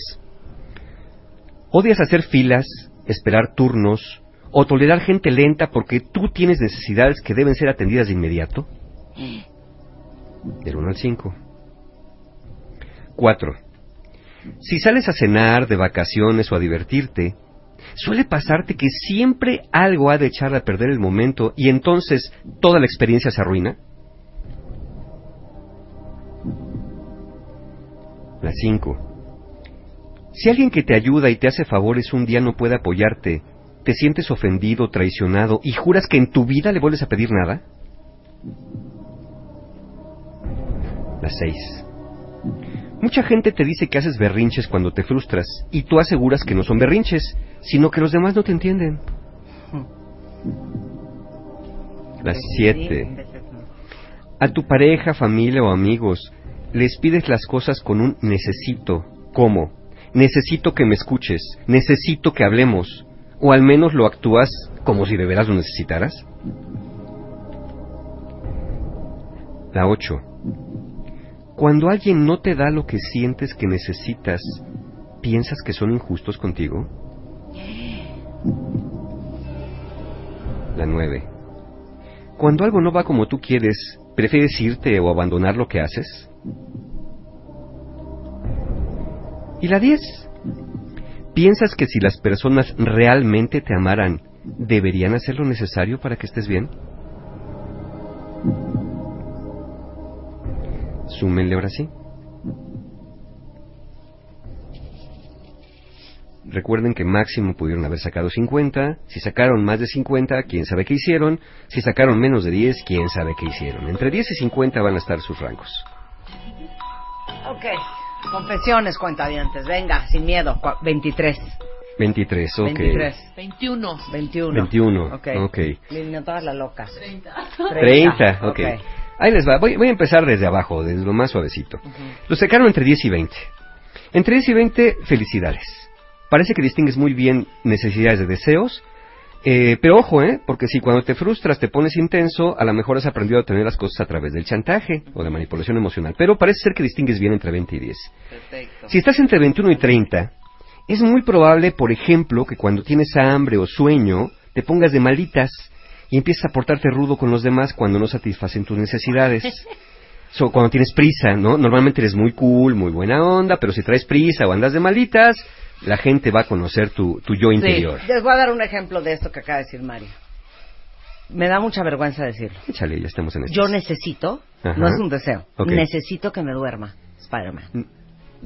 ¿Odias hacer filas, esperar turnos o tolerar gente lenta porque tú tienes necesidades que deben ser atendidas de inmediato? Del 1 al 5. 4. Si sales a cenar, de vacaciones o a divertirte, suele pasarte que siempre algo ha de echar a perder el momento y entonces toda la experiencia se arruina. La 5. Si alguien que te ayuda y te hace favores un día no puede apoyarte, ¿te sientes ofendido, traicionado y juras que en tu vida le vuelves a pedir nada? La 6. Mucha gente te dice que haces berrinches cuando te frustras y tú aseguras que no son berrinches, sino que los demás no te entienden. La 7. A tu pareja, familia o amigos les pides las cosas con un necesito. ¿Cómo? Necesito que me escuches, necesito que hablemos, o al menos lo actúas como si de veras lo necesitaras. La 8. Cuando alguien no te da lo que sientes que necesitas, ¿piensas que son injustos contigo? La 9. Cuando algo no va como tú quieres, ¿prefieres irte o abandonar lo que haces? ¿Y la 10? ¿Piensas que si las personas realmente te amaran, deberían hacer lo necesario para que estés bien? Súmenle ahora sí. Recuerden que máximo pudieron haber sacado 50. Si sacaron más de 50, quién sabe qué hicieron. Si sacaron menos de 10, quién sabe qué hicieron. Entre 10 y 50 van a estar sus rangos. Ok. Confesiones, cuentavientes. Venga, sin miedo. Cua- 23. 23, ok. 23. 21. 21. 21, Ok. ok. No todas las locas. 30. 30, ok. Ahí les va. Voy, voy a empezar desde abajo, desde lo más suavecito. Lo sacaron entre 10 y 20. Entre 10 y 20, felicidades. Parece que distingues muy bien necesidades de deseos, eh, pero ojo, ¿eh? Porque si cuando te frustras te pones intenso, a lo mejor has aprendido a tener las cosas a través del chantaje o de manipulación emocional. Pero parece ser que distingues bien entre 20 y 10. Perfecto. Si estás entre 21 y 30, es muy probable, por ejemplo, que cuando tienes hambre o sueño, te pongas de malitas y empieces a portarte rudo con los demás cuando no satisfacen tus necesidades. [LAUGHS] So, cuando tienes prisa, ¿no? Normalmente eres muy cool, muy buena onda, pero si traes prisa o andas de malitas, la gente va a conocer tu, tu yo interior. Les voy a dar un ejemplo de esto que acaba de decir Mario. Me da mucha vergüenza decirlo. Échale, ya estamos en esto. Yo necesito, Ajá. no es un deseo, necesito que me duerma Spider-Man.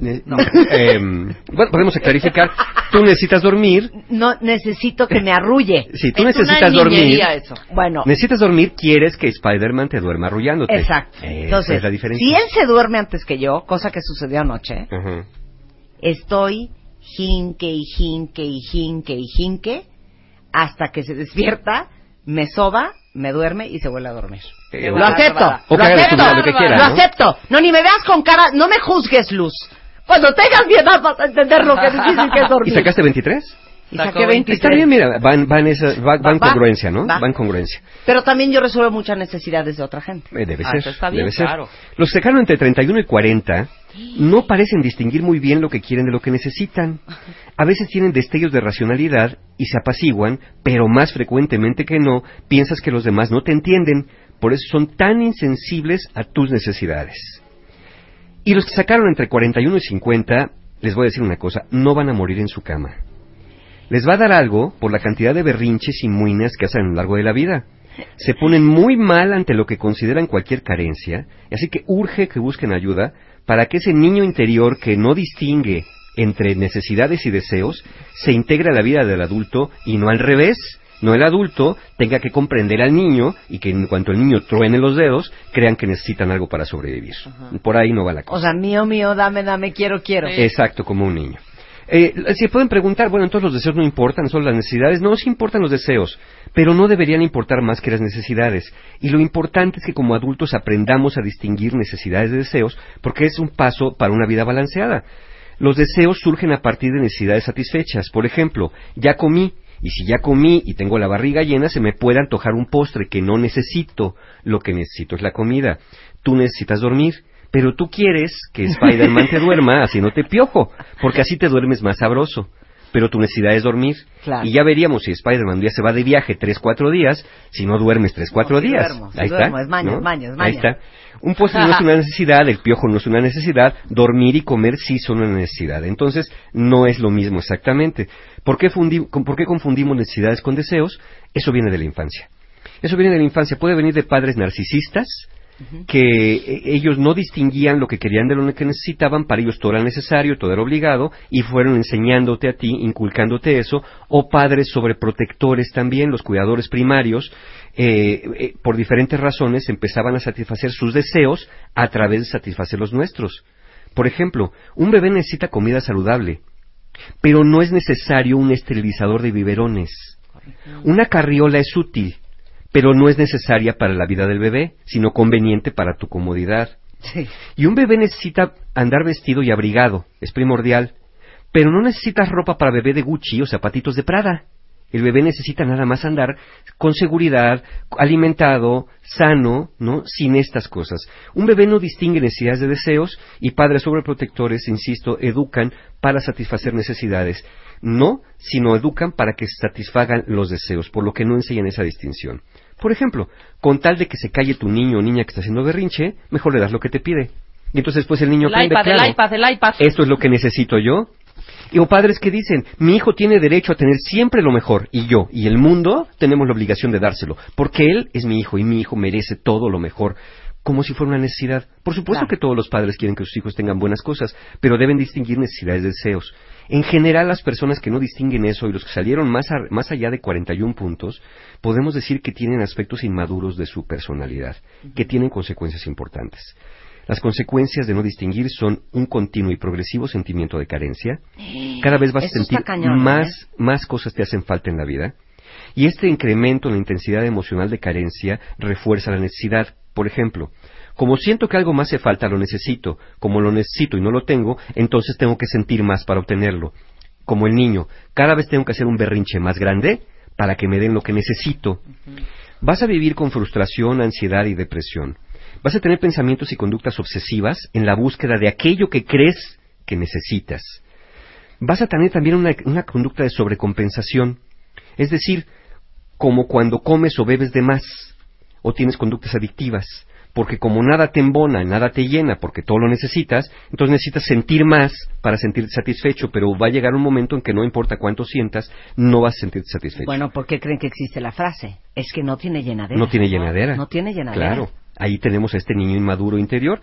Eh, em, bueno, podemos clarificar. Tú necesitas dormir. No necesito que me arrulle. Si tú necesitas dormir, Bueno, necesitas dormir, quieres que Spider-Man te duerma arrullándote. exacto. Esa Entonces, es la diferencia. si él se duerme antes que yo, cosa que sucedió anoche, estoy jinque y jinque y jinque y jinque hasta que se despierta, me soba, me duerme y se vuelve a dormir. Eh, lo acepto, lo acepto. No, ni me veas con cara, no me juzgues, Luz. Cuando tengas mi edad vas a entender lo que difícil que es ¿Y dormir. sacaste 23? Y saqué 23. Está bien, mira, van, van, esa, va, van Va, congruencia, ¿no? va. Van congruencia. Pero también yo resuelvo muchas necesidades de otra gente. Eh, debe Ah, ser. eso está bien, debe ser. claro. Los que sacaron entre 31 y 40 no parecen distinguir muy bien lo que quieren de lo que necesitan. A veces tienen destellos de racionalidad y se apaciguan, pero más frecuentemente que no, piensas que los demás no te entienden, por eso son tan insensibles a tus necesidades. Y los que sacaron entre 41 y 50, les voy a decir una cosa, no van a morir en su cama. Les va a dar algo por la cantidad de berrinches y muinas que hacen a lo largo de la vida. Se ponen muy mal ante lo que consideran cualquier carencia, así que urge que busquen ayuda para que ese niño interior que no distingue entre necesidades y deseos se integre a la vida del adulto y no al revés. No el adulto tenga que comprender al niño y que en cuanto el niño truene los dedos, crean que necesitan algo para sobrevivir. Por ahí no va la cosa. O sea, mío, mío, dame, dame, quiero, quiero. Exacto, como un niño. Eh, se pueden preguntar, bueno, entonces los deseos no importan, son las necesidades. No, sí importan los deseos, pero no deberían importar más que las necesidades. Y lo importante es que como adultos aprendamos a distinguir necesidades de deseos, porque es un paso para una vida balanceada. Los deseos surgen a partir de necesidades satisfechas. Por ejemplo, ya comí, y si ya comí y tengo la barriga llena, se me puede antojar un postre que no necesito. Lo que necesito es la comida. Tú necesitas dormir. Pero tú quieres que Spider-Man te [LAUGHS] duerma haciéndote piojo, porque así te duermes más sabroso. Pero tu necesidad es dormir. Claro. Y ya veríamos si Spider-Man un día se va de viaje tres, cuatro días, si no duermes tres, cuatro No, sí días. duermo, sí es maña, ¿no? es maña, es Ahí está. Un postre no es una [LAUGHS] necesidad, el piojo no es una necesidad, dormir y comer sí son una necesidad. Entonces, no es lo mismo exactamente. ¿Por qué, ¿Por qué confundimos necesidades con deseos? Eso viene de la infancia. Eso viene de la infancia. Puede venir de padres narcisistas, que eh, ellos no distinguían lo que querían de lo que necesitaban, para ellos todo era necesario, todo era obligado, y fueron enseñándote a ti, inculcándote eso, o padres sobreprotectores también, los cuidadores primarios, eh, eh, por diferentes razones empezaban a satisfacer sus deseos a través de satisfacer los nuestros. Por ejemplo, un bebé necesita comida saludable, pero no es necesario un esterilizador de biberones. Una carriola es útil, pero no es necesaria para la vida del bebé, sino conveniente para tu comodidad. Sí. Y un bebé necesita andar vestido y abrigado, es primordial, pero no necesitas ropa para bebé de Gucci o zapatitos de Prada. El bebé necesita nada más andar con seguridad, alimentado, sano, ¿no? Sin estas cosas. Un bebé no distingue necesidades de deseos y padres sobreprotectores, insisto, educan para satisfacer necesidades. No, sino educan para que satisfagan los deseos, por lo que no enseñan esa distinción. Por ejemplo, con tal de que se calle tu niño o niña que está haciendo berrinche, mejor le das lo que te pide. Y entonces después el niño El aprende, iPad, claro, el iPad, el iPad. esto es lo que necesito yo. Y o padres que dicen, mi hijo tiene derecho a tener siempre lo mejor, y yo y el mundo tenemos la obligación de dárselo, porque él es mi hijo y mi hijo merece todo lo mejor, como si fuera una necesidad. Por supuesto Claro. que todos los padres quieren que sus hijos tengan buenas cosas, pero deben distinguir necesidades de deseos. En general, las personas que no distinguen eso y los que salieron más, a- más allá de 41 puntos, podemos decir que tienen aspectos inmaduros de su personalidad, que tienen consecuencias importantes. Las consecuencias de no distinguir son un continuo y progresivo sentimiento de carencia. Cada vez vas a Eso sentir cañón, ¿eh? más, más cosas te hacen falta en la vida. Y este incremento en la intensidad emocional de carencia refuerza la necesidad. Por ejemplo, como siento que algo más hace falta, lo necesito. Como lo necesito y no lo tengo, entonces tengo que sentir más para obtenerlo. Como el niño, cada vez tengo que hacer un berrinche más grande para que me den lo que necesito. Vas a vivir con frustración, ansiedad y depresión. Vas a tener pensamientos y conductas obsesivas en la búsqueda de aquello que crees que necesitas. Vas a tener también una, una conducta de sobrecompensación, es decir, como cuando comes o bebes de más, o tienes conductas adictivas, porque como nada te embona, nada te llena, porque todo lo necesitas, entonces necesitas sentir más para sentirte satisfecho, pero va a llegar un momento en que no importa cuánto sientas, no vas a sentirte satisfecho. Bueno, ¿por qué creen que existe la frase? Es que no tiene llenadera. No tiene llenadera. No tiene llenadera. Claro. Ahí tenemos a este niño inmaduro interior.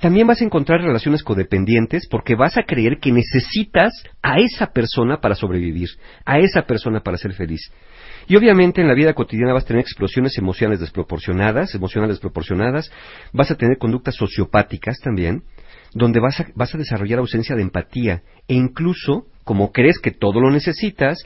También vas a encontrar relaciones codependientes porque vas a creer que necesitas a esa persona para sobrevivir, a esa persona para ser feliz. Y obviamente en la vida cotidiana vas a tener explosiones emocionales desproporcionadas, emocionales desproporcionadas, vas a tener conductas sociopáticas también, donde vas a, vas a desarrollar ausencia de empatía e incluso, como crees que todo lo necesitas,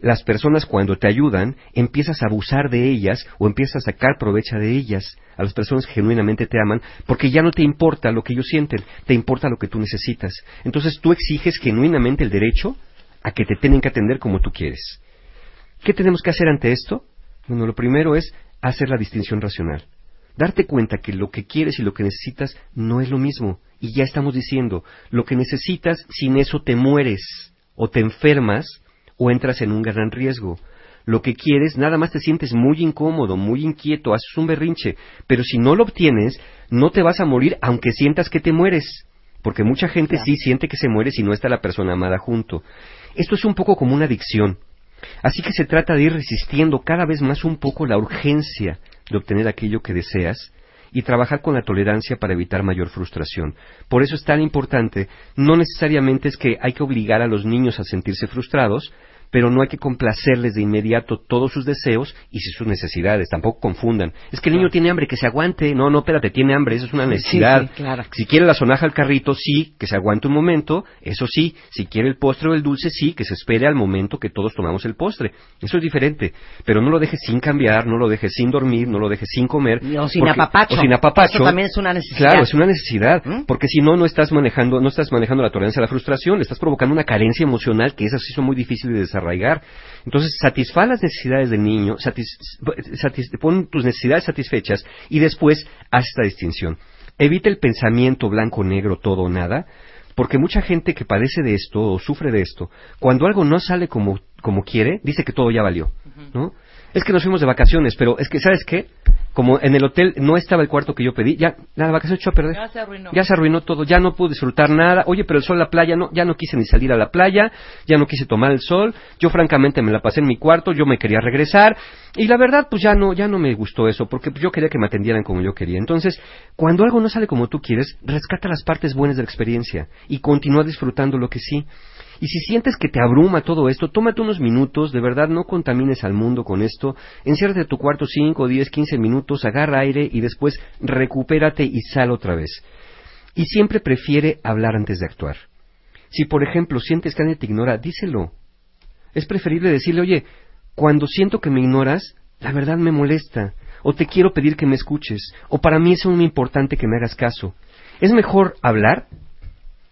las personas cuando te ayudan empiezas a abusar de ellas o empiezas a sacar provecho de ellas a las personas que genuinamente te aman porque ya no te importa lo que ellos sienten, te importa lo que tú necesitas. Entonces tú exiges genuinamente el derecho a que te tienen que atender como tú quieres. ¿Qué tenemos que hacer ante esto? Bueno, lo primero es hacer la distinción racional. Darte cuenta que lo que quieres y lo que necesitas no es lo mismo. Y ya estamos diciendo, lo que necesitas, sin eso te mueres, o te enfermas, o entras en un gran riesgo. Lo que quieres, nada más te sientes muy incómodo, muy inquieto, haces un berrinche, pero si no lo obtienes, no te vas a morir aunque sientas que te mueres. Porque mucha gente sí siente que se muere si no está la persona amada junto. Esto es un poco como una adicción. Así que se trata de ir resistiendo cada vez más un poco la urgencia de obtener aquello que deseas y trabajar con la tolerancia para evitar mayor frustración. Por eso es tan importante, no necesariamente es que hay que obligar a los niños a sentirse frustrados, pero no hay que complacerles de inmediato todos sus deseos y sus necesidades. Tampoco confundan. Es que el niño tiene hambre, que se aguante. No, no, espérate, tiene hambre, eso es una necesidad. Si quiere la sonaja al carrito, sí, que se aguante un momento, eso sí. Si quiere el postre o el dulce, sí, que se espere al momento que todos tomamos el postre. Eso es diferente. Pero no lo dejes sin cambiar, no lo dejes sin dormir, no lo dejes sin comer. O sin apapacho. O sin apapacho. Eso también es una necesidad. Claro, es una necesidad. Porque si no, no estás manejando, no estás manejando la tolerancia a la frustración, le estás provocando una carencia emocional que es así son muy difíciles de desarrollar arraigar. Entonces, satisfaz las necesidades del niño, pon tus necesidades satisfechas y después haz esta distinción. Evita el pensamiento blanco-negro, todo o nada, porque mucha gente que padece de esto o sufre de esto, cuando algo no sale como, como quiere, dice que todo ya valió, ¿no? Es que nos fuimos de vacaciones, pero es que, ¿sabes qué? Como en el hotel no estaba el cuarto que yo pedí, ya la vacación echó a perder. Ya se arruinó. Ya se arruinó todo, ya no pude disfrutar nada. Oye, pero el sol, la playa, no, ya no quise ni salir a la playa, ya no quise tomar el sol. Yo francamente me la pasé en mi cuarto, yo me quería regresar y la verdad pues ya no ya no me gustó eso porque yo quería que me atendieran como yo quería. Entonces, cuando algo no sale como tú quieres, rescata las partes buenas de la experiencia y continúa disfrutando lo que sí. Y si sientes que te abruma todo esto, tómate unos minutos, de verdad no contamines al mundo con esto, enciérrate a tu cuarto 5, 10, 15 minutos, agarra aire y después recupérate y sal otra vez. Y siempre prefiere hablar antes de actuar. Si, por ejemplo, sientes que alguien te ignora, díselo. Es preferible decirle, oye, cuando siento que me ignoras, la verdad me molesta, o te quiero pedir que me escuches, o para mí es muy importante que me hagas caso. Es mejor hablar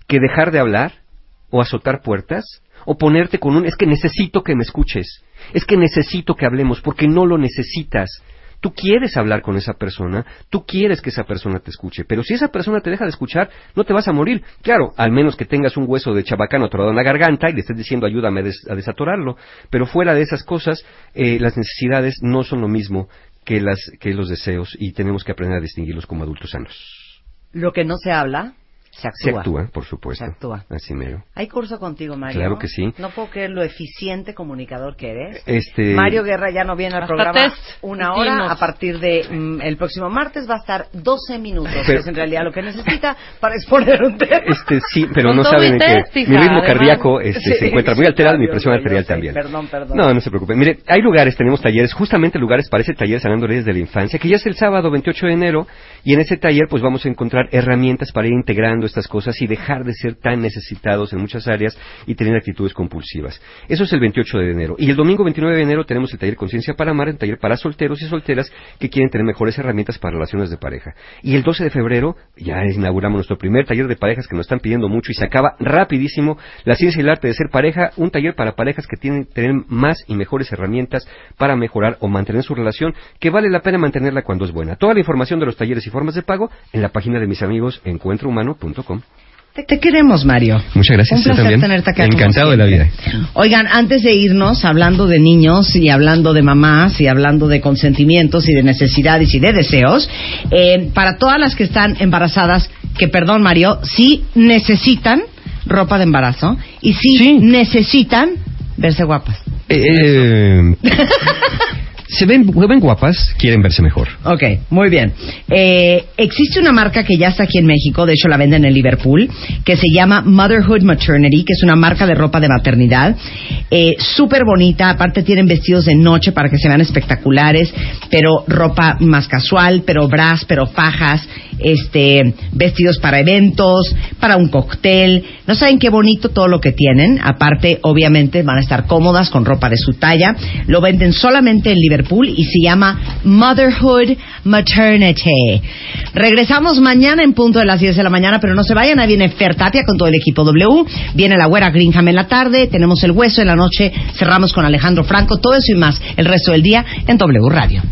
que dejar de hablar o azotar puertas o ponerte con un es que necesito que me escuches, es que necesito que hablemos porque no lo necesitas. Tú quieres hablar con esa persona, tú quieres que esa persona te escuche, pero si esa persona te deja de escuchar, no te vas a morir. Claro, al menos que tengas un hueso de chabacano atorado en la garganta y le estés diciendo ayúdame a, desatorarlo. Pero fuera de esas cosas, eh, las necesidades no son lo mismo que, las, que los deseos y tenemos que aprender a distinguirlos como adultos sanos. Lo que no se habla se actúa. por supuesto. Se actúa. Así mero. Hay curso contigo, Mario. Claro que sí. No puedo creer lo eficiente comunicador que eres. Este... Mario Guerra ya no viene al programa una hora. A partir de mm, el próximo martes va a estar 12 minutos, que es en realidad lo que necesita para exponer un tema. Este, sí, pero no saben que mi ritmo cardíaco este, se encuentra muy alterado y mi presión arterial también. Perdón, perdón. No, no se preocupe. Mire, hay lugares, tenemos talleres, justamente lugares para ese taller Sanando desde la Infancia, que ya es el sábado 28 de enero, y en ese taller pues vamos a encontrar herramientas para ir integrando estas cosas y dejar de ser tan necesitados en muchas áreas y tener actitudes compulsivas. Eso es el 28 de enero. Y el domingo 29 de enero tenemos el taller Conciencia para Amar, un taller para solteros y solteras que quieren tener mejores herramientas para relaciones de pareja. Y el 12 de febrero ya inauguramos nuestro primer taller de parejas que nos están pidiendo mucho y se acaba rapidísimo la ciencia y el arte de ser pareja, un taller para parejas que tienen tener más y mejores herramientas para mejorar o mantener su relación, que vale la pena mantenerla cuando es buena. Toda la información de los talleres y formas de pago en la página de mis amigos encuentrohumano.com. Te, queremos, Mario. Muchas gracias. Un placer también. tenerte acá. Encantado de la vida. Oigan, antes de irnos, hablando de niños y hablando de mamás y hablando de consentimientos y de necesidades y de deseos, eh, para todas las que están embarazadas, que perdón, Mario, sí necesitan ropa de embarazo y sí, necesitan verse guapas. Eh, [LAUGHS] se ven, ven guapas, quieren verse mejor. Ok, muy bien. Eh, existe una marca que ya está aquí en México, de hecho la venden en Liverpool, que se llama Motherhood Maternity, que es una marca de ropa de maternidad. Eh, Súper bonita, aparte tienen vestidos de noche para que se vean espectaculares, pero ropa más casual, pero bras, pero fajas. este, vestidos para eventos, para un cóctel. No saben qué bonito todo lo que tienen. Aparte, obviamente, van a estar cómodas con ropa de su talla. Lo venden solamente en Liverpool y se llama Motherhood Maternity. Regresamos mañana en punto de las 10 de la mañana, pero no se vayan. Ahí viene Fer Tapia con todo el equipo W. Viene la güera Greenham en la tarde. Tenemos el hueso en la noche. Cerramos con Alejandro Franco. Todo eso y más el resto del día en W Radio.